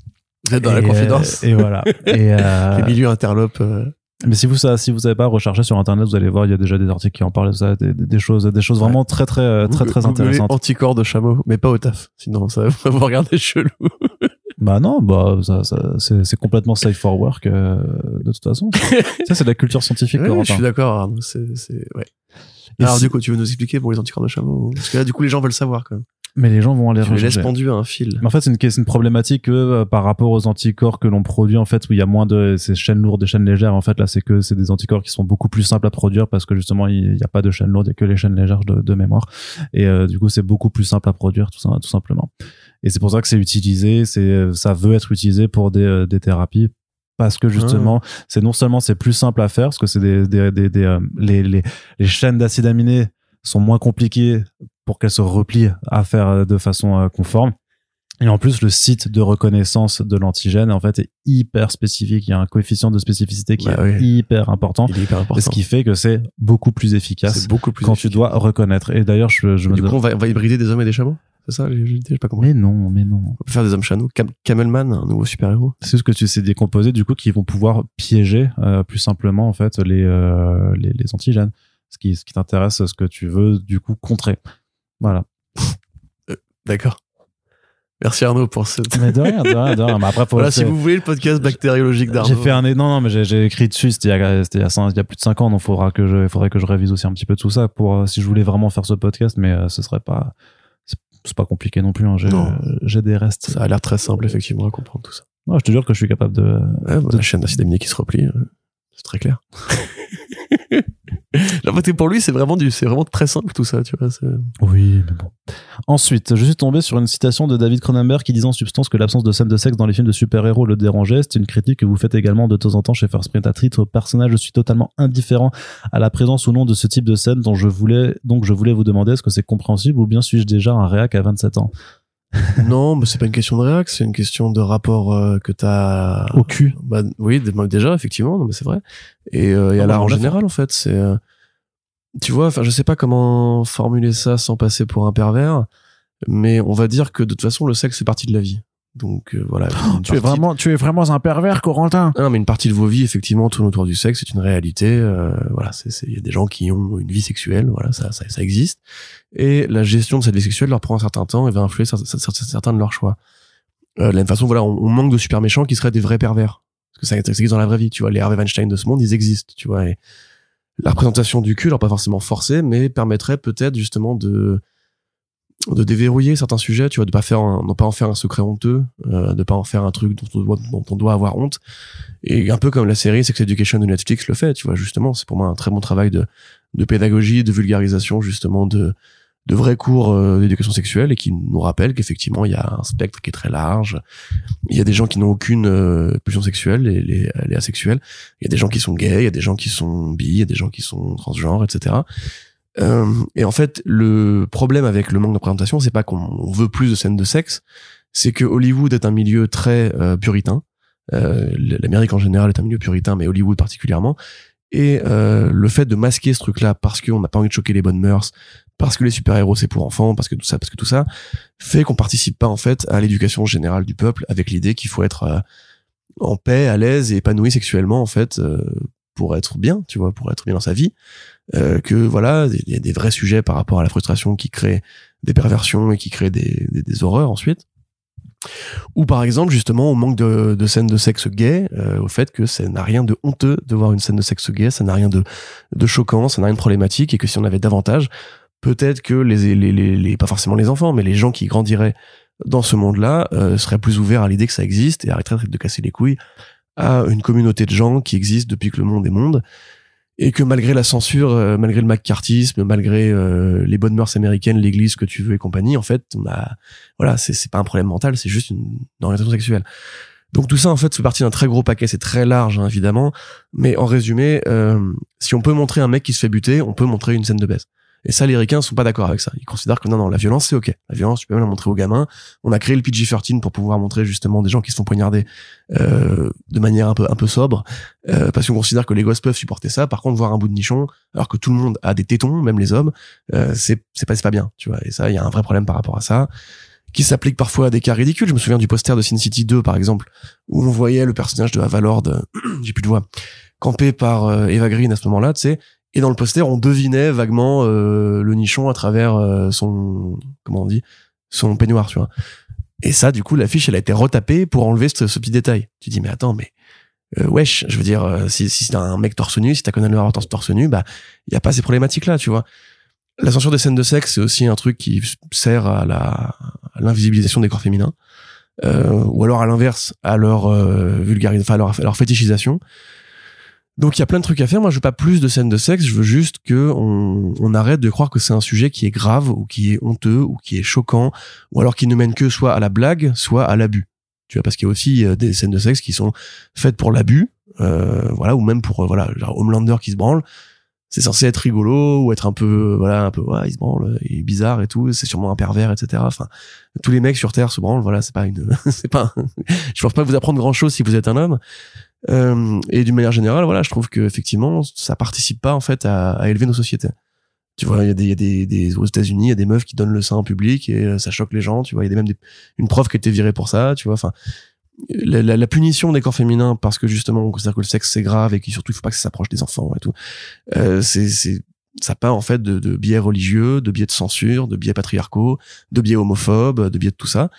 Vous êtes dans la Et, confidence. euh, Et voilà. Et, euh, Les milieux interlopes. euh, mais si vous ça, si vous savez pas rechercher sur internet, vous allez voir, il y a déjà des articles qui en parlent ça, des, des- des choses, des choses vraiment très très euh, très très intéressantes. Anticorps de chameau, mais pas au taf. Sinon, ça va vous regarder chelou. Bah non, bah ça, ça c'est complètement safe for work euh, de toute façon. ça c'est de la culture scientifique. Ouais, je suis d'accord. C'est, c'est, ouais. Et Alors, du coup, tu veux nous expliquer pour les anticorps de chameau? Parce que là, du coup, les gens veulent savoir, quand même. Mais les gens vont aller Tu les laisses pendus à un fil. Mais en fait, c'est une, une problématique que, euh, par rapport aux anticorps que l'on produit, en fait, où il y a moins de ces chaînes lourdes et chaînes légères, en fait, là, c'est que c'est des anticorps qui sont beaucoup plus simples à produire parce que justement, il n'y a pas de chaînes lourdes, il y a que les chaînes légères de, de mémoire. Et euh, du coup, c'est beaucoup plus simple à produire, tout, ça, tout simplement. Et c'est pour ça que c'est utilisé, c'est, ça veut être utilisé pour des, euh, des thérapies parce que justement, c'est non seulement c'est plus simple à faire, parce que c'est des, des, des, des, euh, les, les, les chaînes d'acides aminés sont moins compliquées pour qu'elles se replient à faire euh, de façon euh, conforme. Et en plus, le site de reconnaissance de l'antigène, en fait, est hyper spécifique. Il y a un coefficient de spécificité qui Bah est oui. hyper important. Il est hyper important. Ce qui fait que c'est beaucoup plus efficace c'est beaucoup plus quand efficace. tu dois reconnaître. Et d'ailleurs, je, je me Du coup, on va, on va hybrider des hommes et des chameaux? C'est ça, j'ai pas compris. Mais non, mais non. On peut faire des hommes chameaux. Cam- Camelman, un nouveau super-héros. C'est ce que tu sais décomposer, du coup, qui vont pouvoir piéger euh, plus simplement, en fait, les, euh, les, les antigènes. Ce qui, ce qui t'intéresse, ce que tu veux, du coup, contrer. Voilà. D'accord. Merci Arnaud pour cette. Mais de rien, de rien, de rien. Mais après, Voilà, si vous voulez le podcast bactériologique d'Arnaud. J'ai fait un non non mais j'ai écrit dessus c'était il y a il il y plus de 5 ans donc faudra que je faudrait que je révise aussi un petit peu tout ça pour euh, si je voulais vraiment faire ce podcast mais euh, ce serait pas c'est- pas compliqué non plus hein. j'ai euh, j'ai des restes Ça a l'air très simple, effectivement, à comprendre tout ça. non je te jure que je suis capable de Ouais, bah, la chaîne d'acide aminé qui se replie, euh, c'est très clair. La beauté pour lui, c'est vraiment du, c'est vraiment très simple tout ça, tu vois. oui mais bon. Ensuite je suis tombé sur une citation de David Cronenberg qui disait en substance que l'absence de scènes de sexe dans les films de super-héros le dérangeait. C'est une critique que vous faites également de temps en temps chez First Print. À titre personnage je suis totalement indifférent à la présence ou non de ce type de scène dont je voulais donc je voulais vous demander est-ce que c'est compréhensible ou bien suis-je déjà un réac à 27 ans? non, mais c'est pas une question de réac, c'est une question de rapport euh, que t'as au cul Bah, oui, d- déjà, effectivement, non, mais c'est vrai. Et, euh, et Ah à bah, l'art en général, en fait, c'est, euh, tu vois, enfin, je sais pas comment formuler ça sans passer pour un pervers, mais on va dire que de toute façon, le sexe c'est partie de la vie. Donc euh, voilà. une Tu es vraiment, tu es vraiment un pervers, Corentin. Non, mais une partie de vos vies effectivement tourne autour du sexe, c'est une réalité. euh, voilà, il y a des gens qui ont une vie sexuelle, voilà, ça, ça, ça existe. Et la gestion de cette vie sexuelle leur prend un certain temps et va influer cer- certains de leurs choix. Euh, de la même façon, voilà, on, on manque de super méchants qui seraient des vrais pervers. Parce que ça, ça existe dans la vraie vie, tu vois. Les Harvey Weinstein de ce monde, ils existent, tu vois. Et la représentation du cul, alors pas forcément forcée, mais permettrait peut-être justement de de déverrouiller certains sujets, tu vois, de pas faire, un, pas en faire un secret honteux, euh, de pas en faire un truc dont on doit, dont on doit avoir honte. Et un peu comme la série Sex Education de Netflix le fait, tu vois, justement, c'est pour moi un très bon travail de, de pédagogie, de vulgarisation, justement, de, de vrais cours euh, d'éducation sexuelle et qui nous rappelle qu'effectivement, il y a un spectre qui est très large. Il y a des gens qui n'ont aucune euh, pulsion sexuelle, les, les, les asexuels. Il y a des gens qui sont gays, il y a des gens qui sont bi, il y a des gens qui sont transgenres, etc. Euh, et en fait, le problème avec le manque de représentation, c'est pas qu'on veut plus de scènes de sexe, c'est que Hollywood est un milieu très euh, puritain. Euh, L'Amérique en général est un milieu puritain, mais Hollywood particulièrement. Et euh, le fait de masquer ce truc-là parce qu'on n'a pas envie de choquer les bonnes mœurs, parce que les super-héros c'est pour enfants, parce que tout ça, parce que tout ça, fait qu'on participe pas en fait à l'éducation générale du peuple avec l'idée qu'il faut être euh, en paix, à l'aise et épanoui sexuellement en fait pour être bien, tu vois, pour être bien dans sa vie. Euh, que voilà, il y a des vrais sujets par rapport à la frustration qui crée des perversions et qui crée des, horreurs ensuite. Ou par exemple justement au manque de, scènes de sexe gay, euh, au fait que ça n'a rien de honteux de voir une scène de sexe gay, ça n'a rien de, de choquant, ça n'a rien de problématique et que si on avait davantage, peut-être que les, les, les, les- pas forcément les enfants, mais les gens qui grandiraient dans ce monde-là euh, seraient plus ouverts à l'idée que ça existe et arrêteraient de casser les couilles à une communauté de gens qui existe depuis que le monde est monde et que malgré la censure, euh, malgré le macartisme, malgré euh, les bonnes mœurs américaines, l'église que tu veux et compagnie, en fait, on a, voilà, c'est pas un problème mental, c'est juste une, une orientation sexuelle. Donc tout ça, en fait, fait partie d'un très gros paquet, c'est très large, hein, évidemment, mais en résumé, euh, si on peut montrer un mec qui se fait buter, on peut montrer une scène de baisse. Et ça, les ricains sont pas d'accord avec ça. Ils considèrent que non, non, la violence, c'est ok. La violence, tu peux même la montrer aux gamins. On a créé le PG-13 pour pouvoir montrer justement des gens qui se font poignarder euh, de manière un peu un peu sobre, euh, parce qu'on considère que les gosses peuvent supporter ça. Par contre, voir un bout de nichon, alors que tout le monde a des tétons, même les hommes, euh, c'est c'est pas pas bien, tu vois. Et ça, il y a un vrai problème par rapport à ça, qui s'applique parfois à des cas ridicules. Je me souviens du poster de Sin City 2, par exemple, où on voyait le personnage de Avalord, euh, j'ai plus de voix, campé par euh, Eva Green à ce moment-là, tu sais. Et dans le poster, on devinait vaguement euh, le nichon à travers euh, son comment on dit son peignoir, tu vois. Et ça, du coup, l'affiche, elle a été retapée pour enlever ce, petit détail. Tu dis, mais attends, mais euh, wesh, je veux dire, euh, si, si c'est un mec torse nu, si t'as Conan le Barbare torse nu, bah, il y a pas ces problématiques-là, tu vois. La censure des scènes de sexe, c'est aussi un truc qui sert à la à l'invisibilisation des corps féminins, euh, ou alors à l'inverse, à leur euh, vulgarisation, enfin à leur fétichisation. Donc il y a plein de trucs à faire. Moi, je veux pas plus de scènes de sexe. Je veux juste que on, arrête de croire que c'est un sujet qui est grave ou qui est honteux ou qui est choquant ou alors qui ne mène que soit à la blague, soit à l'abus. Tu vois, parce qu'il y a aussi euh, des scènes de sexe qui sont faites pour l'abus, euh, voilà, ou même pour euh, voilà, genre Homelander qui se branle. C'est censé être rigolo ou être un peu voilà un peu ouais, il se branle, il est bizarre et tout. C'est sûrement un pervers, etc. Enfin, tous les mecs sur Terre se branlent. Voilà, c'est pas une, c'est pas. un- je pense pas vous apprendre grand chose si vous êtes un homme. Euh, et d'une manière générale, voilà, je trouve que effectivement, ça participe pas en fait à, à élever nos sociétés. Tu vois, il y a des, y a des, des aux États-Unis, il y a des meufs qui donnent le sein en public et euh, ça choque les gens. Tu vois, il y a même des, une prof qui a été virée pour ça. Tu vois, enfin, la, la, la punition des corps féminins parce que justement on considère que le sexe c'est grave et qu'il surtout il faut pas que ça s'approche des enfants et tout. Euh, c'est c'est ça part en fait de, de biais religieux, de biais de censure, de biais patriarcaux, de biais homophobes, de biais de tout ça.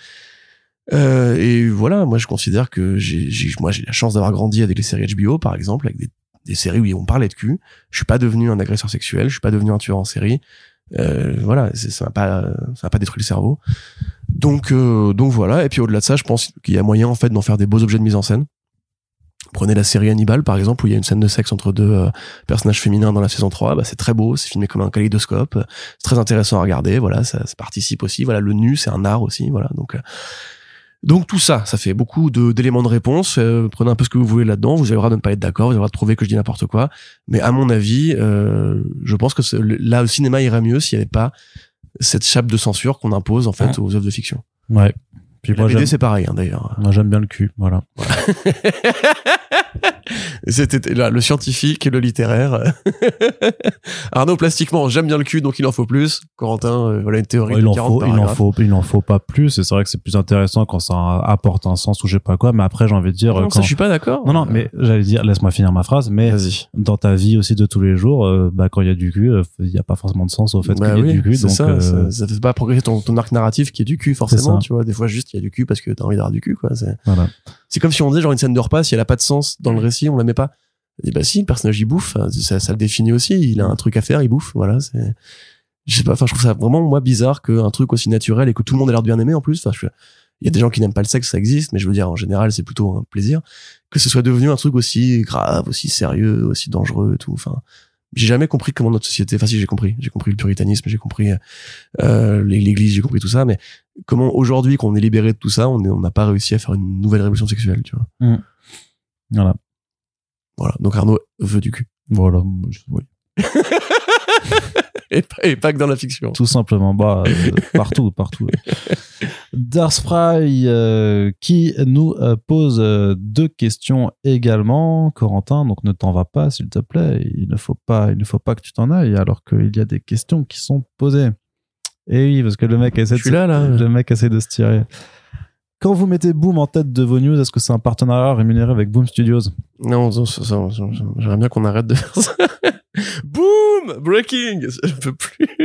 Euh, et voilà, moi je considère que j'ai, moi j'ai la chance d'avoir grandi avec les séries HBO par exemple, avec des, séries où on parlait de cul. Je suis pas devenu un agresseur sexuel, je suis pas devenu un tueur en série. Euh, voilà, ça m'a pas, ça m'a pas détruit le cerveau. Donc, euh, donc voilà. Et puis au-delà de ça, je pense qu'il y a moyen en fait d'en faire des beaux objets de mise en scène. Prenez la série Hannibal par exemple où il y a une scène de sexe entre deux euh, personnages féminins dans la saison 3, bah, c'est très beau, c'est filmé comme un kaléidoscope, c'est très intéressant à regarder, voilà, ça, ça participe aussi, voilà, le nu c'est un art aussi, voilà, donc euh, donc tout ça, ça fait beaucoup d'éléments de réponse. Euh, prenez un peu ce que vous voulez là-dedans. Vous avez le droit de ne pas être d'accord, vous avez le droit de trouver que je dis n'importe quoi. Mais à mon avis, euh, je pense que là, le cinéma irait mieux s'il n'y avait pas cette chape de censure qu'on impose en fait aux œuvres de fiction. Ouais. Puis moi, BD c'est pareil hein, d'ailleurs. moi, j'aime bien le cul, voilà. C'était là, le scientifique, le littéraire. Arnaud, plastiquement, j'aime bien le cul, donc il en faut plus. Corentin, euh, voilà une théorie il de en 40 faut, il en faut, il en faut pas plus. Et c'est vrai que c'est plus intéressant quand ça apporte un sens ou je sais pas quoi. Mais après, j'ai envie de dire, Non, quand... ça, je suis pas d'accord. non, non, mais j'allais dire, laisse-moi finir ma phrase. Mais dans ta vie aussi de tous les jours, euh, bah, quand il y a du cul, euh, il y a pas forcément de sens au fait Bah qu'il y ait oui, du cul. c'est Donc, ça, euh, ça, ça fait pas progresser ton, ton arc narratif qui est du cul, forcément, tu vois. Des fois, juste, il y a du cul parce que t'as envie d'avoir du cul, quoi. C'est, voilà. c'est comme si on disait, genre, une scène de repas, si elle a pas de sens dans le récit, on la met pas. Et bah si, le personnage, il bouffe, ça, ça le définit aussi, il a un truc à faire, il bouffe, voilà, c'est, je sais pas, enfin, je trouve ça vraiment, moi, bizarre qu'un truc aussi naturel et que tout le monde a l'air de bien aimer, en plus, il y a des gens qui n'aiment pas le sexe, ça existe, mais je veux dire, en général, c'est plutôt un plaisir. Que ce soit devenu un truc aussi grave, aussi sérieux, aussi dangereux et tout, enfin, j'ai jamais compris comment notre société, enfin si j'ai compris, j'ai compris le puritanisme, j'ai compris euh, l'église, j'ai compris tout ça, mais comment aujourd'hui qu'on est libéré de tout ça, on n'a pas réussi à faire une nouvelle révolution sexuelle, tu vois. Voilà. Voilà. Donc Arnaud veut du cul. Voilà. Je- oui. Et pas, et pas que dans la fiction. Tout simplement, bah, euh, partout, partout. Darspray euh, qui nous euh, pose euh, deux questions également, Corentin. Donc ne t'en va pas, s'il te plaît. Il ne faut pas, il ne faut pas que tu t'en ailles, alors qu'il y a des questions qui sont posées. Et oui, parce que le mec essaie de, là, là. le mec essaie de se tirer. Quand vous mettez Boom en tête de vos news, est-ce que c'est un partenariat rémunéré avec Boom Studios? Non, j'aimerais bien qu'on arrête de faire ça. boom Breaking Je peux plus.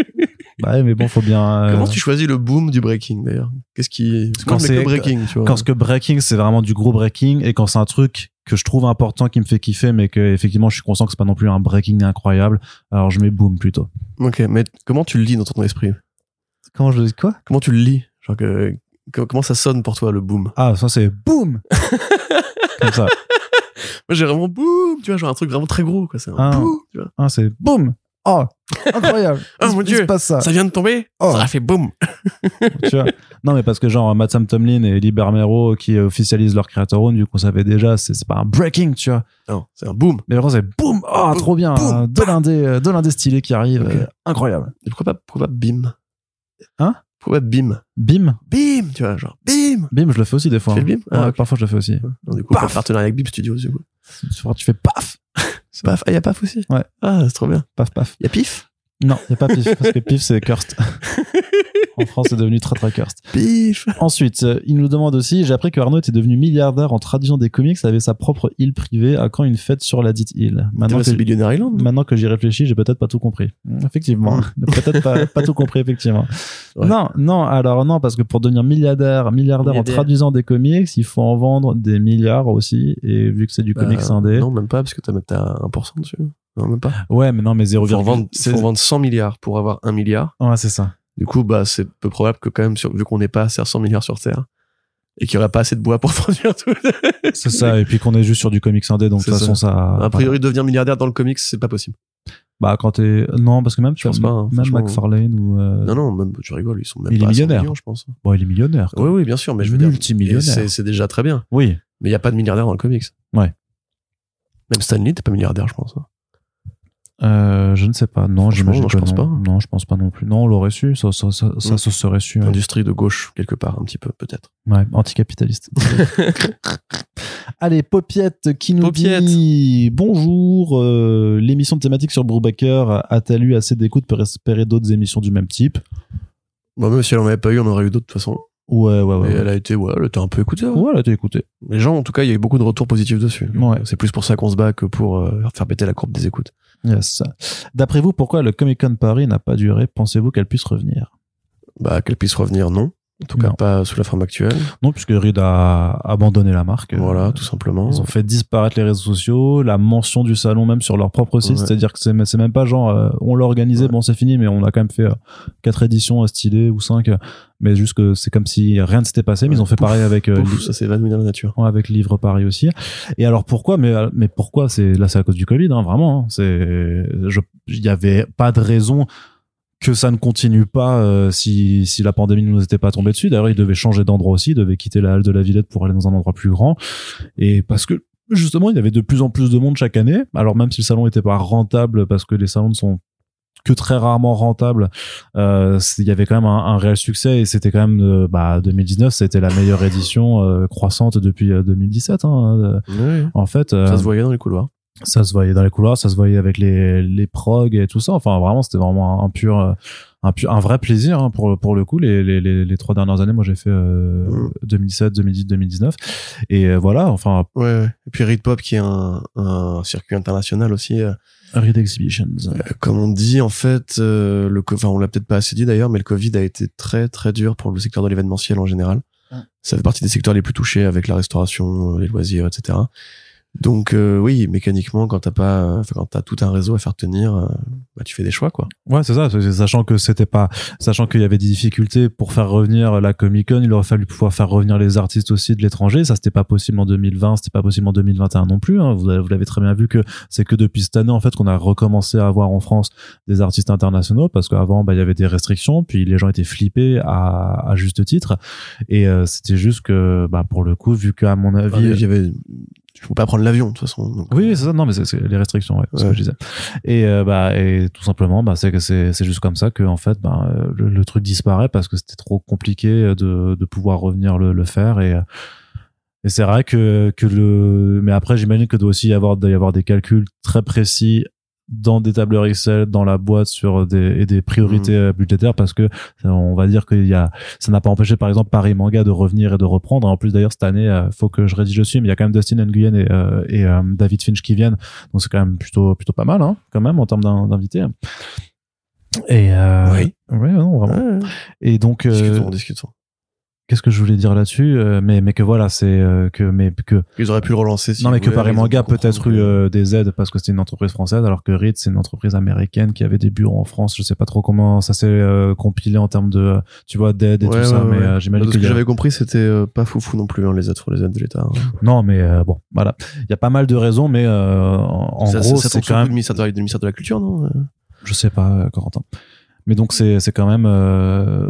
Bah ouais, mais bon, faut bien. euh, Comment tu choisis le boom du breaking d'ailleurs? Qu'est-ce qui. Parce Quand c'est- que breaking, tu vois. quand ce que breaking c'est vraiment du gros breaking et quand c'est un truc que je trouve important qui me fait kiffer mais que effectivement je suis conscient que c'est pas non plus un breaking incroyable alors je mets boom plutôt Ok, mais comment tu le lis dans ton esprit? Comment je dis quoi? Comment tu le lis? Genre que. Comment ça sonne pour toi le boom? Ah ça c'est boom comme ça. Moi j'ai vraiment boom, tu vois, genre un truc vraiment très gros, quoi. C'est un Ah. boom, tu vois. ah c'est boom oh incroyable! Oh, mon Dieu. se passe ça, Ça vient de tomber? Oh. Ça a fait boom tu vois? Non mais parce que genre Matt Sam Tomlin et Lee Bermero qui officialisent leur creator own du coup on savait déjà c'est pas un breaking tu vois. Non, c'est un boom. mais vraiment c'est boom oh Boom, trop bien! Boom, de l'indé euh, de l'indé stylé qui arrive euh, incroyable. Et pourquoi pas, pourquoi pas bim? Hein? Pourquoi bim. Bim. Bim Tu vois, genre bim. Bim je le fais aussi des fois Tu fais le hein. bim Ah, Ouais, parfois je le fais aussi. Non, du coup, Paf. partenariat avec Bim Studios, du coup. tu fais- paf. Paf, ah, y a paf aussi Ouais. Ah, c'est trop bien. paf paf. Y a pif? Non, il n'y a pas Pif, parce que Pif, c'est cursed. en France, c'est devenu très très cursed. Pif Ensuite, il nous demande aussi, j'ai appris que Arnaud était devenu milliardaire en traduisant des comics, avait sa propre île privée, à quand une fête sur la dite île? Maintenant que, c'est Billionaire Island non? Maintenant que j'y réfléchis, j'ai peut-être pas tout compris. Mm, Effectivement, peut-être pas, pas tout compris, effectivement. Ouais. Non, non, alors non, parce que pour devenir milliardaire, milliardaire, Milliardaire. en traduisant des comics, il faut en vendre des milliards aussi, et vu que c'est du Bah, comics indé. Non, même pas, parce que t'as t'as 1% dessus. Non, même pas. Ouais, mais non, mais 0, Il faut en vendre, faut en vendre 100 milliards pour avoir 1 milliard. Ouais, c'est ça. Du coup, bah, c'est peu probable que quand même, sur- vu qu'on n'est pas à 100 milliards sur Terre, et qu'il n'y aurait pas assez de bois pour produire tout. C'est ça, et puis qu'on est juste sur du comics indé, donc de toute façon, ça. A priori, devenir milliardaire dans le comics, c'est pas possible. Bah, quand t'es. Non, parce que même, tu Je pense vois, pas, hein, même. McFarlane ou. euh, Non, non, même, tu rigoles, ils sont même Il pas est à 100 millionnaire. millions, je pense. Bon, il est millionnaire. quoi. Oui, oui, bien sûr, mais je veux dire. Multimillionnaire. et C'est c'est déjà très bien. Oui. Mais il n'y a pas de milliardaire dans le comics. Ouais. Même Stanley, t'es pas milliardaire, je pense. hein. Euh, je ne sais pas. Non, j'imagine non, je que pense non. pas. Non, je pense pas non plus. Non, on l'aurait su. Ça, ça, ça, ça Mm. se serait su. ouais. Industrie de gauche, quelque part, un petit peu, peut-être. Ouais, anticapitaliste. Allez, Popiette qui nous Popiette. dit Bonjour, euh, l'émission thématique sur Brubaker a-t-elle eu assez d'écoute pour espérer d'autres émissions du même type? Bon, même si elle en avait pas eu, on en aurait eu d'autres de toute façon. Ouais, ouais, ouais. Ouais. elle a été, ouais, elle était un peu écoutée. hein. Ouais, elle a été écoutée. Les gens, en tout cas, il y a eu beaucoup de retours positifs dessus. Ouais. C'est plus pour ça qu'on se bat que pour euh, faire péter la courbe des écoutes. Yes. D'après vous, pourquoi le Comic Con Paris n'a pas duré? Pensez-vous qu'elle puisse revenir? Bah, qu'elle puisse revenir, non. En tout cas, Non. pas sous la forme actuelle. Non, puisque Reed a abandonné la marque. Voilà, tout simplement. Ils ont fait disparaître les réseaux sociaux, la mention du salon même sur leur propre site, Ouais. c'est-à-dire que c'est même pas genre euh, on l'a organisé, Ouais. bon c'est fini, mais on a quand même fait euh, quatre éditions euh, stylées ou cinq, mais juste que c'est comme si rien ne s'était passé, mais ils ont fait Pouf, pareil avec euh, ça s'est évanoui dans la nature. avec Livre Paris aussi. Et alors pourquoi Mais mais pourquoi C'est là c'est à cause du Covid, hein, vraiment. hein. Il y avait pas de raison que ça ne continue pas euh, si, si la pandémie ne nous était pas tombée dessus. D'ailleurs, ils devaient changer d'endroit aussi, ils devaient quitter la halle de la Villette pour aller dans un endroit plus grand. Et parce que justement, il y avait de plus en plus de monde chaque année. Alors même si le salon n'était pas rentable parce que les salons ne sont que très rarement rentable. Euh, Il y avait quand même un, un réel succès et c'était quand même euh, bah 2019, c'était la meilleure édition euh, croissante depuis euh, 2017. Hein, euh, en fait, euh, Ça se voyait dans les couloirs. Ça se voyait dans les couloirs, ça se voyait avec les les prog et tout ça. Enfin vraiment, c'était vraiment un, pur euh, un, pur, un vrai plaisir hein, pour pour le coup. Les, les les les trois dernières années, moi j'ai fait euh, Mm. 2017, 2018, 2019 et euh, voilà. Enfin, Ouais, ouais. Et puis Reed Pop qui est un, un circuit international aussi. euh, Read Exhibitions. comme on dit, en fait, euh, le, enfin, on l'a peut-être pas assez dit d'ailleurs, mais le Covid a été très très dur pour le secteur de l'événementiel en général. Ouais. Ça fait partie des secteurs les plus touchés avec la restauration, euh, les loisirs, etc. Donc euh, oui, mécaniquement, quand t'as pas, enfin, quand t'as tout un réseau à faire tenir, euh, bah, tu fais des choix quoi. Ouais, c'est ça. Sachant que c'était pas, sachant qu'il y avait des difficultés pour faire revenir la Comic Con, il aurait fallu pouvoir faire revenir les artistes aussi de l'étranger. Ça, c'était pas possible en 2020, c'était pas possible en 2021 non plus. hein. Vous, vous l'avez très bien vu que c'est que depuis cette année en fait qu'on a recommencé à avoir en France des artistes internationaux parce qu'avant, bah, il y avait des restrictions, puis les gens étaient flippés à, à juste titre. Et euh, c'était juste que, bah, pour le coup, vu qu'à mon Enfin, avis, il y avait, tu peux pas prendre l'avion de toute façon. donc, oui, oui, c'est ça. Non, mais c'est les restrictions, ouais, c'est ce Ouais. que je disais. Et euh, bah, et tout simplement, bah, c'est que c'est c'est juste comme ça que en fait, bah, euh, le, le truc disparaît parce que c'était trop compliqué de de pouvoir revenir le, le faire et euh, et c'est vrai que que le mais après j'imagine que doit aussi y avoir doit y avoir des calculs très précis dans des tableurs Excel dans la boîte sur des et des priorités Mhm. euh, budgétaires parce que euh, on va dire qu'il y a ça n'a pas empêché par exemple Paris Manga de revenir et de reprendre en plus d'ailleurs cette année euh, faut que je rédige dessus mais il y a quand même Dustin Nguyen et, euh, et euh, David Finch qui viennent donc c'est quand même plutôt plutôt pas mal hein, quand même en termes d'in- d'invités et euh, Oui. ouais non vraiment Ouais, ouais. et donc euh, Discutons, discutons. Qu'est-ce que je voulais dire là-dessus Euh, mais mais que voilà c'est euh, que mais que Ils auraient pu le relancer. Si non mais que Paris Manga peut-être eu euh, des aides parce que c'était une entreprise française alors que Reed c'est une entreprise américaine qui avait des bureaux en France je sais pas trop comment ça s'est euh, compilé en termes de tu vois d'aide et Ouais, tout ça ouais, mais ouais. euh, j'imagine que ce que j'avais compris, c'était euh, pas foufou non plus, hein, les aides les aides de l'État. hein. non mais euh, bon voilà il y a pas mal de raisons mais euh, en, ça, gros c'est le quand même du ministère de, ministère de la Culture, non je sais pas Corentin mais donc c'est c'est quand même euh,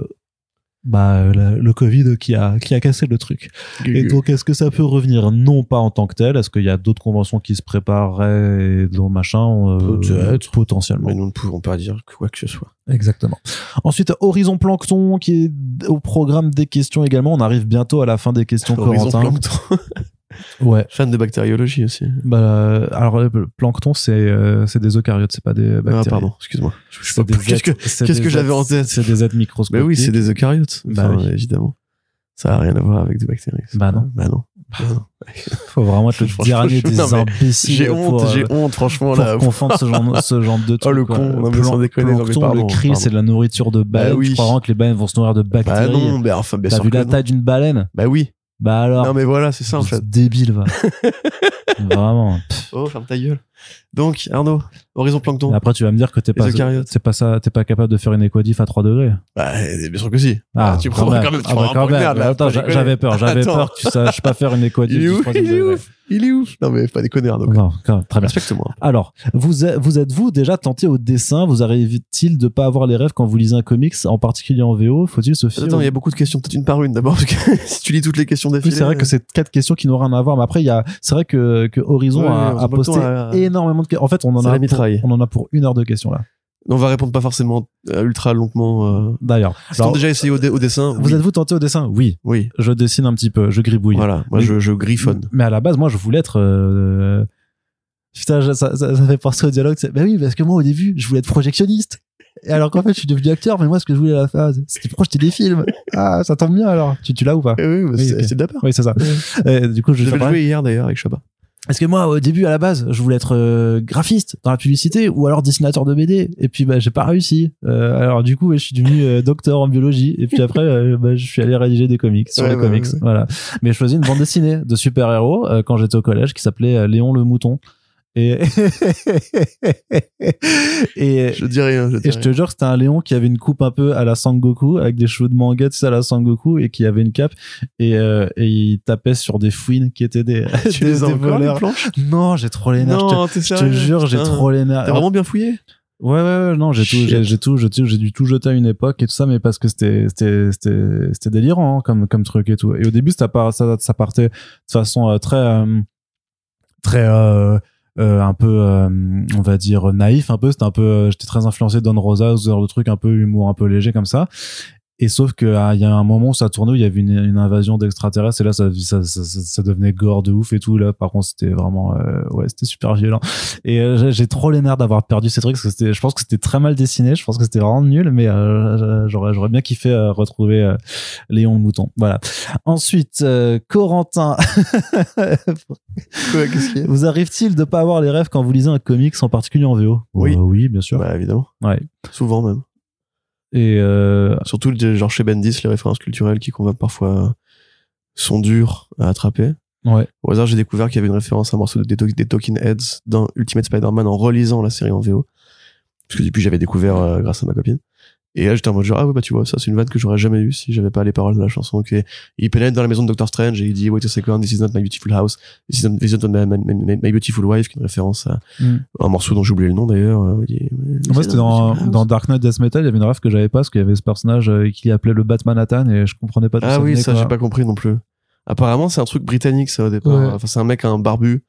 bah le, le Covid qui a qui a cassé le truc Et donc, est-ce que ça peut revenir? Non, pas en tant que tel. Est-ce qu'il y a d'autres conventions qui se prépareraient et d'autres machins euh, Peut-être. Potentiellement? Mais nous ne pouvons pas dire quoi que ce soit. Exactement. Ensuite, Horizon Plancton, qui est au programme des questions également. On arrive bientôt à la fin des questions, Horizon Corentin. Plancton. Ouais. Fan de bactériologie aussi. Bah, alors, le plancton, c'est euh, c'est des eucaryotes, c'est pas des Ah, bactéries. pardon, excuse-moi. Qu'est-ce que, des que j'avais en tête C'est des êtres Bah microscopiques. oui, c'est des eucaryotes. Bah oui. évidemment. Ça a rien à voir avec des bactéries. Bah non. Bah non. Bah. Faut vraiment être le dernier des non, mais imbéciles. J'ai pour, honte, euh, j'ai honte, franchement, pour là. confondre ce genre, ce genre de trucs. le quoi. con, non, mais sans déconner, non, mais plancton, pardon, le krill, c'est de la nourriture de baleine. Bah oui. Tu crois vraiment que les baleines vont se nourrir de Bah bactéries? non, mais enfin, bien T'as sûr vu la taille d'une baleine? Bah oui. Bah alors. Non, mais voilà, c'est ça, en fait. débile, va. Vraiment. Oh, ferme ta gueule. Donc, Arnaud, Horizon Plancton. Et après, tu vas me dire que t'es pas, c'est pas ça, t'es pas capable de faire une équadif à 3 degrés. Bah, bien sûr que si. Ah, tu quand prends même. quand même, tu Ah, bah, prends quand même. Attends, j'avais peur, j'avais peur que tu saches pas faire une équadif Il est ouf, il est ouf. Il est ouf. Non, mais pas déconner, Arnaud. Non, très bien. Respecte-moi. Alors, vous êtes, vous êtes-vous déjà tenté au dessin Vous arrive-t-il de pas avoir les rêves quand vous lisez un comics, en particulier en VO Faut-il se fier Attends, il y a beaucoup de questions. Peut-être une par une d'abord, parce que si tu lis toutes les questions d'affilée. c'est vrai que c'est quatre questions qui n'ont rien à voir, mais après il y a, c'est vrai que, que Horizon a, posté énormément de questions. En fait, on en a, la pour, on en a pour une heure de questions là. On va répondre pas forcément euh, ultra longuement. Euh... D'ailleurs, t'as déjà essayé au, dé- au dessin vous oui. êtes-vous tenté au dessin? Oui, Oui. je dessine un petit peu, je gribouille. Voilà. Moi, Mais- je, je griffonne. Mais à la base, moi, je voulais être. euh, Putain, ça, ça, ça fait penser au dialogue. Bah oui, parce que moi, au début, je voulais être projectionniste. Et alors qu'en fait, je suis devenu acteur, mais moi, ce que je voulais à la phase, c'était projeter des films. Ah, ça tombe bien alors. Tu, tu l'as ou pas? Eh oui, bah, Oui, c'est ok. c'est de la part. Oui, c'est ça. Euh, du coup, je Je vais le jouer hier d'ailleurs avec Chabat. Parce que moi, au début, à la base, je voulais être euh, graphiste dans la publicité ou alors dessinateur de BD. Et puis, bah, j'ai pas réussi. Euh, alors, du coup, je suis devenu euh, docteur en biologie. Et puis après, euh, bah, je suis allé rédiger des comics sur Ouais, les ouais, comics. ouais. Voilà. Mais je choisis une bande dessinée de super-héros quand j'étais au collège qui s'appelait Léon le Mouton. Et, et, Je dis rien. Je dis et je te jure, c'était un Léon qui avait une coupe un peu à la Sangoku, avec des cheveux de manga, tu sais, à la Sangoku, et qui avait une cape, et, euh, et il tapait sur des fouines qui étaient des, Tu des, les as des encore les voleurs. planches Non, j'ai trop les nerfs. je te- Non, je te jure, j'ai trop les nerfs. T'as vraiment bien fouillé Ouais, ouais, ouais, non, j'ai tout, j'ai, j'ai tout, j'ai tout, j'ai dû tout jeter à une époque et tout ça, mais parce que c'était, c'était, c'était, c'était délirant, hein, comme, comme truc et tout. Et au début, ça, part, ça, ça partait de façon euh, très, euh, très, euh, euh, un peu, euh, on va dire naïf, un peu. C'était un peu, euh, j'étais très influencé Don Rosa, ce genre de truc, un peu humour, un peu léger comme ça. Et sauf que ah, il y a un moment où ça tournait où il y avait une, une invasion d'extraterrestres et là ça, ça, ça, ça- ça devenait gore de ouf et tout. Là par contre c'était vraiment euh, ouais c'était super violent. Et euh, j'ai- trop les nerfs d'avoir perdu ces trucs parce que c'était je pense que c'était très mal dessiné je pense que c'était vraiment nul mais euh, j'aurais j'aurais bien kiffé retrouver Léon le mouton. Voilà. Ensuite Corentin. Ouais, qu'il y a? Vous arrive-t-il de pas avoir les rêves quand vous lisez un comics en particulier en VO Oui. Oui bien sûr. Bah, évidemment. ouais. Souvent même. Et euh, Surtout, genre chez Bendis, les références culturelles qui convainquent parfois sont dures à attraper. ouais Au hasard, j'ai découvert qu'il y avait une référence à un morceau de- des, To- des Talking Heads dans Ultimate Spider-Man en relisant la série en VO. Parce que depuis, j'avais découvert euh, grâce à ma copine. Et là, j'étais en mode genre, ah ouais, bah tu vois, ça, c'est une vanne que j'aurais jamais eue si j'avais pas les paroles de la chanson. Ok, il pénètre dans la maison de Doctor Strange et il dit, wait a second, this is not my beautiful house, this is not, this is not my, my- my- my beautiful wife, qui est une référence à Mm. un morceau dont j'ai oublié le nom d'ailleurs. euh, il dit, Moi, c'était dans, dans Dark Knight Death Metal, il y avait une rêve que j'avais pas parce qu'il y avait ce personnage euh, qui appelait le Batman Nathan et je comprenais pas tout Ah oui, ça, j'ai pas compris non plus. Apparemment, c'est un truc britannique, ça, au départ. Ouais. Enfin, c'est un mec, un barbu,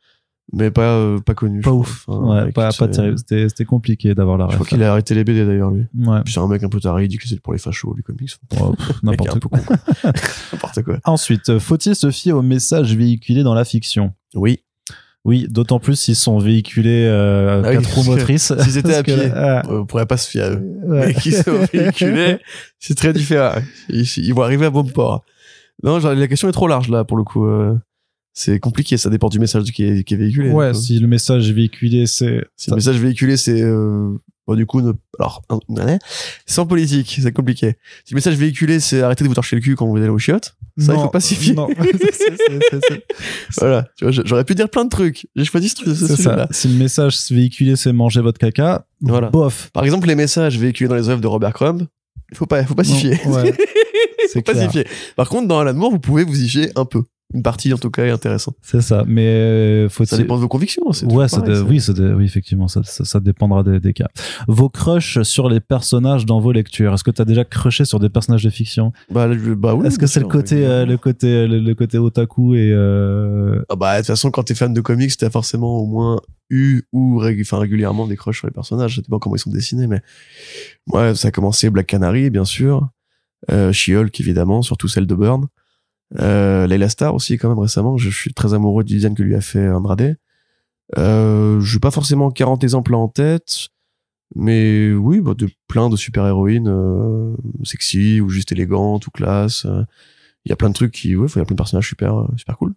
mais pas, euh, pas connu. Pas ouf. Ouais, pas, pas terrible. C'était, c'était compliqué d'avoir la Je crois qu'il a arrêté les BD d'ailleurs, lui. Ouais. Puis c'est un mec un peu taré, il dit que c'est pour les fachos, les comics. Oh, n'importe quoi. N'importe quoi. Ensuite, euh, faut-il se fier aux messages véhiculés dans la fiction? Oui. Oui, d'autant plus s'ils sont véhiculés euh, Ah oui, quatre roues motrices. S'ils étaient à pied, là, on pourrait pas se fier à eux. ah, ouais. Mais qui sont véhiculés, c'est très différent. Ils, ils vont arriver à bon port. Non, genre, la question est trop large, là, pour le coup. euh, C'est compliqué, ça dépend du message qui est, qui est véhiculé. Ouais, si le message véhiculé, c'est. Si le message véhiculé, c'est euh, bon, du coup, ne... alors, ouais, sans politique, c'est compliqué. Si le message véhiculé, c'est arrêtez de vous torcher le cul quand vous allez au chiottes, ça, il Non, faut pas s'y fier. non. Voilà, tu vois, j'aurais pu dire plein de trucs. J'ai choisi ce, ce C'est ça. Si le message véhiculé, c'est manger votre caca, Voilà. bof. Par exemple, les messages véhiculés dans les œuvres de Robert Crumb, il faut pas, faut pas s'y fier. ouais. C'est. Par contre, dans Alan Moore, vous pouvez vous y fier un peu. Une partie, en tout cas, est intéressante. C'est ça. Mais euh, faut Ça dépend de vos convictions. c'est Ouais, ça pareil, oui, ça dé- oui, effectivement, ça, ça, ça dépendra des, des cas. Vos crushs sur les personnages dans vos lectures. Est-ce que tu as déjà crushé sur des personnages de fiction? Bah, je- bah oui. Est-ce que c'est le côté, euh, le côté, le, le côté otaku et euh... Ah bah, de toute façon, quand t'es fan de comics, t'as forcément au moins eu ou rég- enfin, régulièrement des crushs sur les personnages. Ça dépend comment ils sont dessinés, mais ouais, ça a commencé Black Canary, bien sûr. Euh, She-Hulk, évidemment, surtout celle de Burn. Euh, Layla Star aussi, quand même, récemment. Je suis très amoureux du design que lui a fait Andrade. Euh, j'ai pas forcément 40 exemples en tête, mais oui, bah, de plein de super-héroïnes euh, sexy ou juste élégantes ou classe. Il y a plein de trucs qui, ouais, il y a plein de personnages super, euh, super cool.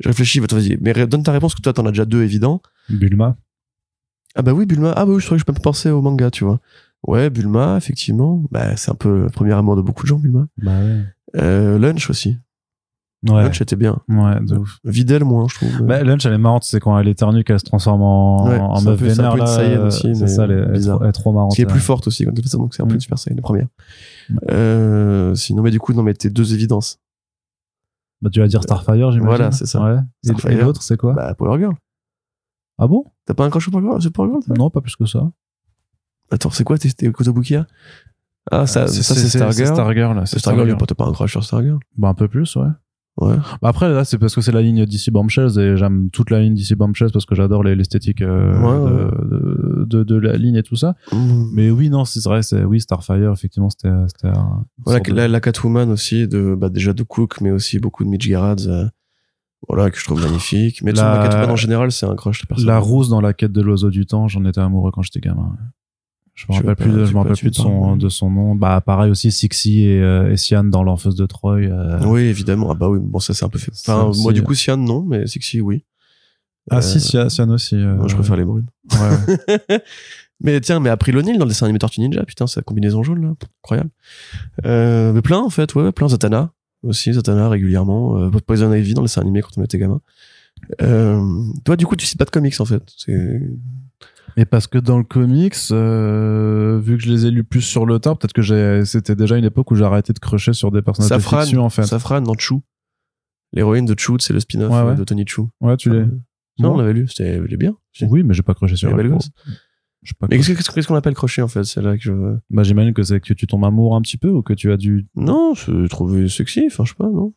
Je réfléchis, vas-y. Mais donne ta réponse, que toi, t'en as déjà deux évidents. Bulma Ah bah oui, Bulma. Ah bah oui, je crois que je peux pas penser au manga, tu vois. Ouais, Bulma, effectivement. Bah, c'est un peu le premier amour de beaucoup de gens, Bulma. Bah ouais. Euh, Lunch aussi. Ouais, Lunch était bien. ouais, de ouf. Videl, moins, je trouve. Bah, Lunch, elle est marrante, c'est quand elle éternue qu'elle se transforme en, Ouais, en c'est meuf c'est vénère. peu une là, Saiyan euh, aussi, c'est mais ça, elle est, elle est bizarre. trop, elle est trop marrante. Qu'elle est plus forte aussi, quand elle fait ça, donc c'est un peu Mm. une Super Saiyan, la première. Ouais. Euh, sinon, mais du coup, non, mais tes deux évidences. Bah, tu vas dire Starfire, j'imagine. Voilà, c'est ça. Ouais. Et- l'autre, c'est quoi Bah, Power Girl. Ah bon? T'as pas un crush sur Power Girl, Power Girl, Non, pas plus que ça. Attends, c'est quoi tes, tes Kotobukiya? Ah, ça, Euh, ça c'est Stargirl. Stargirl, là, Stargirl, y a pas- un crush sur Stargirl Bah, un peu plus, ouais. Ouais. Bah après là c'est parce que c'est la ligne DC Bombshells et j'aime toute la ligne DC Bombshells parce que j'adore les- l'esthétique euh, Ouais, de, de, de la ligne et tout ça. Mm. Mais oui non c'est vrai c'est oui Starfire effectivement c'était Voilà, de- la, la Catwoman aussi, de, bah, déjà de Cook, mais aussi beaucoup de Mitch Gerads, euh, voilà, que je trouve magnifique. Mais La- la Catwoman en général, c'est un crush de personne. la rousse dans la quête de l'oiseau du temps j'en étais amoureux quand j'étais gamin. Je me rappelle plus de, je me rappelle plus de son de son nom. Bah pareil aussi Sixy et, euh, et Sian dans l'enfeuse de Troy. euh. Oui, évidemment. Ah bah oui, bon, ça c'est un peu fait. Enfin, moi, du coup, Sian, non, mais Sixy, oui. Ah Euh, si Sian, Sian aussi. euh, Moi, je préfère les brunes. ouais, ouais. mais tiens, mais April O'Neil dans le dessin animé Tortue Ninja, putain, sa combinaison jaune, là. Incroyable. Euh, mais plein, en fait, ouais, plein. Zatanna aussi, Zatanna régulièrement. Euh, Poison Ivy dans le dessin animé quand on était gamin. Euh, toi, du coup, tu cites pas de comics, en fait. C'est, Mais parce que dans le comics, euh, vu que je les ai lus plus sur le tard, peut-être que j'ai, c'était déjà une époque où j'ai arrêté de crocher sur des personnages de Safran, fiction en fait. Safran dans Chou. L'héroïne de Chou, c'est le spin-off Ouais, euh, ouais. de Tony Chou. Ouais, tu l'es. Euh, Non, Bon. on l'avait lu, c'était, bien. Oui, mais j'ai pas croché sur Elle. Je pas Mais qu'est-ce que- qu'est-ce qu'on appelle crochet, en fait? C'est là que je, Bah, j'imagine que c'est que tu tombes amoureux un petit peu ou que tu as dû. non, c'est trouvé sexy, enfin, je sais pas, non?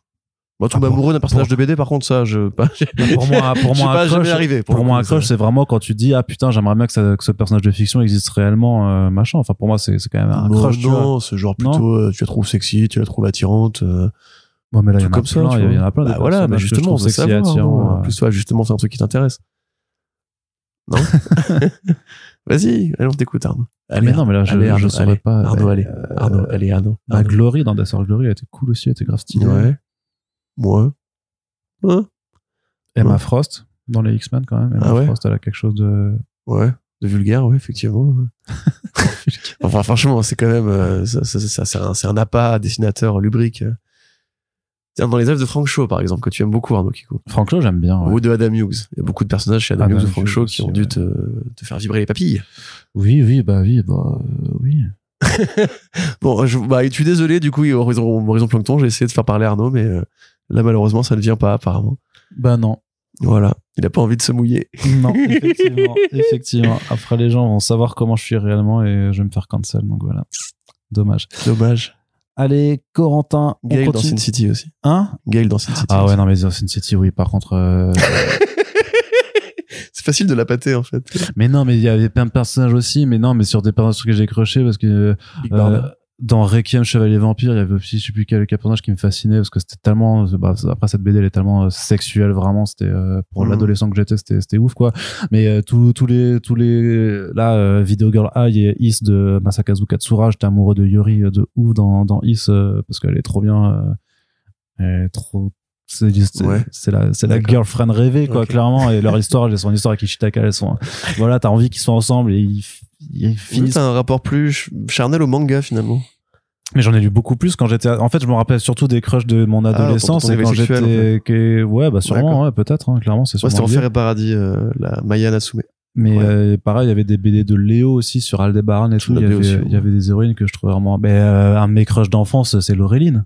Moi, tomber Ah, amoureux d'un personnage pour- de BD, par contre, ça, je, pas, j'ai- pour moi, pour moi, pas jamais arrivé. pour moi, coup, un crush, ça. c'est vraiment quand tu dis ah putain, j'aimerais bien que, ça- que ce personnage de fiction existe réellement, euh, machin. Enfin, pour moi, c'est c'est quand même un non, crush. vois. non, c'est genre Non. plutôt, euh, tu la trouves sexy, tu la trouves attirante. euh, Bon, mais là, il y en a comme ça, plein. Il y vois. en a plein. des Bah voilà, mais justement, veut sexy, savoir. non. euh. En plus, toi, justement, c'est un truc qui t'intéresse. Non Vas-y, allez, on t'écoute, Arnaud. Ah, mais non, mais là, je, allez, je Arnaud, saurais allez. pas. Arnaud, Euh, allez. Arnaud, allez, Arnaud. Bah, Arnaud. Glory, dans Death Glory, elle était cool aussi, elle était grave stylée. Ouais. Moi. Ouais. Emma Ouais. Frost, dans les X-Men, quand même. Emma Ah ouais Frost, elle a quelque chose de. Ouais. De vulgaire, ouais, effectivement. enfin, franchement, c'est quand même, euh, ça, ça, ça, c'est un, c'est un appât dessinateur lubrique. Tiens, dans les œuvres de Frank Shaw, par exemple, que tu aimes beaucoup, Arnaud Kikou. Frank Shaw, j'aime bien. ouais. Ou de Adam Hughes. Il y a beaucoup de personnages chez Adam, Adam Hughes ou Frank Shaw qui ont dû te, te faire vibrer les papilles. Oui, oui, bah oui, bah euh, oui. Bon, je, bah, je suis désolé, du coup, Horizon, Horizon Plankton, j'ai essayé de faire parler Arnaud, mais euh, là, malheureusement, ça ne vient pas, apparemment. Bah non. Voilà. Il a pas envie de se mouiller. Non, effectivement, effectivement. Après, les gens vont savoir comment je suis réellement et je vais me faire cancel, donc voilà. Dommage. Dommage. Allez, Corentin, Gail dans. Sin City aussi. Hein? Gail dans Sin City. Ah aussi. ouais, non, mais The Sin City, oui, par contre. euh, C'est facile de la pâter, en fait. mais non, mais il y avait plein de personnages aussi, mais non, mais sur des personnages que j'ai croché parce que Big euh. Dans Requiem Chevalier Vampire, il y avait aussi, je sais plus quel, personnage qui me fascinait parce que c'était tellement, bah, après cette BD, elle est tellement euh, sexuelle, vraiment, c'était, euh, pour Mhm. l'adolescent que j'étais, c'était, c'était ouf, quoi. Mais euh, tous, tous les, tous les, là, euh, Video Girl High et Is de Masakazu Katsura, j'étais amoureux de Yuri euh, de ouf dans, dans Is euh, parce qu'elle est trop bien, euh, elle est trop, c'est juste- Ouais. c'est la, c'est la girlfriend rêvée, quoi, clairement. Et leur histoire, son histoire avec Ishitaka, elles sont, voilà, t'as envie qu'ils soient ensemble et ils, ils finissent un rapport plus ch- charnel au manga, finalement. mais j'en ai lu beaucoup plus quand j'étais. En fait, je me rappelle surtout des crushs de mon adolescence pour ton et quand j'étais. que- Ouais, bah sûrement, ouais, peut-être, hein, clairement, c'est Ouais, c'était. Enfer et Paradis, euh, la Maya Natsume. Mais Ouais. euh, pareil, il y avait des BD de Léo aussi sur Aldebaran et tout. Il y, avait, aussi, il y avait des héroïnes que je trouvais vraiment. Ben, euh, un de mes crushs d'enfance, c'est Laureline.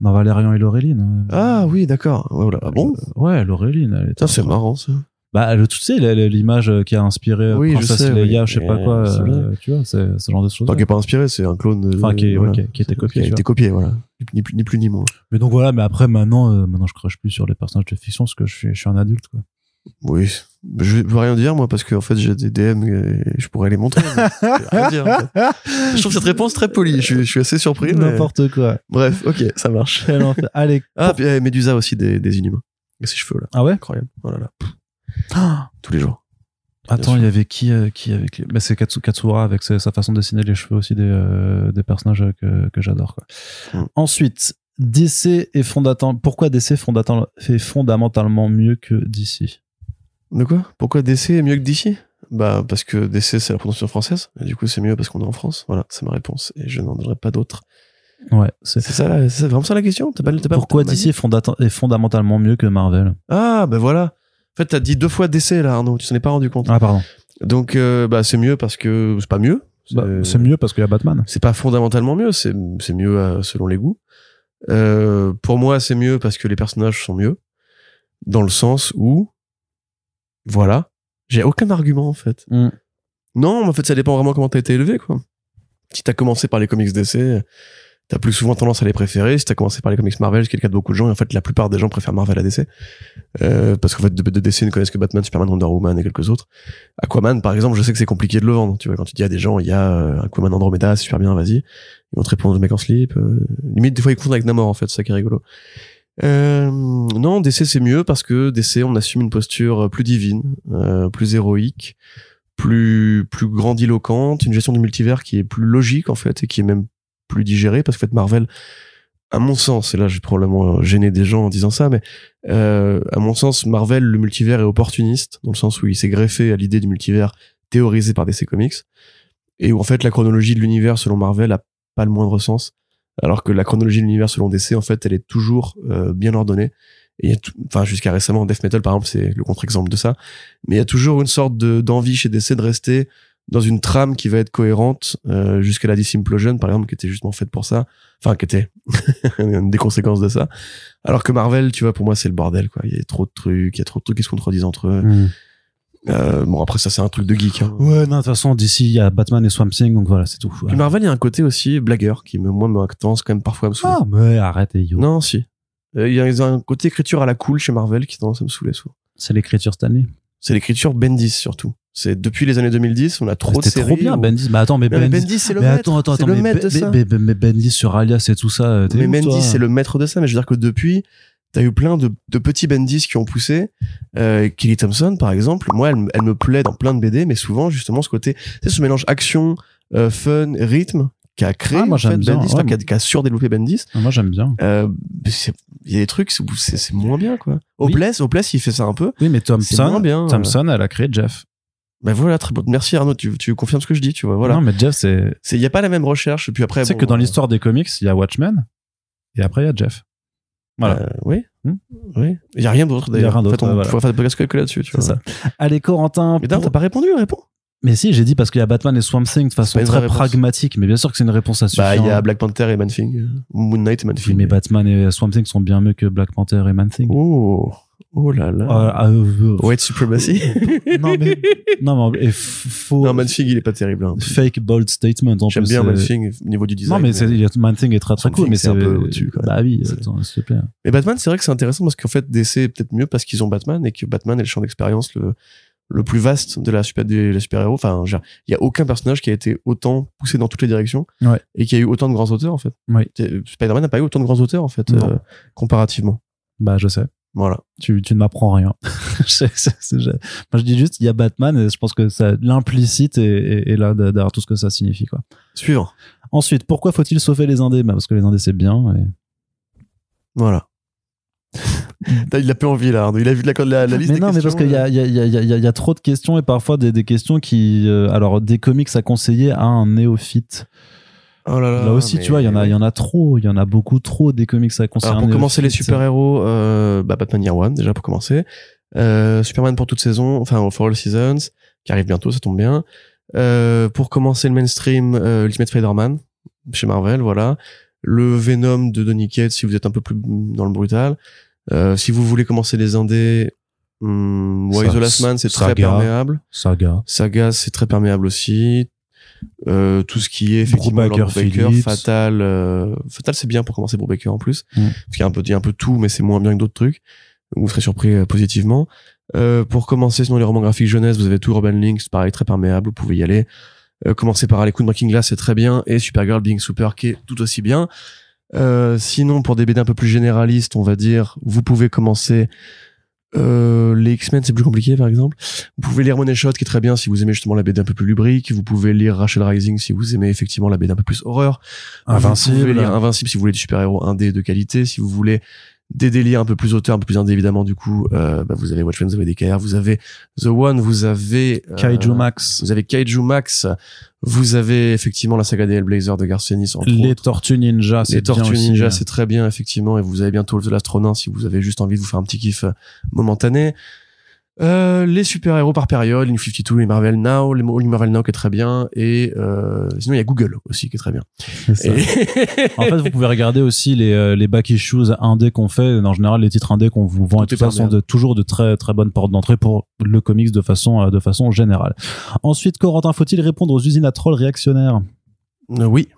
Dans Valérian et Laureline. Ah oui, d'accord. Ouais, voilà. Ah bon? Ouais, Laureline. elle était Putain, c'est marrant, ça. Bah, le, tu sais, l'image qui a inspiré euh, Oui, je Princesse sais, Leia, oui. je sais pas quoi. euh, tu vois, c'est ce genre de choses. Enfin, qui est pas inspiré, c'est un clone. Enfin, qui voilà. ouais, qui- qui a été copié, Qui a été copié, voilà. Ni plus, ni plus ni moins. Mais donc voilà, mais après maintenant, euh, maintenant je crush plus sur les personnages de fiction parce que je suis, je suis un adulte quoi. Oui. Je vais- je veux rien dire, moi, parce qu'en fait, j'ai des DM et je pourrais les montrer. mais je rien dire, en fait. Je trouve cette réponse très polie. Je, suis- je suis assez surpris. mais- N'importe quoi. Bref, ok, ça marche. Allez. Ah, pour- puis Médusa aussi, des, des inhumains. Et ses cheveux, là. Ah ouais? Incroyable. Oh là là. Ah Tous les jours. Attends, il y avait qui, euh, qui avec les... bah, c'est Katsu, Katsura avec sa, sa façon de dessiner les cheveux aussi des, euh, des personnages que, que j'adore quoi. Mm. Ensuite, DC est fondamental. Pourquoi DC est fondamental- est fondamentalement mieux que DC De quoi? Pourquoi DC est mieux que DC Bah, parce que DC, c'est la prononciation française. Et du coup, c'est mieux parce qu'on est en France. Voilà, c'est ma réponse. Et je n'en donnerai pas d'autre. Ouais. C'est ça, c'est vraiment ça la question? Pas, pas- pourquoi DC est, fondata- est fondamentalement mieux que Marvel? Ah, bah voilà. En fait, t'as dit deux fois DC, là, Arnaud. Tu t'en es pas rendu compte. Ah pardon. Donc, euh, bah, c'est mieux parce que c'est pas mieux. C'est Bah, c'est mieux parce qu'il y a Batman. c'est pas fondamentalement mieux. C'est, c'est mieux euh, selon les goûts. Euh, pour moi, c'est mieux parce que les personnages sont mieux. Dans le sens où, voilà, j'ai aucun argument en fait. Mm. Non, mais en fait, ça dépend vraiment comment t'as été élevé, quoi. Si t'as commencé par les comics DC, t'as plus souvent tendance à les préférer. Si t'as commencé par les comics Marvel, ce qui est le cas de beaucoup de gens, et en fait, la plupart des gens préfèrent Marvel à DC. Euh, parce qu'en fait, de, DC ne connaissent que Batman, Superman, Wonder Woman et quelques autres. Aquaman, par exemple, je sais que c'est compliqué de le vendre. Tu vois, quand tu dis à des gens, il y a euh, Aquaman Andromeda, super bien, vas-y. Ils vont te répondre le mec en slip. euh, limite, des fois, ils confondent avec Namor, en fait, c'est ça qui est rigolo. Euh, non, DC c'est mieux parce que DC on assume une posture plus divine, euh, plus héroïque, plus plus grandiloquente, une gestion du multivers qui est plus logique en fait et qui est même plus digérée parce qu'en fait Marvel, à mon sens, et là j'ai probablement gêné des gens en disant ça, mais euh, à mon sens Marvel le multivers est opportuniste dans le sens où il s'est greffé à l'idée du multivers théorisé par DC Comics et où en fait la chronologie de l'univers selon Marvel a pas le moindre sens alors que la chronologie de l'univers selon DC en fait elle est toujours euh, bien ordonnée. Et enfin jusqu'à récemment Death Metal par exemple c'est le contre-exemple de ça mais il y a toujours une sorte de d'envie chez DC de rester dans une trame qui va être cohérente euh, jusqu'à la DC Implosion par exemple qui était justement faite pour ça enfin qui était une des conséquences de ça alors que Marvel tu vois pour moi c'est le bordel quoi il y a trop de trucs il y a trop de trucs qui se contredisent entre eux euh, bon après ça c'est un truc de geek hein. Ouais, non, de toute façon, d'ici, il y a Batman et Swamp Thing, donc voilà, c'est tout. Puis Marvel il y a un côté aussi blagueur qui me moi me tendance quand même parfois à me saouler Ah, mais arrête, yo. Non, si. Euh, Il y a un côté écriture à la cool chez Marvel qui tendance à me saouler souvent. C'est l'écriture Stanley. C'est l'écriture Bendis surtout. C'est depuis les années 2010, on a trop de C'était séries. trop bien, Bendis. Mais attends, mais, Non, Bendis. Bendis, c'est le mais maître. attends, attends, attends, le mais, maître de ça. mais- Bendis sur Alias et tout ça. euh, Mais où, Bendis, c'est le maître de ça. Mais je veux dire que depuis, t'as eu plein de, de petits Bendis qui ont poussé. Euh, Kelly Thompson, par exemple, moi, elle, me- elle me plaît dans plein de BD, mais souvent, justement, ce côté, c'est ce mélange action, euh, fun, rythme, qui a créé Ah, moi, en fait, j'aime bien, Bendis, ouais, enfin, qui, a, moi- qui a surdéveloppé Bendis. Ah, Moi, j'aime bien. Euh, Il y a des trucs, c'est- moins bien, quoi. Oui. Hopeless, Hopeless, il fait ça un peu. Oui, mais Thompson, bien. Thompson, elle a créé Jeff. Ben voilà, très bon. Merci Arnaud, tu, tu confirmes ce que je dis, tu vois. Voilà. Non, mais Jeff, c'est. Il y a pas la même recherche. Puis après, Tu sais bon, que dans euh, l'histoire des comics, il y a Watchmen. Et après, il y a Jeff. Voilà. euh, oui. Hmm. Oui. Il y a rien d'autre Il y a d'ailleurs. En fait, on voilà. faut faire des podcasts que, là-dessus, tu C'est vois. ça. Allez, Corentin. Mais pour- t'as pas répondu, réponds. Mais si, j'ai dit parce qu'il y a Batman et Swamp Thing de façon très réponse. pragmatique. Mais bien sûr que c'est une réponse à Bah, il y a. Black Panther et Man Thing. Moon Knight et Man Oui, Thing. mais Batman et Swamp Thing sont bien mieux que Black Panther et Man Thing. Oh. Oh là là. Euh, euh, euh, White Supremacy. non, mais. Non, mais. Faux. non, Man Thing, il est pas terrible. hein. Fake bold statement en J'aime bien euh, Man Thing au niveau du design. Non, mais c'est, il y a- Man Thing est très très cool, mais c'est un peu au-dessus. Bah oui, s'il te plaît. Mais Batman, c'est vrai que c'est intéressant parce qu'en fait, DC est peut-être mieux parce qu'ils ont Batman et que Batman est le champ d'expérience le, le plus vaste de la super, des la super-héros. Enfin, il y a aucun personnage qui a été autant poussé dans toutes les directions Ouais. et qui a eu autant de grands auteurs, en fait. Oui. C'est- Spider-Man n'a pas eu autant de grands auteurs, en fait, euh, comparativement. Bah, je sais. Voilà. Tu, tu ne m'apprends rien. Je Moi, je dis juste, il y a Batman et je pense que ça, l'implicite est, est- est là derrière tout ce que ça signifie, quoi. Suivant. Ensuite, pourquoi faut-il sauver les indés? Bah, Parce que les indés, c'est bien. et- Voilà. Là, il a plus envie, là. Il a vu la, la, la liste Mais des non, mais parce qu'il y y, y, y, a, il y a trop de questions et parfois des, des questions qui. euh, alors, des comics à conseiller à un néophyte. Oh là là. Là aussi, tu vois, il y en a, il y en a trop. Il y en a beaucoup trop des comics à conseiller Alors, pour commencer les super-héros, euh, bah, Batman Year One, déjà pour commencer. Euh, Superman pour toute saison, enfin for all seasons, qui arrive bientôt, ça tombe bien. Euh, pour commencer le mainstream, Ultimate Spider-Man chez Marvel, voilà. Le Venom de Donny Cates si vous êtes un peu plus dans le brutal. Si vous voulez commencer les indés, hum, Why the Last Man, c'est très perméable. Saga. Saga, c'est très perméable aussi. Euh, tout ce qui est effectivement Brubaker, Phillips. Fatal, euh, Fatal c'est bien pour commencer Brubaker en plus, Mm. parce qu'il y a un peu, il y a un peu tout, mais c'est moins bien que d'autres trucs. Vous serez surpris euh, positivement. Euh, pour commencer, sinon les romans graphiques jeunesse, vous avez tout Urban Links, pareil très perméable, vous pouvez y aller. Euh, commencez par les coups de Breaking Glass, c'est très bien, et Supergirl Being Super qui est tout aussi bien. Euh, sinon, pour des BD un peu plus généralistes, on va dire, vous pouvez commencer euh, les X-Men, c'est plus compliqué, par exemple. Vous pouvez lire Money Shot, qui est très bien si vous aimez justement la BD un peu plus lubrique. Vous pouvez lire Rachel Rising si vous aimez effectivement la BD un peu plus horreur. Vous pouvez Invincible. lire Invincible si vous voulez du super-héros indé de qualité. Si vous voulez des délires un peu plus auteurs, un peu plus indé, évidemment, du coup, euh, bah, vous avez Watchmen, vous avez DKR, vous avez The One, vous avez... euh, Kaiju Max. Vous avez Kaiju Max. Vous avez effectivement la saga des Hellblazer de Garcenis, Les autres. Tortues Ninja, c'est Les bien Tortues aussi. Ninja, c'est très bien, effectivement. Et vous avez bientôt The Last si vous avez juste envie de vous faire un petit kiff euh, momentané. Euh, les super-héros par période, les New 52, les Marvel Now, les Marvel Now qui est très bien. Et euh, sinon, il y a Google aussi qui est très bien. C'est ça. Et- En fait, vous pouvez regarder aussi les, euh, les back issues indés qu'on fait. En général, les titres indés qu'on vous vend et Tout tout ça sont de, toujours de très très bonnes portes d'entrée pour le comics de façon de façon générale. Ensuite, Corentin, faut-il répondre aux usines à trolls réactionnaires? Euh, oui.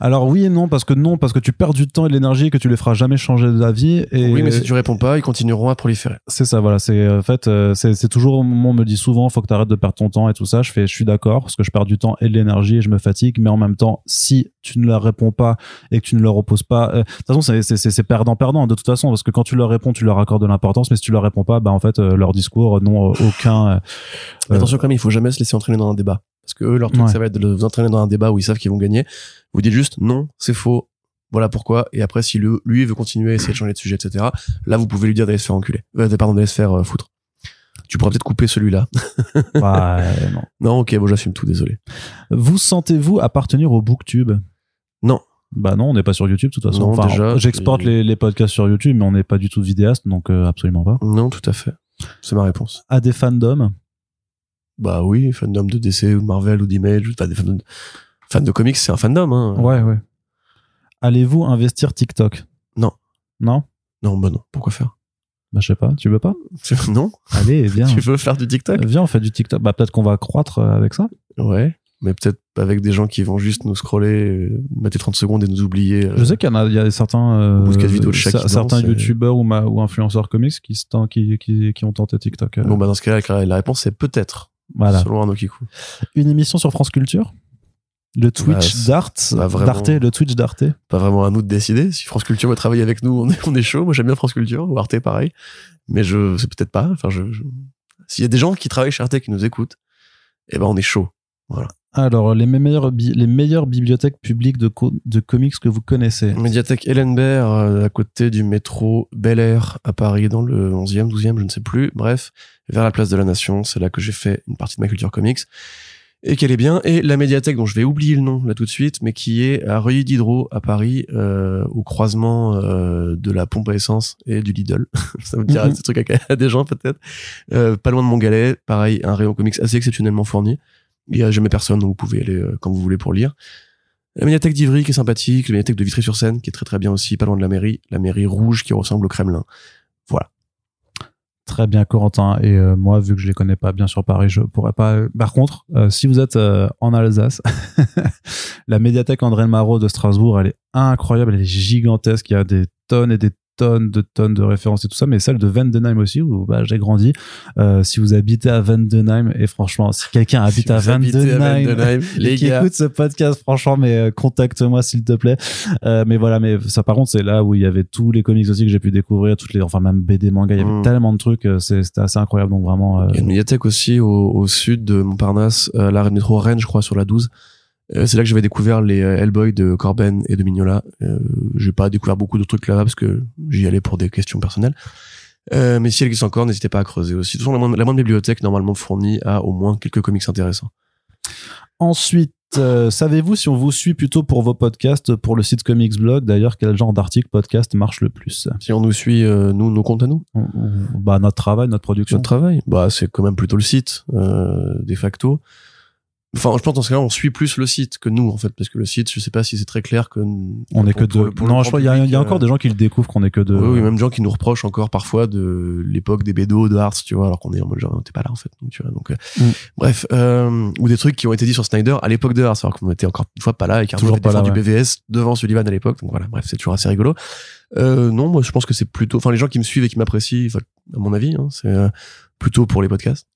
Alors oui et non parce que non parce que tu perds du temps et de l'énergie et que tu les feras jamais changer d'avis. Et Oui, mais si tu réponds pas, ils continueront à proliférer. C'est ça, voilà. C'est en fait, euh, c'est toujours. On me dit souvent, faut que tu arrêtes de perdre ton temps et tout ça. Je fais, je suis d'accord parce que je perds du temps et de l'énergie et je me fatigue. Mais en même temps, si tu ne leur réponds pas et que tu ne leur opposes pas, euh, de toute façon, c'est- perdant-perdant de toute façon parce que quand tu leur réponds, tu leur accordes de l'importance, mais si tu leur réponds pas, bah en fait, euh, leur discours n'ont euh, aucun. euh, euh, attention quand même, il faut jamais se laisser entraîner dans un débat. Parce que eux, leur truc, Ouais. ça va être de vous entraîner dans un débat où ils savent qu'ils vont gagner. Vous dites juste non, c'est faux. Voilà pourquoi. Et après, si le- lui veut continuer essayer de changer de sujet, etc., là, vous pouvez lui dire d'aller se faire enculer. Euh, pardon, d'aller se faire euh, foutre. Tu pourras peut-être couper celui-là. bah, euh, non. non, ok, bon, j'assume tout, désolé. Vous sentez-vous appartenir au BookTube? Non. Bah non, on n'est pas sur YouTube de toute façon. Non, Enfin, déjà, j'exporte les podcasts sur YouTube, mais on n'est pas du tout vidéaste, donc euh, absolument pas. Non, tout à fait. C'est ma réponse. À des fandoms, Bah oui, fandom de DC ou de Marvel ou d'Image, enfin des fans de, fans de comics, c'est un fandom, hein. Ouais, ouais. Allez-vous investir TikTok? Non. Non? Non, bah non. Pourquoi faire? Bah, je sais pas. Tu veux pas? Non Allez, viens. Tu veux faire du TikTok? Viens, on fait du TikTok. Bah, peut-être qu'on va croître euh, avec ça. Ouais. mais peut-être avec des gens qui vont juste nous scroller, euh, mettre 30 secondes et nous oublier. euh, Je sais qu'il y en a, il y a certains, euh, de vidéos de cer- certains et- youtubeurs ou, ma- ou influenceurs comics qui, qui, qui, qui ont tenté TikTok. euh, Bon, bah, dans ce cas-là, la- la réponse c'est peut-être, voilà. selon Arnaud Kikou. Une émission sur France Culture Le Twitch Bah, d'Art, d'Arte, le Twitch d'Arte. Pas vraiment à nous de décider. Si France Culture veut travailler avec nous, on est, on est chaud. Moi, j'aime bien France Culture, ou Arte, pareil. Mais je, c'est peut-être pas. Enfin, je, je- s'il y a des gens qui travaillent chez Arte qui nous écoutent, eh ben, on est chaud. Alors, les meilleures, les meilleures bibliothèques publiques de, co- de comics que vous connaissez. Médiathèque Ellenberg, euh, à côté du métro Bel Air à Paris, dans le 11e, 12e, je ne sais plus. Bref, vers la place de la Nation, c'est là que j'ai fait une partie de ma culture comics. Et qu'elle est bien. Et la médiathèque, dont je vais oublier le nom là tout de suite, mais qui est à Reuilly diderot à Paris, euh, au croisement euh, de la pompe à essence et du Lidl. Ça vous dira Mhm. ce truc à, à des gens peut-être. Euh, pas loin de Montgalet, pareil, un rayon comics assez exceptionnellement fourni. Il y a jamais personne, donc vous pouvez aller euh, quand vous voulez pour lire. La médiathèque d'Ivry qui est sympathique, la médiathèque de Vitry-sur-Seine qui est très très bien aussi, pas loin de la mairie, la mairie rouge qui ressemble au Kremlin. Très bien, Corentin. Et euh, moi, vu que je les connais pas bien sur Paris, je pourrais pas. Par contre, euh, si vous êtes en Alsace, la médiathèque André Marot de Strasbourg, elle est incroyable, elle est gigantesque. Il y a des tonnes et des tonnes de tonnes de références et tout ça, mais celle de Vendenheim aussi, où bah, j'ai grandi. Euh, si vous habitez à Vendenheim, et franchement, si quelqu'un habite Si à habitez à Vendenheim, Vendenheim, et les qui gars, écoute ce podcast, franchement, mais euh, contacte-moi s'il te plaît. Euh, mais voilà, mais ça, par contre, c'est là où il y avait tous les comics aussi que j'ai pu découvrir, toutes les, enfin même BD, manga, il y avait Mm. tellement de trucs, euh, c'était assez incroyable. Donc vraiment, euh, il y a une médiathèque aussi au, au sud de Montparnasse, euh, de métro Rennes, je crois, sur la 12. Euh, c'est là que j'avais découvert les euh, Hellboy de Corben et de Mignola. Euh, j'ai pas découvert beaucoup de trucs là-bas parce que j'y allais pour des questions personnelles. Euh, mais si elle existe encore, n'hésitez pas à creuser aussi. De toute façon, la moindre, la moindre bibliothèque normalement fournie a au moins quelques comics intéressants. Ensuite, euh, savez-vous si on vous suit plutôt pour vos podcasts, pour le site Comics Blog D'ailleurs, quel genre d'article podcast marche le plus? Si on nous suit, euh, nous, nos comptes à nous, On- on- Bah notre travail, notre production. notre travail, bah c'est quand même plutôt le site, de facto. Enfin, je pense dans ce cas-là, on suit plus le site que nous, en fait, parce que le site, je sais pas si c'est très clair que On est que deux. non, je crois il y a, il y a public, encore euh, des gens qui le découvrent qu'on est que deux. Oui, oui, même des gens qui nous reprochent encore parfois de l'époque des bédos, de Hearts, tu vois, alors qu'on est en mode genre, t'es pas là, en fait. Donc, tu vois, donc, euh, Mm. bref, euh, ou des trucs qui ont été dits sur Snyder à l'époque de Hearts, alors qu'on était encore une fois pas là et Toujours avait pas là, défendu BVS devant Sullivan à l'époque. Donc voilà, bref, c'est toujours assez rigolo. Euh, non, moi, je pense que c'est plutôt, enfin, les gens qui me suivent et qui m'apprécient, à mon avis, hein, c'est euh, plutôt pour les podcasts.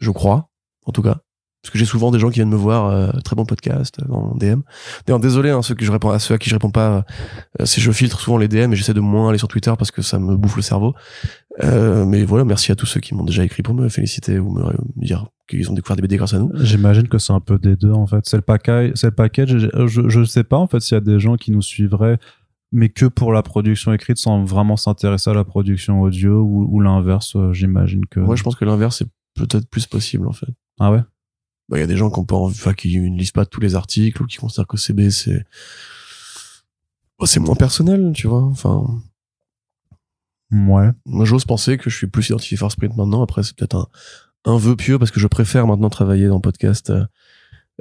Je crois, en tout cas. Parce que j'ai souvent des gens qui viennent me voir, euh, très bon podcast, euh, en DM. D'ailleurs, désolé, hein, ceux que je réponds à ceux à qui je réponds pas, euh, c'est je filtre souvent les DM et j'essaie de moins aller sur Twitter parce que ça me bouffe le cerveau. Euh, mais voilà, merci à tous ceux qui m'ont déjà écrit pour me féliciter ou me, me dire qu'ils ont découvert des BD grâce à nous. J'imagine que c'est un peu des deux en fait. C'est le package, c'est le package. Je, je, sais pas en fait s'il y a des gens qui nous suivraient, mais que pour la production écrite sans vraiment s'intéresser à la production audio ou, ou l'inverse. euh, J'imagine que. Moi, je pense que l'inverse est peut-être plus possible en fait. Ah ouais? Bah, il y a des gens qui ont pas envie, enfin, qui ne lisent pas tous les articles ou qui considèrent que CB c'est, Bah, c'est moins personnel, tu vois. Enfin, Ouais. moi, j'ose penser que je suis plus identifié Force Print maintenant. Après, c'est peut-être un, un vœu pieux parce que je préfère maintenant travailler dans le podcast. euh,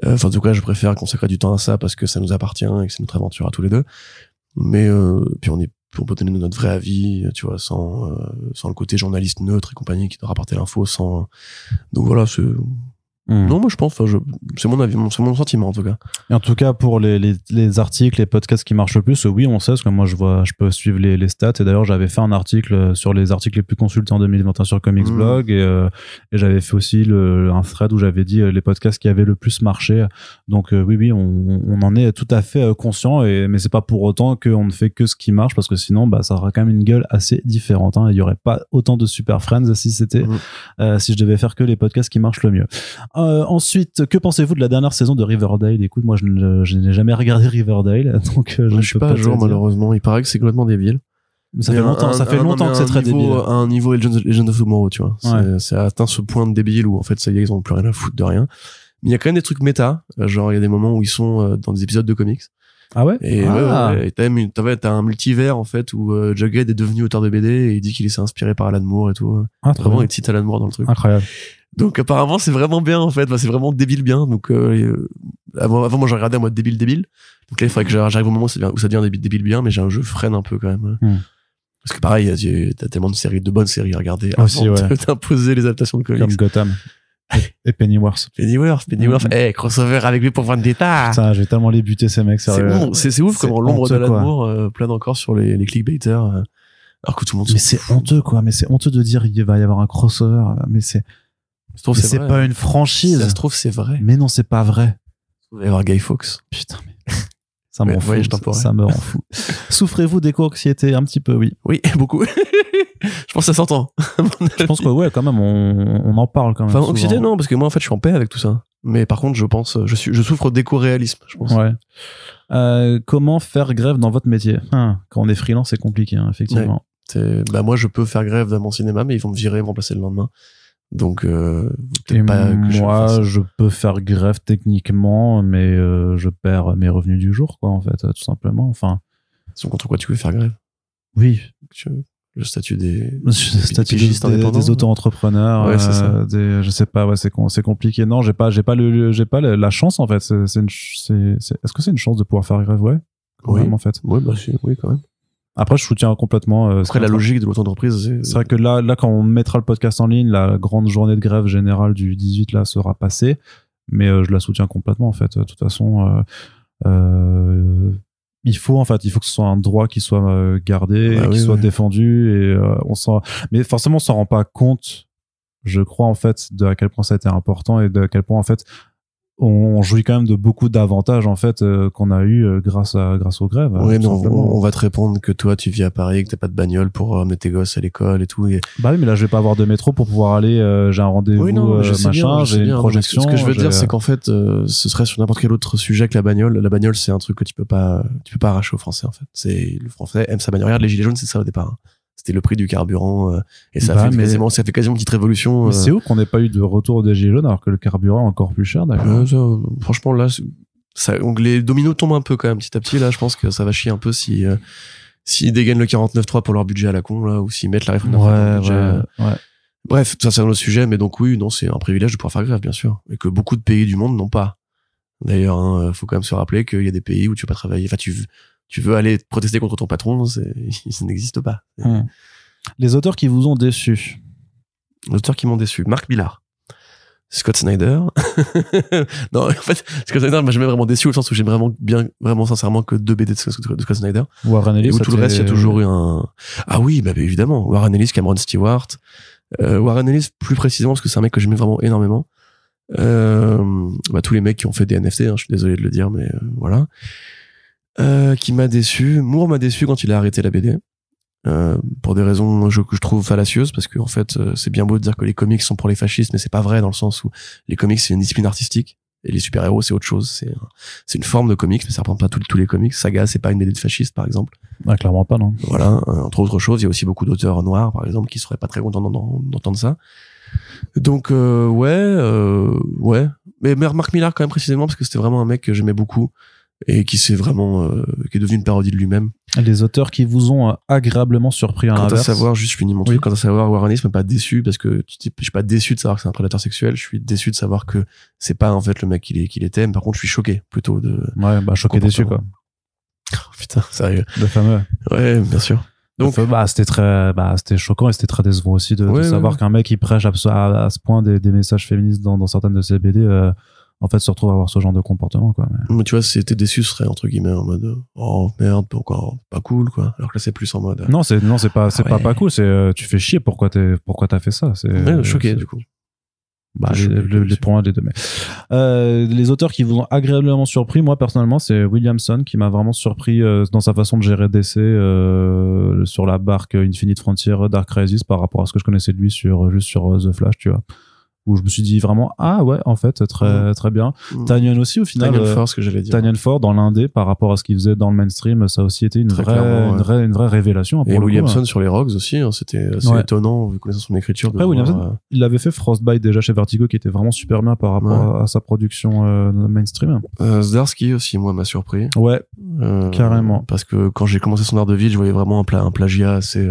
euh, Enfin, en tout cas, je préfère consacrer du temps à ça parce que ça nous appartient et que c'est notre aventure à tous les deux. Mais euh, puis on est, on peut donner notre vrai avis, tu vois, sans euh, sans le côté journaliste neutre et compagnie qui doit rapporter l'info, sans. Donc voilà, c'est. Hmm. Non, moi je pense, je... c'est mon avis, c'est mon sentiment en tout cas. Et en tout cas, pour les, les, les articles, les podcasts qui marchent le plus, oui, on sait, parce que moi, je vois, je peux suivre les, les stats. Et d'ailleurs, j'avais fait un article sur les articles les plus consultés en 2021 sur Comics Mhm. Blog. Et, euh, et j'avais fait aussi le, un thread où j'avais dit euh, les podcasts qui avaient le plus marché. Donc, euh, oui, oui, on, on en est tout à fait conscient. Et, mais c'est pas pour autant qu'on ne fait que ce qui marche, parce que sinon, bah, ça aura quand même une gueule assez différente. Hein. Il y aurait pas autant de Super Friends si c'était, euh, si je devais faire que les podcasts qui marchent le mieux. Euh, ensuite, que pensez-vous de la dernière saison de Riverdale? Écoute, moi, je, ne- je n'ai jamais regardé Riverdale, donc euh, je je ne suis peux pas à jour malheureusement. Il paraît que c'est complètement débile. Mais ça fait longtemps, un- ça fait un- longtemps que c'est très niveau- débile. Un niveau Legends, Legends of Tomorrow, tu vois. C'est- Ouais. C'est atteint ce point de débile où en fait ça y est, ils ont plus rien à foutre de rien. Mais il y a quand même des trucs méta, euh, genre il y a des moments où ils sont euh, dans des épisodes de comics. Ah ouais Et Ah. ouais, ouais. Et t'as même une- t'as un multivers en fait où euh, Jughead est devenu auteur de BD et il dit qu'il s'est inspiré par Alan Moore et tout. Ah, Vraiment, il cite Alan Moore dans le truc. Incroyable. Donc apparemment c'est vraiment bien en fait, Enfin, c'est vraiment débile bien. Donc euh, euh, avant, avant moi j'ai regardé en mode débile débile. Donc là il faudrait que j'arrive au moment où ça devient, où ça devient débile, débile bien, mais j'ai un jeu freine un peu quand même. Hmm. Parce que pareil, t'as tellement de séries, de bonnes séries à regarder Aussi, avant ouais. de t'imposer les adaptations de comics. Comme Gotham. Et Pennyworth. Pennyworth, Pennyworth, Mhm. eh, crossover avec lui pour Vendetta. Putain, j'ai tellement les buter ces mecs, C'est sérieux. bon, c'est c'est ouf C'est comment l'ombre de l'amour euh, plane encore sur les, les clickbaiters, euh, alors que tout le monde Mais c'est honteux, quoi. Mais c'est honteux de dire il va y avoir un crossover. Mais c'est, Ça se trouve, mais c'est c'est vrai. pas une Si franchise. Ça se trouve, c'est vrai. Mais non, c'est pas vrai. Il va y avoir Guy Fawkes. Putain, mais. Ça m'en fout. voyage temporel. Ça me rend fou. Souffrez-vous d'éco-anxiété un petit peu, oui. Oui, beaucoup. je pense que ça s'entend. Je pense que ouais, quand même, on, on en parle quand même. Enfin, anxiété, non, parce que moi, en fait, je suis en paix avec tout ça. Mais par contre, je pense, je suis, je souffre d'éco-réalisme, je pense. Ouais. Euh, comment faire grève dans votre métier? Hein, Quand on est freelance, c'est compliqué, hein, effectivement. Bah, moi, je peux faire grève dans mon cinéma, mais ils vont me virer me remplacer le lendemain. Donc, euh, Et pas que je moi, ça. je peux faire grève techniquement, mais euh, je perds mes revenus du jour, quoi, en fait, euh, tout simplement. Enfin, Sinon, contre quoi tu veux faire grève? oui, Tu- Le statut des, le statut des, des, des auto-entrepreneurs, Ouais, c'est euh, des- je sais pas, ouais, c'est c'est compliqué. Non, j'ai pas, j'ai pas le, j'ai pas la chance en fait. C'est, c'est c'est- c'est- est-ce que c'est une chance de pouvoir faire grève, ouais, quand Oui. même, en fait. Ouais, bah, si, oui, quand même. Après, je soutiens complètement. euh, Après, la logique de l'auto-entreprise, c'est. Vrai que là, là, quand on mettra le podcast en ligne, la grande journée de grève générale du 18 là sera passée, mais euh, je la soutiens complètement en fait. De toute façon, euh, euh, il faut en fait, il faut que ce soit un droit qui soit euh, gardé, qui oui, soit oui. défendu, et euh, on s'en, mais forcément, on s'en rend pas compte. Je crois en fait de à quel point ça a été important et de à quel point en fait on, jouit quand même de beaucoup d'avantages en fait euh, qu'on a eu euh, grâce à grâce aux grèves. Oui, tout mais on, va te répondre que toi, tu vis à Paris, que t'as pas de bagnole pour emmener tes gosses à l'école et tout. Et... Bah oui, mais là, je vais pas avoir de métro pour pouvoir aller. euh, j'ai un rendez-vous, euh, machin, j'ai une projection. Ce que je veux dire, c'est qu'en fait, euh, ce serait sur n'importe quel autre sujet que la bagnole. La bagnole, c'est un truc que tu peux pas, tu peux pas arracher aux Français, en fait. C'est, le Français aime sa bagnole. Regarde, les Gilets jaunes, c'est ça au départ. hein. C'était le prix du carburant, euh, et ça Bah, fait quasiment, ça fait quasiment une petite révolution. Mais euh, c'est ouf qu'on n'ait pas eu de retour des gilets jaunes alors que le carburant est encore plus cher, d'accord. Ouais, ça, euh, franchement, là, c'est- ça, donc les dominos tombent un peu quand même petit à petit. Là, je pense que ça va chier un peu si euh, s'ils dégainent le 49.3 pour leur budget à la con, là, ou s'ils mettent la réforme Ouais, budget. Bref, ça c'est un autre sujet, mais donc oui, non, c'est un privilège de pouvoir faire grève, bien sûr, et que beaucoup de pays du monde n'ont pas. D'ailleurs, hein, faut quand même se rappeler qu'il y a des pays où tu peux pas travailler. Enfin, tu tu veux aller protester contre ton patron, ça n'existe pas. Hum. Les auteurs qui vous ont déçu. L'auteur qui m'ont déçu, Marc Billard. Scott Snyder. non, en fait, Scott Snyder m'a jamais vraiment déçu au sens où j'aime vraiment bien, vraiment sincèrement que deux BD de Scott, de Scott Snyder. Warren Ellis. Et où tout le reste, il y a toujours eu un. Ah oui, bah, bah, évidemment. Warren Ellis, Cameron Stewart. Euh, Warren Ellis, plus précisément, parce que c'est un mec que j'aimais vraiment énormément. Euh, bah, tous les mecs qui ont fait des NFT, hein, je suis désolé de le dire, mais euh, voilà. Euh, qui m'a déçu. Moore m'a déçu quand il a arrêté la BD. Euh, pour des raisons que je trouve fallacieuses parce que en fait euh, c'est bien beau de dire que les comics sont pour les fascistes mais c'est pas vrai dans le sens où les comics c'est une discipline artistique et les super héros c'est autre chose c'est c'est une forme de comics mais ça reprend pas tous tous les comics Saga c'est pas une BD de fasciste par exemple Ah, clairement pas, non. voilà, euh, entre autres choses, il y a aussi beaucoup d'auteurs noirs, par exemple, qui seraient pas très contents d'en- d'entendre ça. Donc euh, ouais, euh, ouais. Mais Mark Millar quand même précisément parce que c'était vraiment un mec que j'aimais beaucoup et qui s'est vraiment, euh, qui est devenu une parodie de lui-même. Les auteurs qui vous ont euh, agréablement surpris à Quant à savoir, juste je finis mon Oui. truc, quant à savoir, Warren Ellis m'a pas déçu parce que je suis pas déçu de savoir que c'est un prédateur sexuel, je suis déçu de savoir que c'est pas en fait le mec qu'il est- qu'il était, mais par contre je suis choqué plutôt de. Ouais, bah choqué déçu quoi. Oh, putain, sérieux. Le fameux. Ouais, bien sûr. Donc- Donc, bah, c'était très, bah, c'était choquant et c'était très décevant aussi de, Ouais, savoir ouais. qu'un mec qui prêche à, à, à ce point des, des messages féministes dans, dans certaines de ses BD, euh, en fait, se retrouve à avoir ce genre de comportement, quoi. Mais- tu vois, si t'étais déçu, ce serait entre guillemets en mode oh merde, pourquoi pas cool quoi. Alors que là, c'est plus en mode. euh, Non, c'est, non, c'est pas, c'est Ah pas pas cool, c'est, euh, tu fais chier, pourquoi t'es, pourquoi t'as fait ça, c'est, ouais, choqué c'est- du coup. Bah, les, les des deux. Mais. Euh, les auteurs qui vous ont agréablement surpris, moi personnellement, c'est Williamson qui m'a vraiment surpris euh, dans sa façon de gérer DC euh, sur la barque Infinite Frontier Dark Crisis par rapport à ce que je connaissais de lui sur juste sur euh, The Flash, tu vois. Où je me suis dit vraiment ah ouais en fait très très bien. Mm. Tanyan aussi au final. Tanyan euh, Force que j'allais dire. Tanyan Ford dans l'indé par rapport à ce qu'il faisait dans le mainstream, ça a aussi été une Très vraie, ouais. une vraie une vraie révélation. hein, Et Williamson hein. sur les Rogues aussi, hein, c'était assez Ouais. étonnant vu connaissant son écriture. de Après, Williamson, voir, euh, Il avait fait Frostbite déjà chez Vertigo qui était vraiment super bien par rapport à, à sa production euh, mainstream. euh, Zdarsky aussi, moi, m'a surpris. Ouais, Carrément. Parce que quand j'ai commencé son art de ville, je voyais vraiment un, pla- un plagiat assez,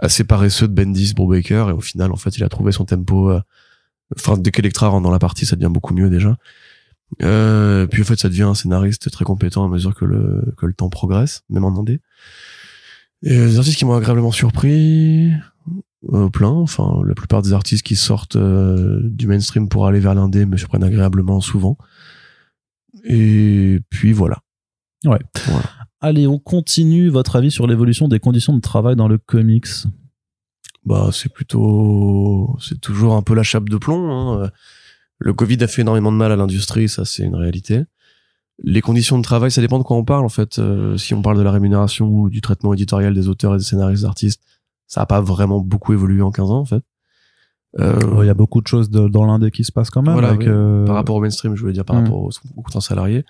assez paresseux de Bendis, Brubaker, et au final, en fait, il a trouvé son tempo. Enfin, dès qu'Electra rentre dans la partie, ça devient beaucoup mieux déjà. Euh, puis en fait, ça devient un scénariste très compétent à mesure que le, que le temps progresse, même en indé. Et les artistes qui m'ont agréablement surpris, euh, plein. Enfin, la plupart des artistes qui sortent euh, du mainstream pour aller vers l'indé me surprennent agréablement souvent. Et puis voilà. Allez, on continue. Votre avis sur l'évolution des conditions de travail dans le comics Bah, c'est plutôt, c'est toujours un peu la chape de plomb. hein. Le Covid a fait énormément de mal à l'industrie, ça c'est une réalité. Les conditions de travail, ça dépend de quoi on parle en fait. Euh, si on parle de la rémunération ou du traitement éditorial des auteurs et des scénaristes d'artistes, ça a pas vraiment beaucoup évolué en 15 ans en fait. Euh, Il y a beaucoup de choses de- dans l'indé qui se passent quand même. Voilà, avec, oui. euh, Par rapport au mainstream, je voulais dire par Hmm. rapport aux, aux contrats salariés.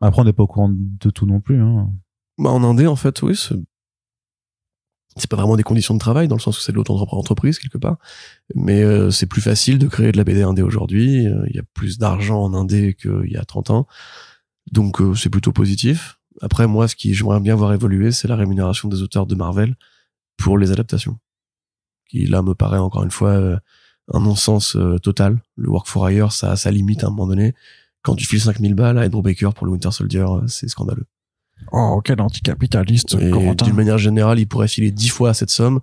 Après, on n'est pas au courant de tout non plus. Hein. Bah, en Indé, en fait, oui, c'est pas vraiment des conditions de travail, dans le sens où c'est de l'auto-entreprise, quelque part. Mais euh, c'est plus facile de créer de la BD indé aujourd'hui. Euh, Il y a plus d'argent en Indé qu'il y a 30 ans. Donc, euh, c'est plutôt positif. Après, moi, ce qui j'aimerais bien voir évoluer, c'est la rémunération des auteurs de Marvel pour les adaptations. Qui, là, me paraît encore une fois un non-sens total. Le Work for Hire, ça a limite à un moment donné. Quand tu files 5000 balles à Andrew Baker pour le Winter Soldier, c'est scandaleux. Oh, quel anticapitaliste, Et d'une manière générale, ils pourraient filer dix fois cette somme,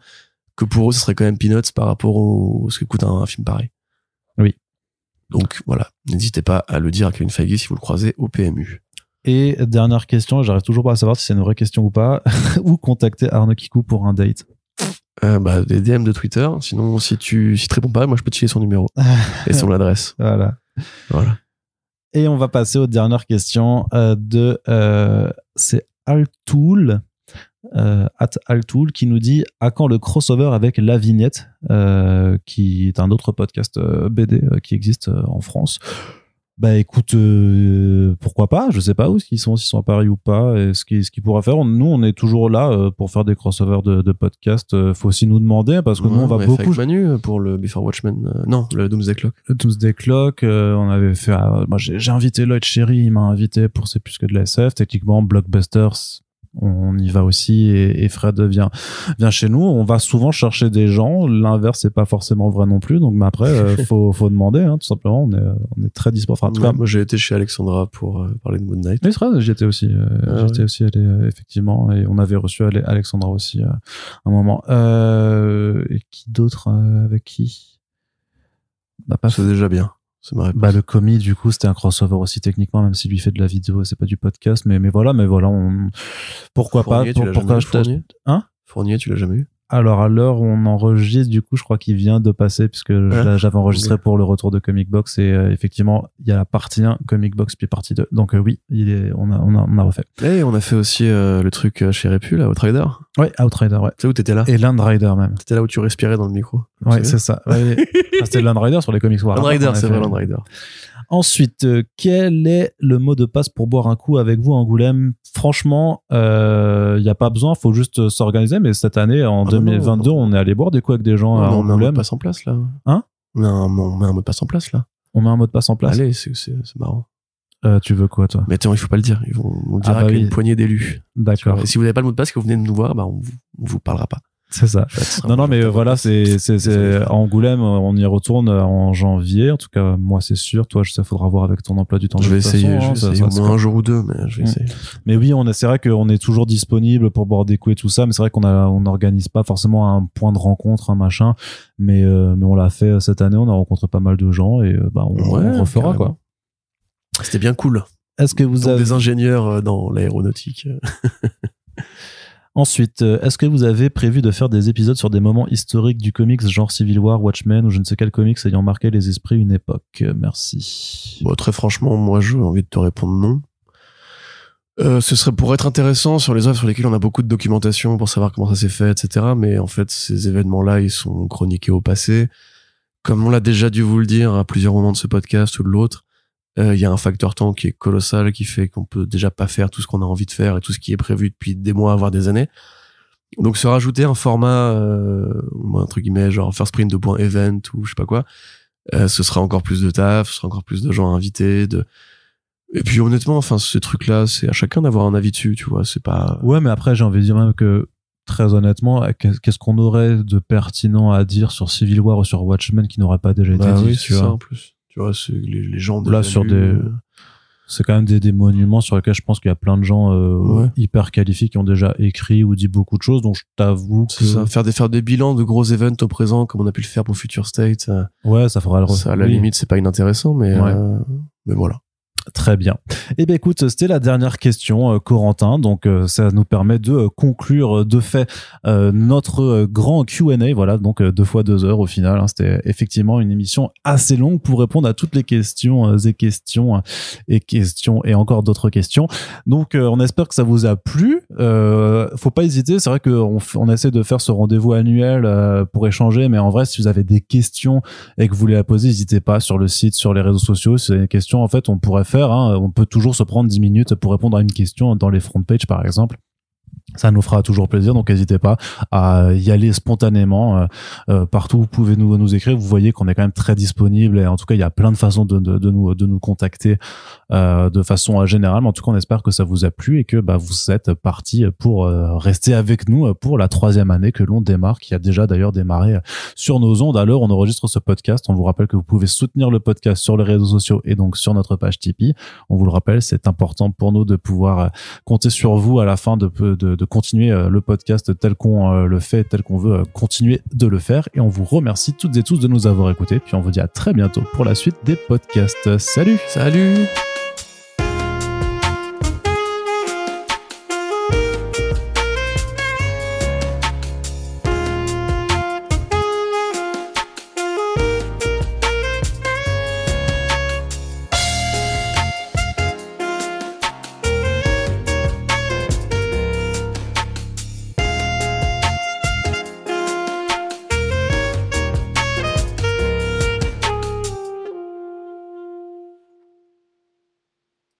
que pour eux, ce serait quand même peanuts par rapport au ce que coûte un, un film pareil. Oui. Donc voilà, n'hésitez pas à le dire à Kevin Feige si vous le croisez au PMU. Et dernière question, j'arrive toujours pas à savoir si c'est une vraie question ou pas. Où contacter Arnaud Kikou pour un date? Euh, bah, des DM de Twitter. Sinon, si tu si tu réponds pas, moi je peux te filer son numéro et son adresse. Voilà. Voilà. Et on va passer aux dernières questions euh, de euh, c'est Altoul euh, at Altoul qui nous dit à quand le crossover avec La Vignette euh, qui est un autre podcast euh, BD qui existe en France? Bah écoute, euh, pourquoi pas Je sais pas où ils sont, s'ils sont à Paris ou pas, et ce qu'ils ce qu'ils pourraient faire. On- Nous, on est toujours là euh, pour faire des crossovers de, de podcasts. Euh, faut aussi nous demander parce que nous, on va Ouais, fait beaucoup avec Manu euh, pour le Before Watchmen. euh, non, le Doomsday Clock. le Doomsday Clock, euh, on avait fait. moi, j'ai j'ai invité Lloyd Cherry, il m'a invité pour C'est plus que de la SF. Techniquement, Blockbusters, on y va aussi et, et Fred vient vient chez nous. On va souvent chercher des gens. L'inverse, c'est pas forcément vrai non plus. Donc, mais après, euh, faut faut demander, hein, tout simplement. On est on est très dispo. Enfin, en tout cas, moi j'ai été chez Alexandra pour euh, parler de Moon Knight. mais c'est vrai, j'y étais aussi. euh, Ah j'y étais aussi allé euh, effectivement, et on avait reçu Ale- Alexandra aussi euh, un moment. Et qui d'autre avec qui? Bah, pas C'est déjà bien. C'est ma réponse. bah, le commis, du coup, c'était un crossover aussi techniquement, même s'il lui fait de la vidéo, c'est pas du podcast, mais, mais voilà, mais voilà, on, pourquoi Fournier, pas, tu pour- l'as pourquoi je Hein? Fournier, tu l'as jamais eu Alors, à l'heure où on enregistre, du coup, je crois qu'il vient de passer, puisque j'avais enregistré pour le retour de Comic Box, et euh, effectivement, il y a la partie 1, Comic Box, puis partie 2. Donc, euh, oui, il est, on a, on a, on a refait. Et on a fait aussi euh, le truc euh, chez Repu, là, au Trader. Ouais, Outrider, ouais. Sais où t'étais là? Et Land Rider, même. T'étais là où tu respirais dans le micro. Ouais, Tu c'est ça. Ouais, ah, c'était Land Rider sur les Comics War. Land Rider, qu'on a c'est vrai, Land Rider. Ensuite, euh, quel est le mot de passe pour boire un coup avec vous Angoulême? Franchement, il n'y a pas besoin, faut juste euh, s'organiser. Mais cette année, en Ah non, 2022, non. on est allé boire des coups avec des gens Non, à mais on met un mot de Angoulême. passe en place, là. Hein? On met, un, on met un mot de passe en place, là. On met un mot de passe en place? Allez, c'est marrant. Euh, tu veux quoi, toi? Mais attends, il faut pas le dire. Ils vont on dira Ah bah qu'à oui. une poignée d'élus. D'accord, Et si vous n'avez pas le mot de passe, que vous venez de nous voir, bah, on on vous parlera pas. C'est ça. Ça Non, non, mais euh, voilà, c'est à Angoulême, euh, on y retourne euh, en janvier. En tout cas, moi, c'est sûr. Toi, sais, faudra voir avec ton emploi du temps. Je vais essayer, façon, je hein, vais ça- essayer ça- au moins un jour ou deux, mais je vais Mm. essayer. Mais oui, on est, c'est vrai qu'on est toujours disponible pour boire des coups et tout ça, mais c'est vrai qu'on a, on n'organise pas forcément un point de rencontre, un machin, mais, euh, mais on l'a fait cette année, on a rencontré pas mal de gens et bah, on, Ouais, on refera quoi. C'était bien cool. Est-ce que vous Donc, avez, des ingénieurs dans l'aéronautique. ensuite, euh, est-ce que vous avez prévu de faire des épisodes sur des moments historiques du comics, genre Civil War, Watchmen ou je ne sais quel comics ayant marqué les esprits une époque? Euh, Merci. Très franchement, moi, j'ai envie de te répondre non. Euh, ce serait pour être intéressant sur les œuvres sur lesquelles on a beaucoup de documentation pour savoir comment ça s'est fait, etc. Mais en fait, ces événements-là, ils sont chroniqués au passé. Comme on l'a déjà dû vous le dire à plusieurs moments de ce podcast ou de l'autre, euh, il y a un facteur temps qui est colossal, qui fait qu'on peut déjà pas faire tout ce qu'on a envie de faire et tout ce qui est prévu depuis des mois, voire des années. Donc se rajouter un format, euh, entre guillemets, genre first print de point event ou je sais pas quoi, euh, ce sera encore plus de taf, ce sera encore plus de gens invités, de et puis honnêtement, enfin ce truc-là, c'est à chacun d'avoir un avis dessus, tu vois. C'est pas. Ouais, mais après, j'ai envie de dire même que, très honnêtement, qu'est- qu'est-ce qu'on aurait de pertinent à dire sur Civil War ou sur Watchmen qui n'aurait pas déjà été Bah dit, oui, tu c'est ça vois? en plus. Tu vois, c'est les, les gens Là, sur des- euh, c'est quand même des, des monuments sur lesquels je pense qu'il y a plein de gens euh, Ouais. hyper qualifiés qui ont déjà écrit ou dit beaucoup de choses. Donc je t'avoue que C'est ça. Faire des, faire des bilans de gros events au présent, comme on a pu le faire pour Future State. ouais, ça fera le à la oui. limite, c'est pas inintéressant, mais, Ouais. euh, mais voilà. Très bien. Eh bien, écoute, c'était la dernière question, euh, Corentin. Donc, euh, ça nous permet de euh, conclure de fait notre grand Q&A. Voilà, donc deux fois deux heures au final. hein. C'était effectivement une émission assez longue pour répondre à toutes les questions et questions et questions et encore d'autres questions. Donc, on espère que ça vous a plu. Faut pas hésiter. C'est vrai qu'on essaie de faire ce rendez-vous annuel pour échanger, mais en vrai, si vous avez des questions et que vous voulez la poser, n'hésitez pas sur le site, sur les réseaux sociaux. C'est une question, en fait, on pourrait faire. Hein. on peut toujours se prendre 10 minutes pour répondre à une question dans les front pages, par exemple. Ça nous fera toujours plaisir, donc n'hésitez pas à y aller spontanément euh, euh, partout. Vous pouvez nous nous écrire. Vous voyez qu'on est quand même très disponible et en tout cas il y a plein de façons de, de, de nous de nous contacter euh, de façon générale. Mais en tout cas on espère que ça vous a plu et que bah, vous êtes parti pour euh, rester avec nous pour la troisième année que l'on démarre, qui a déjà d'ailleurs démarré sur nos ondes. Où on enregistre ce podcast, on vous rappelle que vous pouvez soutenir le podcast sur les réseaux sociaux et donc sur notre page Tipeee. On vous le rappelle, c'est important pour nous de pouvoir euh, compter sur vous à la fin de, de, de continuer euh, le podcast tel qu'on euh, le fait, tel qu'on veut euh, continuer de le faire. Et on vous remercie toutes et tous de nous avoir écoutés. Puis on vous dit à très bientôt pour la suite des podcasts. Salut Salut!